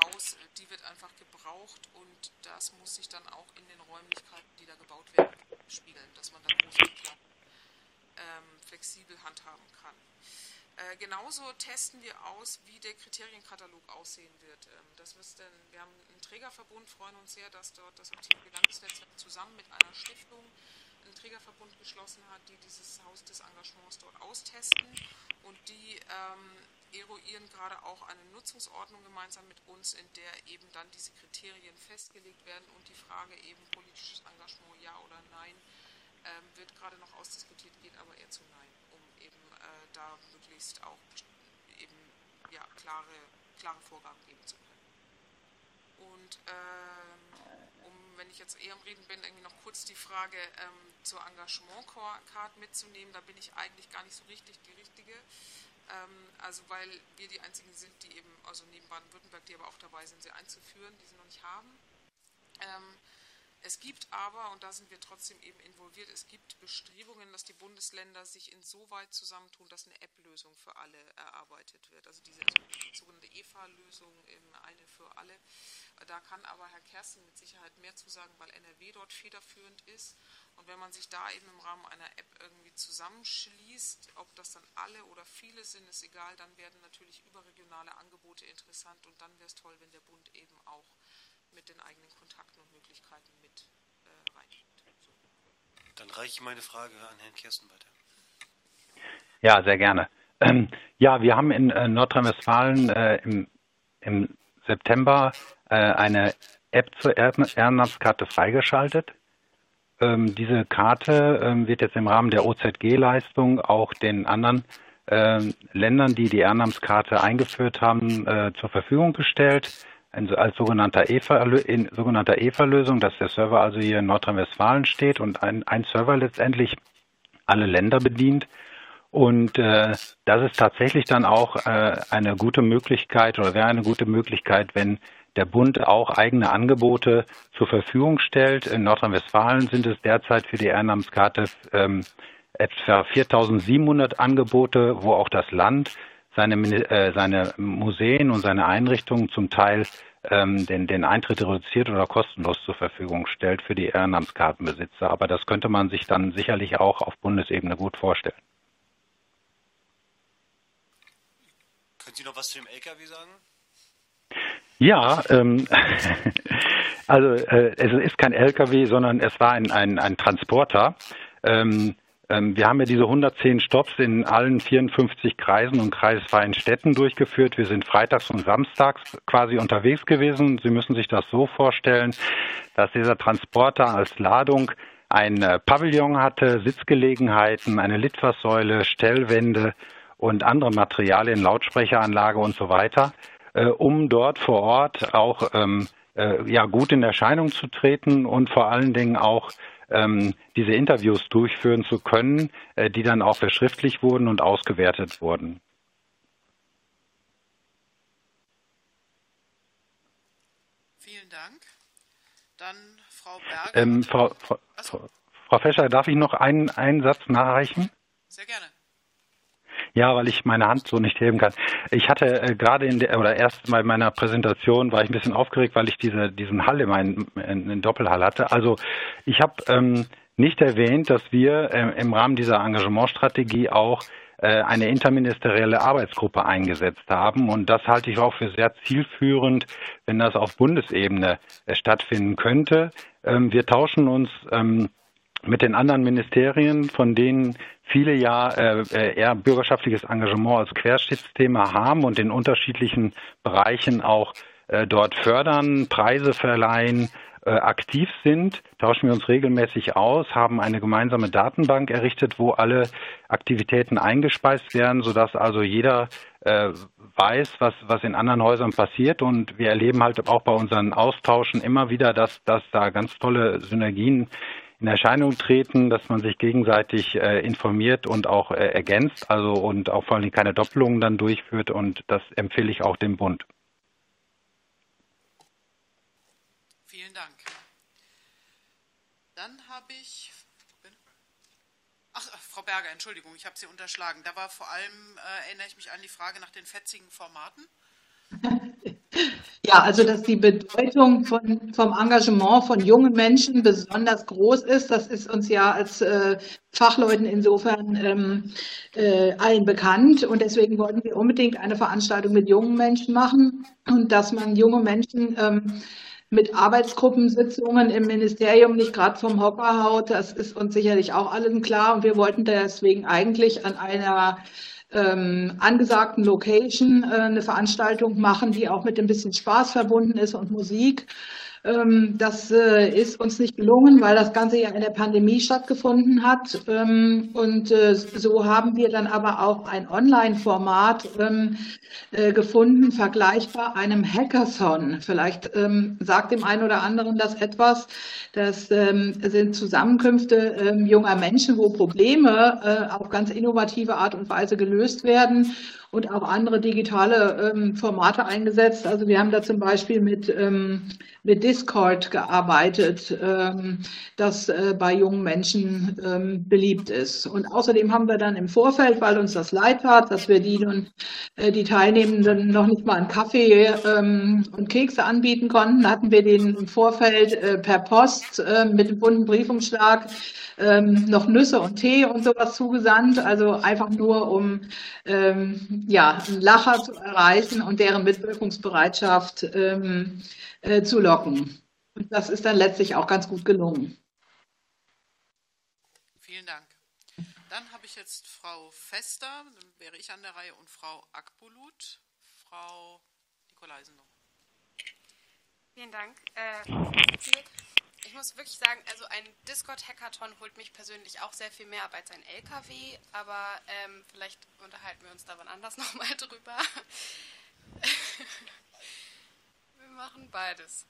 raus, die wird einfach gebraucht und das muss sich dann auch in den Räumlichkeiten, die da gebaut werden, spiegeln, dass man da groß und klein ähm, flexibel handhaben kann. Äh, genauso testen wir aus, wie der Kriterienkatalog aussehen wird. Ähm, das denn, wir haben einen Trägerverbund, freuen uns sehr, dass dort das aktive Landesnetzwerk zusammen mit einer Stiftung einen Trägerverbund geschlossen hat, die dieses Haus des Engagements dort austesten und die ähm, eruieren gerade auch eine Nutzungsordnung gemeinsam mit uns, in der eben dann diese Kriterien festgelegt werden und die Frage eben politisches Engagement ja oder nein ähm, wird gerade noch ausdiskutiert, geht aber eher zu Nein, um eben äh, da möglichst auch eben ja, klare, klare Vorgaben geben zu können. Und ähm, um, wenn ich jetzt eher am Reden bin, irgendwie noch kurz die Frage ähm, zur Engagement-Card mitzunehmen, da bin ich eigentlich gar nicht so richtig die Richtige. Ähm, also weil wir die einzigen sind, die eben, also neben Baden-Württemberg, die aber auch dabei sind, sie einzuführen, die sie noch nicht haben. Es gibt aber, und da sind wir trotzdem eben involviert, es gibt Bestrebungen, dass die Bundesländer sich insoweit zusammentun, dass eine App-Lösung für alle erarbeitet wird. Also diese sogenannte EFA-Lösung, eine für alle. Da kann aber Herr Kersten mit Sicherheit mehr zu sagen, weil NRW dort federführend ist. Und wenn man sich da eben im Rahmen einer App irgendwie zusammenschließt, ob das dann alle oder viele sind, ist egal, dann werden natürlich überregionale Angebote interessant und dann wäre es toll, wenn der Bund eben auch mit den eigenen Kontakten und Möglichkeiten mit äh, reingeht. So. Dann reiche ich meine Frage an Herrn Kirsten weiter. Ja, sehr gerne. Ähm, ja, wir haben in äh, Nordrhein-Westfalen äh, im, im, September äh, eine App zur Ehrenamtskarte freigeschaltet. Ähm, diese Karte ähm, wird jetzt im Rahmen der OZG-Leistung auch den anderen ähm, Ländern, die die Ehrenamtskarte eingeführt haben, äh, zur Verfügung gestellt als sogenannter EVA-Lösung, sogenannter EVA dass der Server also hier in Nordrhein-Westfalen steht und ein, ein Server letztendlich alle Länder bedient. Und äh, das ist tatsächlich dann auch äh, eine gute Möglichkeit oder wäre eine gute Möglichkeit, wenn der Bund auch eigene Angebote zur Verfügung stellt. In Nordrhein-Westfalen sind es derzeit für die Ehrenamtskarte ähm, etwa 4.700 Angebote, wo auch das Land seine, äh, seine Museen und seine Einrichtungen zum Teil ähm, den, den Eintritt reduziert oder kostenlos zur Verfügung stellt für die Ehrenamtskartenbesitzer. Aber das könnte man sich dann sicherlich auch auf Bundesebene gut vorstellen. Können Sie noch was zu dem LKW sagen? Ja, ähm, also äh, es ist kein LKW, sondern es war ein, ein, ein Transporter. Ähm, wir haben ja diese 110 Stops in allen 54 Kreisen und kreisfreien Städten durchgeführt. Wir sind freitags und samstags quasi unterwegs gewesen. Sie müssen sich das so vorstellen, dass dieser Transporter als Ladung ein äh, Pavillon hatte, Sitzgelegenheiten, eine Litfaßsäule, Stellwände und andere Materialien, Lautsprecheranlage und so weiter, äh, um dort vor Ort auch ähm, äh, ja gut in Erscheinung zu treten und vor allen Dingen auch ähm, diese Interviews durchführen zu können, äh, die dann auch verschriftlich wurden und ausgewertet wurden. Vielen Dank. Dann Frau Berger. Ähm, Frau, Frau, Frau Fescher, darf ich noch einen, einen Satz nachreichen? Sehr gerne. Ja, weil ich meine Hand so nicht heben kann. Ich hatte äh, gerade in der oder erst bei meiner Präsentation war ich ein bisschen aufgeregt, weil ich diese diesen Hall in meinen in, in Doppelhall hatte. Also ich habe ähm, nicht erwähnt, dass wir äh, im Rahmen dieser Engagementstrategie auch äh, eine interministerielle Arbeitsgruppe eingesetzt haben. Und das halte ich auch für sehr zielführend, wenn das auf Bundesebene äh, stattfinden könnte. Ähm, wir tauschen uns ähm, mit den anderen Ministerien, von denen viele ja äh, eher bürgerschaftliches Engagement als Querschnittsthema haben und in unterschiedlichen Bereichen auch äh, dort fördern, Preise verleihen, äh, aktiv sind, tauschen wir uns regelmäßig aus, haben eine gemeinsame Datenbank errichtet, wo alle Aktivitäten eingespeist werden, sodass also jeder äh, weiß, was, was in anderen Häusern passiert. Und wir erleben halt auch bei unseren Austauschen immer wieder, dass, dass da ganz tolle Synergien in Erscheinung treten, dass man sich gegenseitig äh, informiert und auch äh, ergänzt, also und auch vor allem keine Doppelungen dann durchführt und das empfehle ich auch dem Bund. Vielen Dank. Dann habe ich Ach, Frau Berger, Entschuldigung, ich habe Sie unterschlagen. Da war vor allem, äh, erinnere ich mich an die Frage nach den fetzigen Formaten. Ja, also dass die Bedeutung von, vom Engagement von jungen Menschen besonders groß ist, das ist uns ja als äh, Fachleuten insofern ähm, äh, allen bekannt. Und deswegen wollten wir unbedingt eine Veranstaltung mit jungen Menschen machen und dass man junge Menschen ähm, mit Arbeitsgruppensitzungen im Ministerium nicht gerade vom Hocker haut, das ist uns sicherlich auch allen klar. Und wir wollten deswegen eigentlich an einer ähm, angesagten Location äh, eine Veranstaltung machen, die auch mit ein bisschen Spaß verbunden ist und Musik. Ähm, das äh, ist uns nicht gelungen, weil das Ganze ja in der Pandemie stattgefunden hat. Ähm, und äh, so haben wir dann aber auch ein Online-Format ähm, äh, gefunden, vergleichbar einem Hackathon. Vielleicht sagt dem einen oder anderen das etwas. Das sind Zusammenkünfte junger Menschen, wo Probleme auf ganz innovative Art und Weise gelöst werden und auch andere digitale ähm, Formate eingesetzt. Also wir haben da zum Beispiel mit, ähm, mit Discord gearbeitet, ähm, das äh, bei jungen Menschen ähm, beliebt ist. Und außerdem haben wir dann im Vorfeld, weil uns das leid tat, dass wir die nun, äh, die Teilnehmenden noch nicht mal einen Kaffee ähm, und Kekse anbieten konnten, hatten wir den im Vorfeld äh, per Post äh, mit einem bunten Briefumschlag ähm, noch Nüsse und Tee und sowas zugesandt. Also einfach nur, um ähm, ja, einen Lacher zu erreichen und deren Mitwirkungsbereitschaft ähm, äh, zu locken. Und das ist dann letztlich auch ganz gut gelungen. Vielen Dank. Dann habe ich jetzt Frau Fester, dann wäre ich an der Reihe, und Frau Akbulut. Frau Nikolaisen noch. Vielen Dank. Äh, ich muss wirklich sagen, also ein Discord-Hackathon holt mich persönlich auch sehr viel mehr ab als ein LKW, aber ähm, vielleicht unterhalten wir uns da wann anders nochmal drüber. wir machen beides.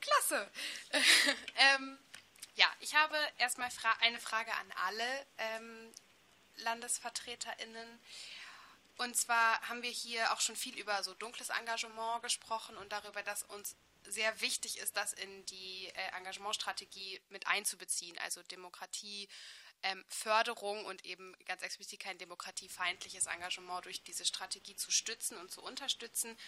Klasse. ähm, ja, ich habe erstmal fra eine Frage an alle ähm, LandesvertreterInnen. Und zwar haben wir hier auch schon viel über so dunkles Engagement gesprochen und darüber, dass uns sehr wichtig ist, das in die äh, Engagementstrategie mit einzubeziehen, also Demokratie. Ähm, Förderung und eben ganz explizit kein demokratiefeindliches Engagement durch diese Strategie zu stützen und zu unterstützen.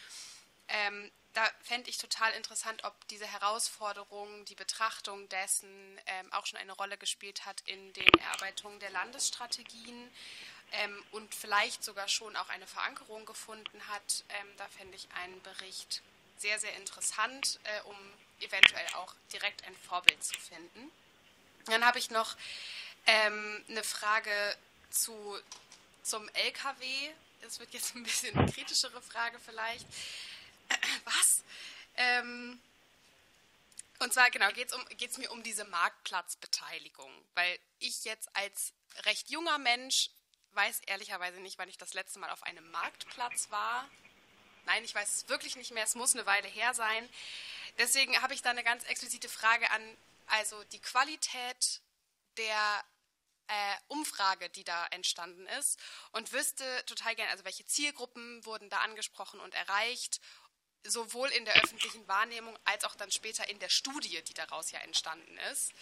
Ähm, da fände ich total interessant, ob diese Herausforderung, die Betrachtung dessen ähm, auch schon eine Rolle gespielt hat in den Erarbeitungen der Landesstrategien ähm, und vielleicht sogar schon auch eine Verankerung gefunden hat. Ähm, da fände ich einen Bericht sehr, sehr interessant, äh, um eventuell auch direkt ein Vorbild zu finden. Dann habe ich noch ähm, eine Frage zu, zum LKW. Das wird jetzt ein bisschen eine kritischere Frage vielleicht. Was? Ähm, und zwar, genau, geht es um, geht's mir um diese Marktplatzbeteiligung. Weil ich jetzt als recht junger Mensch weiß ehrlicherweise nicht, wann ich das letzte Mal auf einem Marktplatz war. Nein, ich weiß es wirklich nicht mehr. Es muss eine Weile her sein. Deswegen habe ich da eine ganz explizite Frage an, also die Qualität der äh, Umfrage, die da entstanden ist und wüsste total gerne, also welche Zielgruppen wurden da angesprochen und erreicht sowohl in der öffentlichen Wahrnehmung als auch dann später in der Studie, die daraus ja entstanden ist,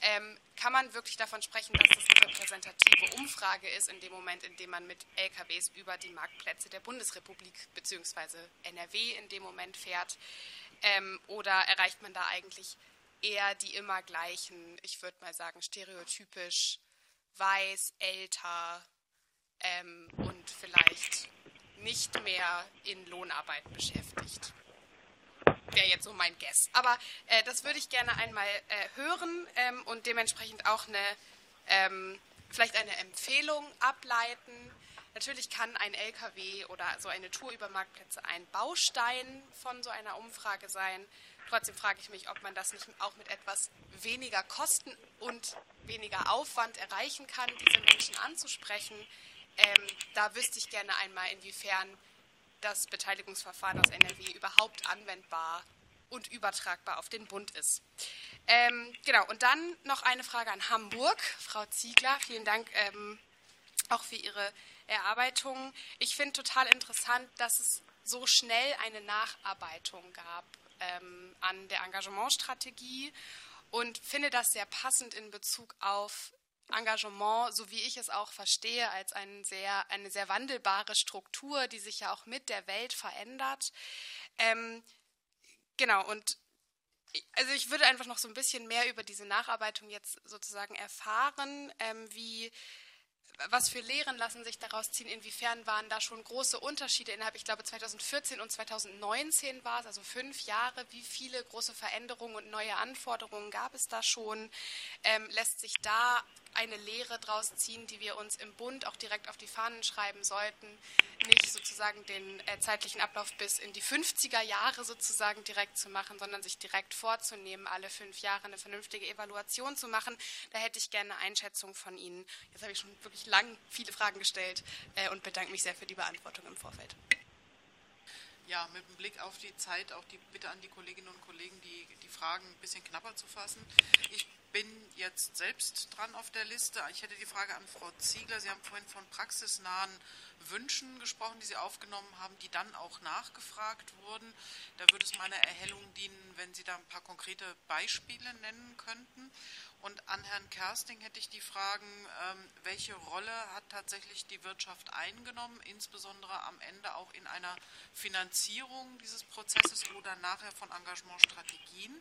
ähm, kann man wirklich davon sprechen, dass das eine repräsentative Umfrage ist, in dem Moment, in dem man mit LKWs über die Marktplätze der Bundesrepublik bzw. NRW in dem Moment fährt? Ähm, oder erreicht man da eigentlich eher die immer gleichen, ich würde mal sagen, stereotypisch weiß, älter ähm, und vielleicht nicht mehr in Lohnarbeit beschäftigt. Wäre jetzt so mein Guess. Aber äh, das würde ich gerne einmal äh, hören ähm, und dementsprechend auch eine, ähm, vielleicht eine Empfehlung ableiten. Natürlich kann ein LKW oder so eine Tour über Marktplätze ein Baustein von so einer Umfrage sein. Trotzdem frage ich mich, ob man das nicht auch mit etwas weniger Kosten und weniger Aufwand erreichen kann, diese Menschen anzusprechen. Ähm, da wüsste ich gerne einmal, inwiefern das Beteiligungsverfahren aus NRW überhaupt anwendbar und übertragbar auf den Bund ist. Ähm, genau, und dann noch eine Frage an Hamburg. Frau Ziegler, vielen Dank ähm, auch für Ihre Erarbeitung. Ich finde total interessant, dass es so schnell eine Nacharbeitung gab ähm, an der Engagementstrategie und finde das sehr passend in Bezug auf Engagement, so wie ich es auch verstehe, als ein sehr, eine sehr wandelbare Struktur, die sich ja auch mit der Welt verändert. Ähm, genau, und also ich würde einfach noch so ein bisschen mehr über diese Nacharbeitung jetzt sozusagen erfahren, ähm, wie was für Lehren lassen sich daraus ziehen? Inwiefern waren da schon große Unterschiede innerhalb, ich glaube 2014 und 2019 war es, also fünf Jahre. Wie viele große Veränderungen und neue Anforderungen gab es da schon? Ähm, lässt sich da eine Lehre daraus ziehen, die wir uns im Bund auch direkt auf die Fahnen schreiben sollten, nicht sozusagen den äh, zeitlichen Ablauf bis in die 50er Jahre sozusagen direkt zu machen, sondern sich direkt vorzunehmen, alle fünf Jahre eine vernünftige Evaluation zu machen. Da hätte ich gerne eine Einschätzung von Ihnen. Jetzt habe ich schon wirklich lang viele Fragen gestellt äh, und bedanke mich sehr für die Beantwortung im Vorfeld. Ja, mit dem Blick auf die Zeit auch die Bitte an die Kolleginnen und Kollegen, die, die Fragen ein bisschen knapper zu fassen. Ich bin jetzt selbst dran auf der Liste. Ich hätte die Frage an Frau Ziegler. Sie haben vorhin von praxisnahen Wünschen gesprochen, die Sie aufgenommen haben, die dann auch nachgefragt wurden. Da würde es meiner Erhellung dienen, wenn Sie da ein paar konkrete Beispiele nennen könnten. Und an Herrn Kersting hätte ich die Fragen, ähm, welche Rolle hat tatsächlich die Wirtschaft eingenommen, insbesondere am Ende auch in einer Finanzierung dieses Prozesses oder nachher von Engagementstrategien.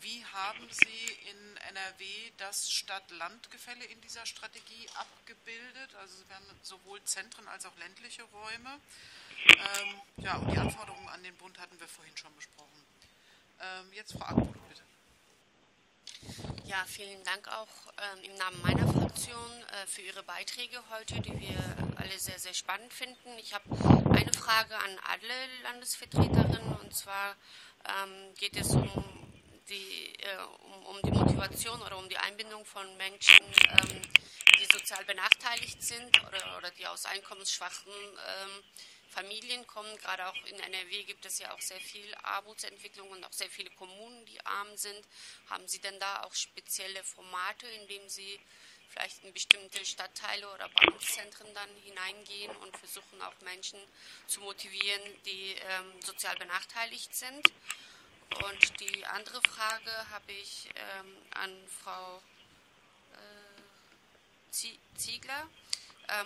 Wie haben Sie in NRW das Stadt-Land-Gefälle in dieser Strategie abgebildet? Also Sie werden sowohl Zentren als auch ländliche Räume. Ähm, ja, und die Anforderungen an den Bund hatten wir vorhin schon besprochen. Ähm, jetzt Frau Akbulo, bitte. Ja, vielen Dank auch ähm, im Namen meiner Fraktion äh, für Ihre Beiträge heute, die wir alle sehr, sehr spannend finden. Ich habe eine Frage an alle Landesvertreterinnen und zwar ähm, geht es um die, äh, um, um, die Motivation oder um die Einbindung von Menschen, ähm, die sozial benachteiligt sind oder, oder die aus einkommensschwachen ähm, Familien kommen. Gerade auch in NRW gibt es ja auch sehr viel Armutsentwicklung und auch sehr viele Kommunen, die arm sind. Haben Sie denn da auch spezielle Formate, in denen Sie vielleicht in bestimmte Stadtteile oder Ballungszentren dann hineingehen und versuchen auch Menschen zu motivieren, die ähm, sozial benachteiligt sind? Und die andere Frage habe ich ähm, an Frau äh, Ziegler,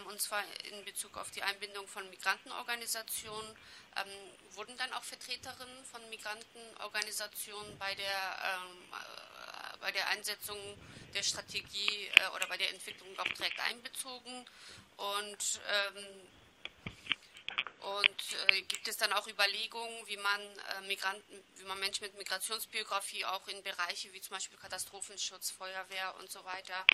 und zwar in Bezug auf die Einbindung von Migrantenorganisationen. Ähm, wurden dann auch Vertreterinnen von Migrantenorganisationen bei der, ähm, äh, bei der Einsetzung der Strategie äh, oder bei der Entwicklung auch direkt einbezogen? Und ähm, und äh, gibt es dann auch Überlegungen, wie man, äh, Migranten, wie man Menschen mit Migrationsbiografie auch in Bereiche wie zum Beispiel Katastrophenschutz, Feuerwehr und so weiter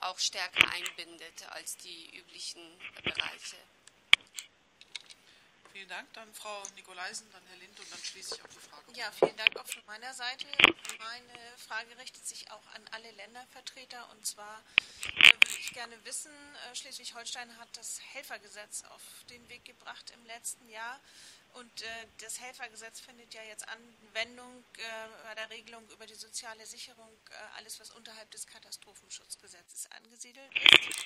auch stärker einbindet als die üblichen Bereiche? Vielen Dank. Dann Frau Nikolaisen, dann Herr Lind und dann schließe ich auch die Frage. Ja, vielen Dank auch von meiner Seite. Meine Frage richtet sich auch an alle Ländervertreter. Und zwar würde ich gerne wissen, äh, Schleswig-Holstein hat das Helfergesetz auf den Weg gebracht im letzten Jahr. Und äh, das Helfergesetz findet ja jetzt Anwendung äh, bei der Regelung über die soziale Sicherung, alles was unterhalb des Katastrophenschutzgesetzes angesiedelt ist.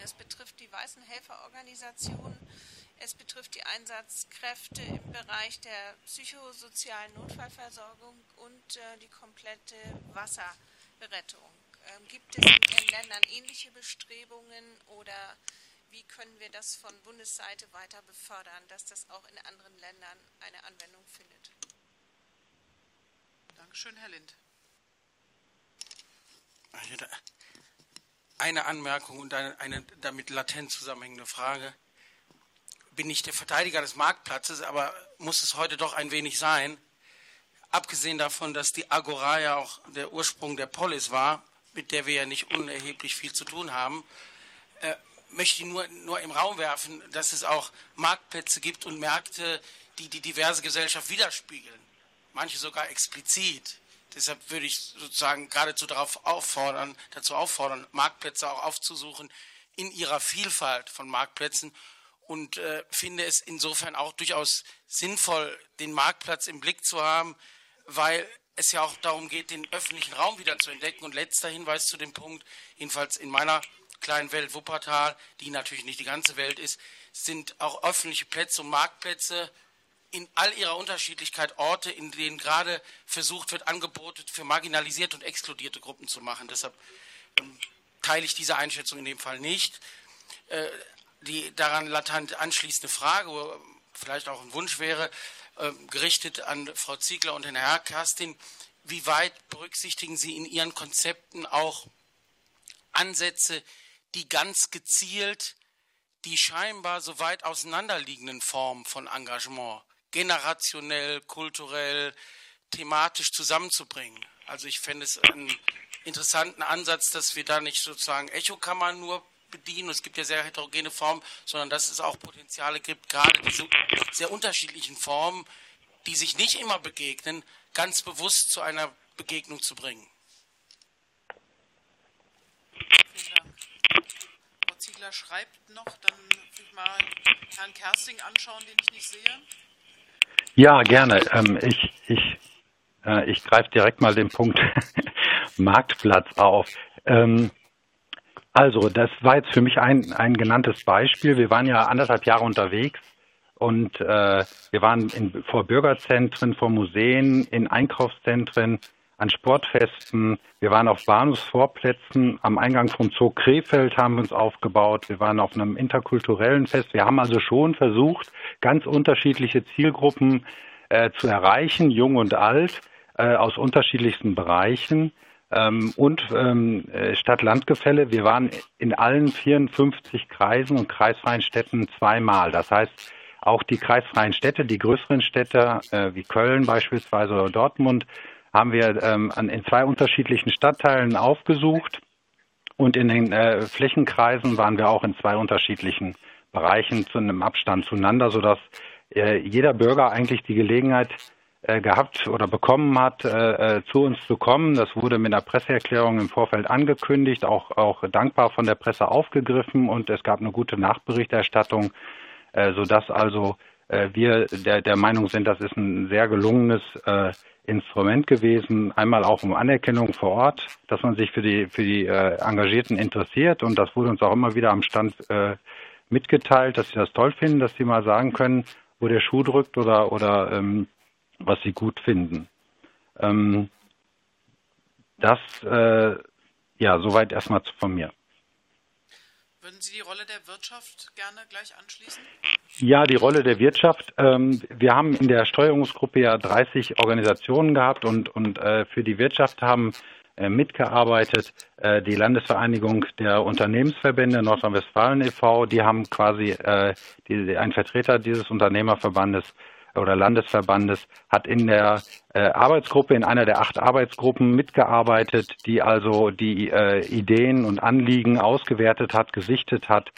Es betrifft die weißen Helferorganisationen, es betrifft die Einsatzkräfte im Bereich der psychosozialen Notfallversorgung und äh, die komplette Wasserrettung. Ähm, gibt es in Ihren Ländern ähnliche Bestrebungen oder wie können wir das von Bundesseite weiter befördern, dass das auch in anderen Ländern eine Anwendung findet? Dankeschön, Herr Lind. Eine Anmerkung und eine, eine damit latent zusammenhängende Frage. Bin nicht der Verteidiger des Marktplatzes, aber muss es heute doch ein wenig sein. Abgesehen davon, dass die Agora ja auch der Ursprung der Polis war, mit der wir ja nicht unerheblich viel zu tun haben, äh, möchte ich nur, nur im Raum werfen, dass es auch Marktplätze gibt und Märkte, die die diverse Gesellschaft widerspiegeln. Manche sogar explizit. Deshalb würde ich sozusagen geradezu darauf auffordern, dazu auffordern, Marktplätze auch aufzusuchen in ihrer Vielfalt von Marktplätzen und äh, finde es insofern auch durchaus sinnvoll, den Marktplatz im Blick zu haben, weil es ja auch darum geht, den öffentlichen Raum wieder zu entdecken. Und letzter Hinweis zu dem Punkt, jedenfalls in meiner kleinen Welt Wuppertal, die natürlich nicht die ganze Welt ist, sind auch öffentliche Plätze und Marktplätze in all ihrer Unterschiedlichkeit Orte, in denen gerade versucht wird, Angebote für marginalisierte und exkludierte Gruppen zu machen. Deshalb ähm, teile ich diese Einschätzung in dem Fall nicht. Äh, die daran latent anschließende Frage, vielleicht auch ein Wunsch wäre, äh, gerichtet an Frau Ziegler und Herrn Herr Kerstin, wie weit berücksichtigen Sie in Ihren Konzepten auch Ansätze, die ganz gezielt die scheinbar so weit auseinanderliegenden Formen von Engagement generationell, kulturell, thematisch zusammenzubringen. Also ich fände es einen interessanten Ansatz, dass wir da nicht sozusagen Echokammern nur bedienen, es gibt ja sehr heterogene Formen, sondern dass es auch Potenziale gibt, gerade diese sehr unterschiedlichen Formen, die sich nicht immer begegnen, ganz bewusst zu einer Begegnung zu bringen. Ziegler schreibt noch, dann will ich mal Herrn Kersting anschauen, den ich nicht sehe. Ja, gerne. Ähm, ich ich, äh, ich greife direkt mal den Punkt Marktplatz auf. Ähm, also, das war jetzt für mich ein, ein genanntes Beispiel. Wir waren ja anderthalb Jahre unterwegs und äh, wir waren in, vor Bürgerzentren, vor Museen, in Einkaufszentren, an Sportfesten. Wir waren auf Bahnhofsvorplätzen. Am Eingang vom Zoo Krefeld haben wir uns aufgebaut. Wir waren auf einem interkulturellen Fest. Wir haben also schon versucht, ganz unterschiedliche Zielgruppen äh, zu erreichen, jung und alt, äh, aus unterschiedlichsten Bereichen. Ähm, und ähm, äh, Stadt-Land-Gefälle. Wir waren in allen 54 Kreisen und kreisfreien Städten zweimal. Das heißt, auch die kreisfreien Städte, die größeren Städte äh, wie Köln beispielsweise oder Dortmund, haben wir ähm, in zwei unterschiedlichen Stadtteilen aufgesucht und in den äh, Flächenkreisen waren wir auch in zwei unterschiedlichen Bereichen zu einem Abstand zueinander, sodass äh, jeder Bürger eigentlich die Gelegenheit gehabt oder bekommen hat, äh, äh, zu uns zu kommen. Das wurde mit einer Presseerklärung im Vorfeld angekündigt, auch, auch dankbar von der Presse aufgegriffen und es gab eine gute Nachberichterstattung, äh, sodass also äh, wir der, der Meinung sind, das ist ein sehr gelungenes äh, Instrument gewesen, einmal auch um Anerkennung vor Ort, dass man sich für die, für die äh, Engagierten interessiert und das wurde uns auch immer wieder am Stand äh, mitgeteilt, dass sie das toll finden, dass sie mal sagen können, wo der Schuh drückt oder, oder ähm, was sie gut finden. Ähm, das, äh, ja, soweit erstmal von mir. Würden Sie die Rolle der Wirtschaft gerne gleich anschließen? Ja, die Rolle der Wirtschaft. Ähm, wir haben in der Steuerungsgruppe ja 30 Organisationen gehabt und, und äh, für die Wirtschaft haben äh, mitgearbeitet äh, die Landesvereinigung der Unternehmensverbände Nordrhein-Westfalen e.V. Die haben quasi die, ein Vertreter dieses Unternehmerverbandes oder Landesverbandes hat in der äh, Arbeitsgruppe, in einer der acht Arbeitsgruppen mitgearbeitet, die also die äh, Ideen und Anliegen ausgewertet hat, gesichtet hat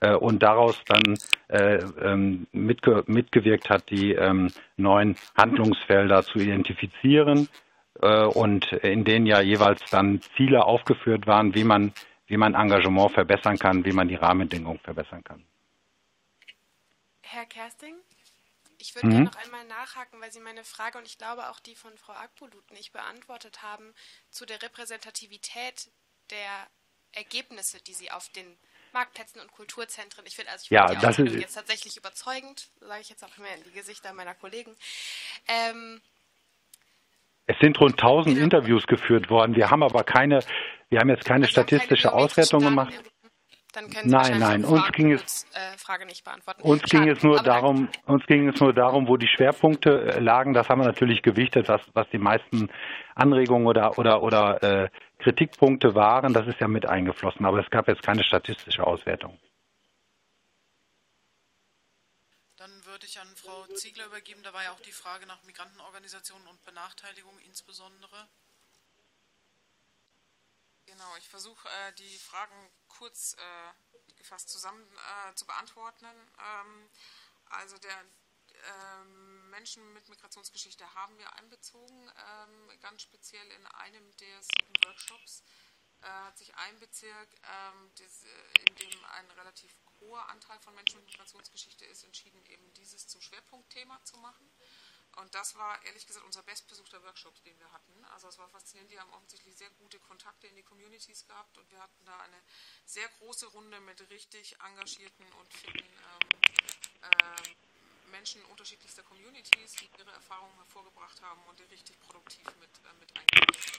äh, und daraus dann äh, ähm, mitge mitgewirkt hat, die ähm, neuen Handlungsfelder zu identifizieren äh, und in denen ja jeweils dann Ziele aufgeführt waren, wie man, wie man Engagement verbessern kann, wie man die Rahmenbedingungen verbessern kann. Herr Kersting? Ich würde mhm. gerne noch einmal nachhaken, weil Sie meine Frage und ich glaube auch die von Frau Akbulut nicht beantwortet haben, zu der Repräsentativität der Ergebnisse, die Sie auf den Marktplätzen und Kulturzentren. Ich finde also ich ja, die das ist jetzt tatsächlich überzeugend, sage ich jetzt auch immer in die Gesichter meiner Kollegen. Ähm, es sind rund 1000 genau. Interviews geführt worden. Wir haben aber keine, wir haben jetzt keine also statistische keine Auswertung gemacht. Dann können Sie nein, nein, uns ging es äh, Frage nicht beantworten. Uns Schade, ging es nur darum, uns ging es nur darum, wo die Schwerpunkte äh, lagen. Das haben wir natürlich gewichtet, was, was die meisten Anregungen oder oder oder äh, Kritikpunkte waren. Das ist ja mit eingeflossen, aber es gab jetzt keine statistische Auswertung. Dann würde ich an Frau Ziegler übergeben. Da war ja auch die Frage nach Migrantenorganisationen und Benachteiligung insbesondere. Genau, ich versuche äh, die Fragen kurz äh, gefasst zusammen äh, zu beantworten. Ähm, also der ähm, Menschen mit Migrationsgeschichte haben wir einbezogen, ähm, ganz speziell in einem der sieben Workshops äh, hat sich ein Bezirk, ähm, äh, in dem ein relativ hoher Anteil von Menschen mit Migrationsgeschichte ist, entschieden, eben dieses zum Schwerpunktthema zu machen. Und das war ehrlich gesagt unser bestbesuchter Workshop, den wir hatten. Also es war faszinierend, die haben offensichtlich sehr gute Kontakte in die Communities gehabt und wir hatten da eine sehr große Runde mit richtig engagierten und fitten ähm, äh, Menschen unterschiedlichster Communities, die ihre Erfahrungen hervorgebracht haben und die richtig produktiv mit, äh, mit eingebracht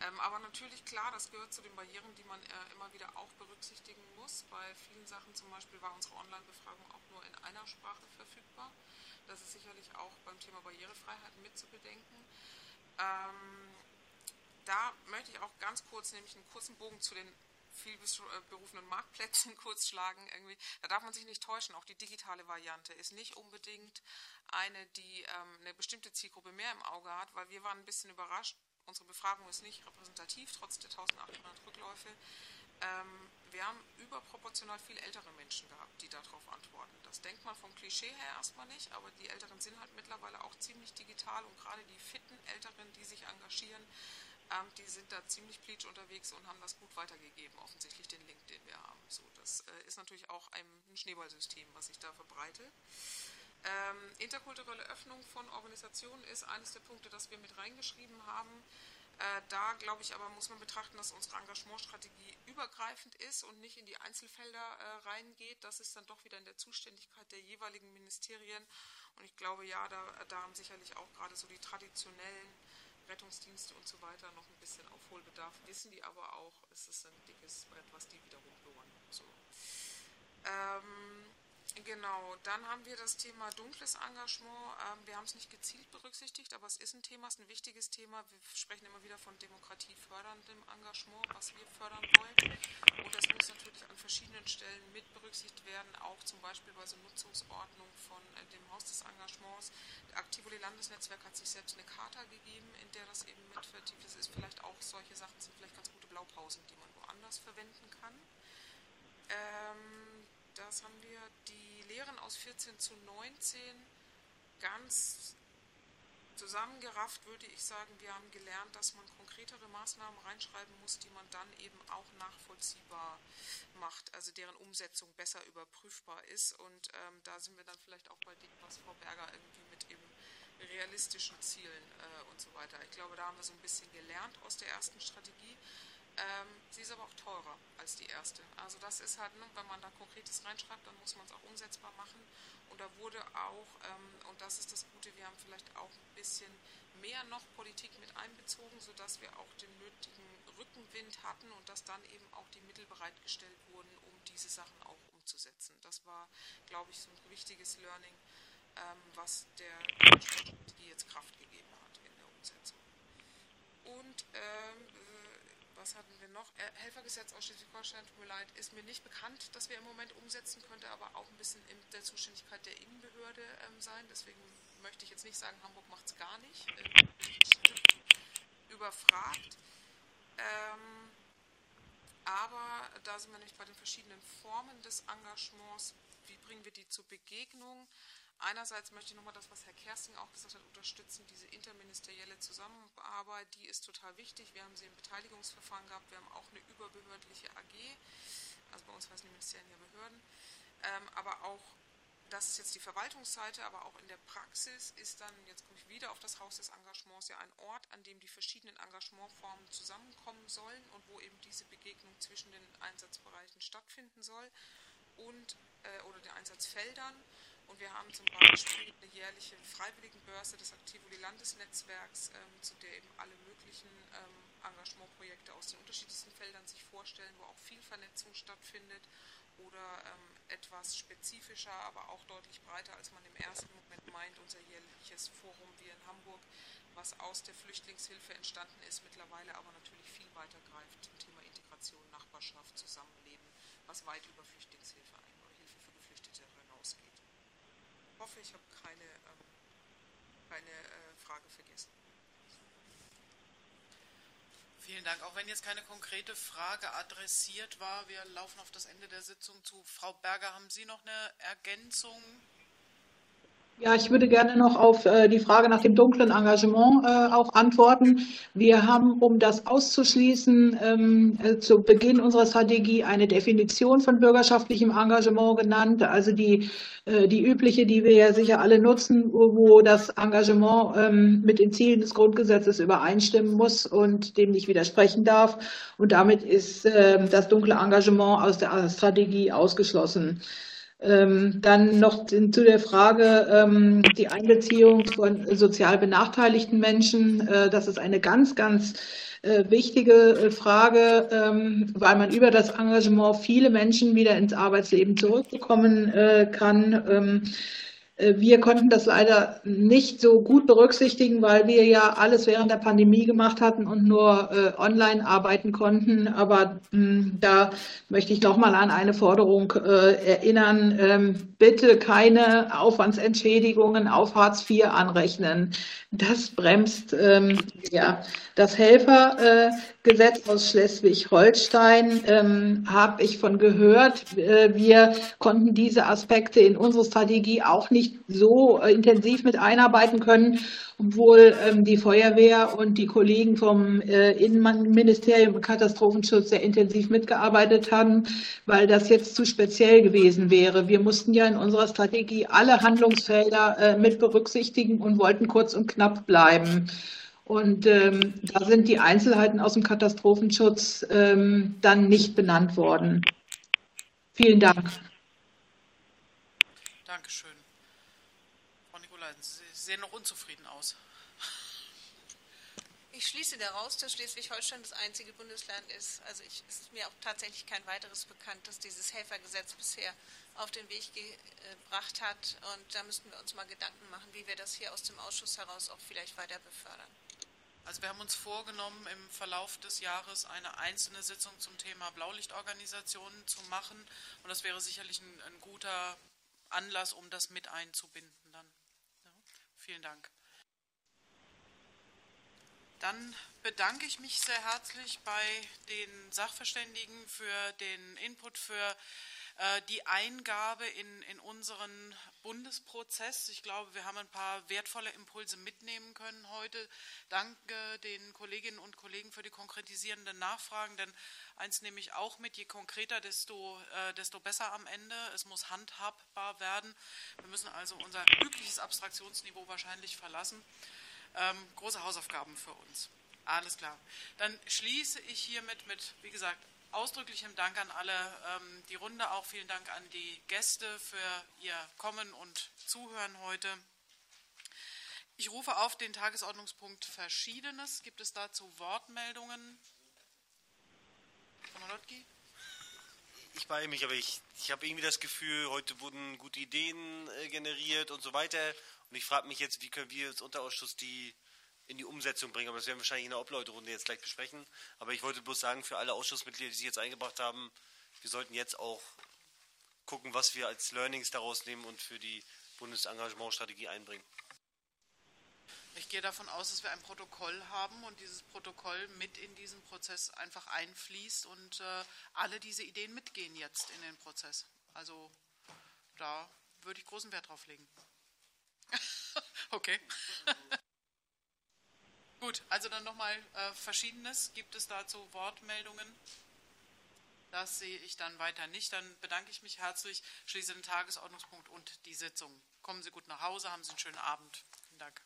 ähm, aber natürlich, klar, das gehört zu den Barrieren, die man äh, immer wieder auch berücksichtigen muss. Bei vielen Sachen zum Beispiel war unsere Online-Befragung auch nur in einer Sprache verfügbar. Das ist sicherlich auch beim Thema Barrierefreiheit mit zu bedenken. Ähm, da möchte ich auch ganz kurz nämlich einen kurzen Bogen zu den vielberufenen Marktplätzen kurz schlagen. Irgendwie. Da darf man sich nicht täuschen. Auch die digitale Variante ist nicht unbedingt eine, die ähm, eine bestimmte Zielgruppe mehr im Auge hat, weil wir waren ein bisschen überrascht. Unsere Befragung ist nicht repräsentativ, trotz der 1800 Rückläufe. Ähm, wir haben überproportional viel ältere Menschen gehabt, die darauf antworten. Das denkt man vom Klischee her erstmal nicht, aber die Älteren sind halt mittlerweile auch ziemlich digital und gerade die fitten Älteren, die sich engagieren, ähm, die sind da ziemlich pleatsch unterwegs und haben das gut weitergegeben, offensichtlich den Link, den wir haben. So, das äh, ist natürlich auch ein, ein Schneeballsystem, was sich da verbreitet. Ähm, interkulturelle Öffnung von Organisationen ist eines der Punkte, das wir mit reingeschrieben haben. Äh, da glaube ich aber, muss man betrachten, dass unsere Engagementstrategie übergreifend ist und nicht in die Einzelfelder äh, reingeht. Das ist dann doch wieder in der Zuständigkeit der jeweiligen Ministerien. Und ich glaube, ja, da, haben sicherlich auch gerade so die traditionellen Rettungsdienste und so weiter noch ein bisschen Aufholbedarf. Wissen die aber auch, es ist ein dickes Brett, was die wiederum bohren. So. Ähm, Genau, dann haben wir das Thema dunkles Engagement. Ähm, wir haben es nicht gezielt berücksichtigt, aber es ist ein Thema, es ist ein wichtiges Thema. Wir sprechen immer wieder von demokratieförderndem Engagement, was wir fördern wollen. Und das muss natürlich an verschiedenen Stellen mit berücksichtigt werden, auch zum Beispiel bei so Nutzungsordnung von äh, dem Haus des Engagements. Der Aktivoli Landesnetzwerk hat sich selbst eine Charta gegeben, in der das eben mit vertieft ist. ist vielleicht auch solche Sachen sind vielleicht ganz gute Blaupausen, die man woanders verwenden kann. Ähm, das haben wir die Lehren aus 14 zu 19 ganz zusammengerafft, würde ich sagen, wir haben gelernt, dass man konkretere Maßnahmen reinschreiben muss, die man dann eben auch nachvollziehbar macht, also deren Umsetzung besser überprüfbar ist. Und ähm, da sind wir dann vielleicht auch bei dem, was Frau Berger irgendwie mit eben realistischen Zielen äh, und so weiter. Ich glaube, da haben wir so ein bisschen gelernt aus der ersten Strategie. Ähm, sie ist aber auch teurer als die erste. Also das ist halt, ne, wenn man da Konkretes reinschreibt, dann muss man es auch umsetzbar machen. Und da wurde auch, ähm, und das ist das Gute, wir haben vielleicht auch ein bisschen mehr noch Politik mit einbezogen, sodass wir auch den nötigen Rückenwind hatten und dass dann eben auch die Mittel bereitgestellt wurden, um diese Sachen auch umzusetzen. Das war, glaube ich, so ein wichtiges Learning, ähm, was der Strategie jetzt Kraft gegeben hat in der Umsetzung. Und ähm, was hatten wir noch? Äh, Helfergesetz aus Schleswig-Holstein, tut mir leid, ist mir nicht bekannt, dass wir im Moment umsetzen, könnte aber auch ein bisschen in der Zuständigkeit der Innenbehörde ähm, sein. Deswegen möchte ich jetzt nicht sagen, Hamburg macht es gar nicht. Ähm, überfragt. Ähm, aber da sind wir nämlich bei den verschiedenen Formen des Engagements. Wie bringen wir die zur Begegnung? Einerseits möchte ich nochmal das, was Herr Kersting auch gesagt hat, unterstützen. Diese interministerielle Zusammenarbeit, die ist total wichtig. Wir haben sie im Beteiligungsverfahren gehabt. Wir haben auch eine überbehördliche AG. Also bei uns heißen die Ministerien ja Behörden. Ähm, aber auch, das ist jetzt die Verwaltungsseite, aber auch in der Praxis ist dann, jetzt komme ich wieder auf das Haus des Engagements, ja ein Ort, an dem die verschiedenen Engagementformen zusammenkommen sollen und wo eben diese Begegnung zwischen den Einsatzbereichen stattfinden soll und äh, oder den Einsatzfeldern. Und wir haben zum Beispiel eine jährliche Freiwilligenbörse des Aktivoli Landesnetzwerks, ähm, zu der eben alle möglichen ähm, Engagementprojekte aus den unterschiedlichsten Feldern sich vorstellen, wo auch viel Vernetzung stattfindet oder ähm, etwas spezifischer, aber auch deutlich breiter, als man im ersten Moment meint, unser jährliches Forum wie in Hamburg, was aus der Flüchtlingshilfe entstanden ist, mittlerweile aber natürlich viel weiter greift zum Thema Integration, Nachbarschaft, Zusammenleben, was weit über Flüchtlingshilfe ein oder Hilfe für Geflüchtete hinausgeht. Ich hoffe, ich habe keine, ähm, keine äh, Frage vergessen. Vielen Dank. Auch wenn jetzt keine konkrete Frage adressiert war, wir laufen auf das Ende der Sitzung zu. Frau Berger, haben Sie noch eine Ergänzung? Ja, ich würde gerne noch auf äh, die Frage nach dem dunklen Engagement äh, auch antworten. Wir haben, um das auszuschließen, ähm, äh, zu Beginn unserer Strategie eine Definition von bürgerschaftlichem Engagement genannt, also die, die übliche, die wir ja sicher alle nutzen, wo das Engagement ähm, mit den Zielen des Grundgesetzes übereinstimmen muss und dem nicht widersprechen darf. Und damit ist ähm, das dunkle Engagement aus der Strategie ausgeschlossen. Ähm, dann noch zu der Frage, ähm, die Einbeziehung von sozial benachteiligten Menschen. Äh, das ist eine ganz, ganz äh, wichtige äh, Frage, ähm, weil man über das Engagement viele Menschen wieder ins Arbeitsleben zurückbekommen kann. Äh, wir konnten das leider nicht so gut berücksichtigen, weil wir ja alles während der Pandemie gemacht hatten und nur äh, online arbeiten konnten. Aber mh, hm, da möchte ich nochmal an eine Forderung äh, erinnern. Ähm, bitte keine Aufwandsentschädigungen auf Hartz IV anrechnen. Das bremst ähm, ja, das Helfergesetz aus Schleswig-Holstein, ähm, habe ich von gehört. Äh, wir konnten diese Aspekte in unsere Strategie auch nicht so äh, intensiv mit einarbeiten können, obwohl ähm, die Feuerwehr und die Kollegen vom äh, Innenministerium Katastrophenschutz sehr intensiv mitgearbeitet haben, weil das jetzt zu speziell gewesen wäre. Wir mussten ja in unserer Strategie alle Handlungsfelder äh, mit berücksichtigen und wollten kurz und knapp bleiben. Und ähm, da sind die Einzelheiten aus dem Katastrophenschutz ähm, dann nicht benannt worden. Vielen Dank. Dankeschön. Sehen noch unzufrieden aus. Ich schließe daraus, dass Schleswig-Holstein das einzige Bundesland ist. Also ich, es ist mir auch tatsächlich kein weiteres bekannt, das dieses Helfergesetz bisher auf den Weg gebracht hat. Und da müssten wir uns mal Gedanken machen, wie wir das hier aus dem Ausschuss heraus auch vielleicht weiter befördern. Also wir haben uns vorgenommen, im Verlauf des Jahres eine einzelne Sitzung zum Thema Blaulichtorganisationen zu machen. Und das wäre sicherlich ein, ein guter Anlass, um das mit einzubinden vielen Dank. Dann bedanke ich mich sehr herzlich bei den Sachverständigen für den Input, für die Eingabe in, in unseren Bundesprozess. Ich glaube, wir haben ein paar wertvolle Impulse mitnehmen können heute. Danke den Kolleginnen und Kollegen für die konkretisierenden Nachfragen, denn eins nehme ich auch mit, je konkreter, desto, äh, desto besser am Ende. Es muss handhabbar werden. Wir müssen also unser übliches Abstraktionsniveau wahrscheinlich verlassen. Ähm, große Hausaufgaben für uns. Alles klar. Dann schließe ich hiermit mit, wie gesagt, ausdrücklichem Dank an alle, ähm, die Runde auch. Vielen Dank an die Gäste für ihr Kommen und Zuhören heute. Ich rufe auf den Tagesordnungspunkt Verschiedenes. Gibt es dazu Wortmeldungen? Von Holotki? Ich beeile mich, aber ich, ich habe irgendwie das Gefühl, heute wurden gute Ideen äh, generiert und so weiter. Und ich frage mich jetzt, wie können wir als Unterausschuss die in die Umsetzung bringen. Aber das werden wir wahrscheinlich in der Obleuterunde jetzt gleich besprechen. Aber ich wollte bloß sagen, für alle Ausschussmitglieder, die sich jetzt eingebracht haben, wir sollten jetzt auch gucken, was wir als Learnings daraus nehmen und für die Bundesengagementstrategie einbringen. Ich gehe davon aus, dass wir ein Protokoll haben und dieses Protokoll mit in diesen Prozess einfach einfließt und äh, alle diese Ideen mitgehen jetzt in den Prozess. Also da würde ich großen Wert drauf legen. okay. Gut, also dann nochmal äh, Verschiedenes. Gibt es dazu Wortmeldungen? Das sehe ich dann weiter nicht. Dann bedanke ich mich herzlich, schließe den Tagesordnungspunkt und die Sitzung. Kommen Sie gut nach Hause, haben Sie einen schönen Abend. Vielen Dank.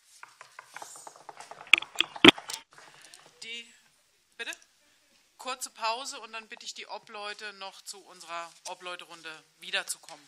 Die, bitte? Kurze Pause und dann bitte ich die Obleute noch zu unserer Obleuterunde wiederzukommen.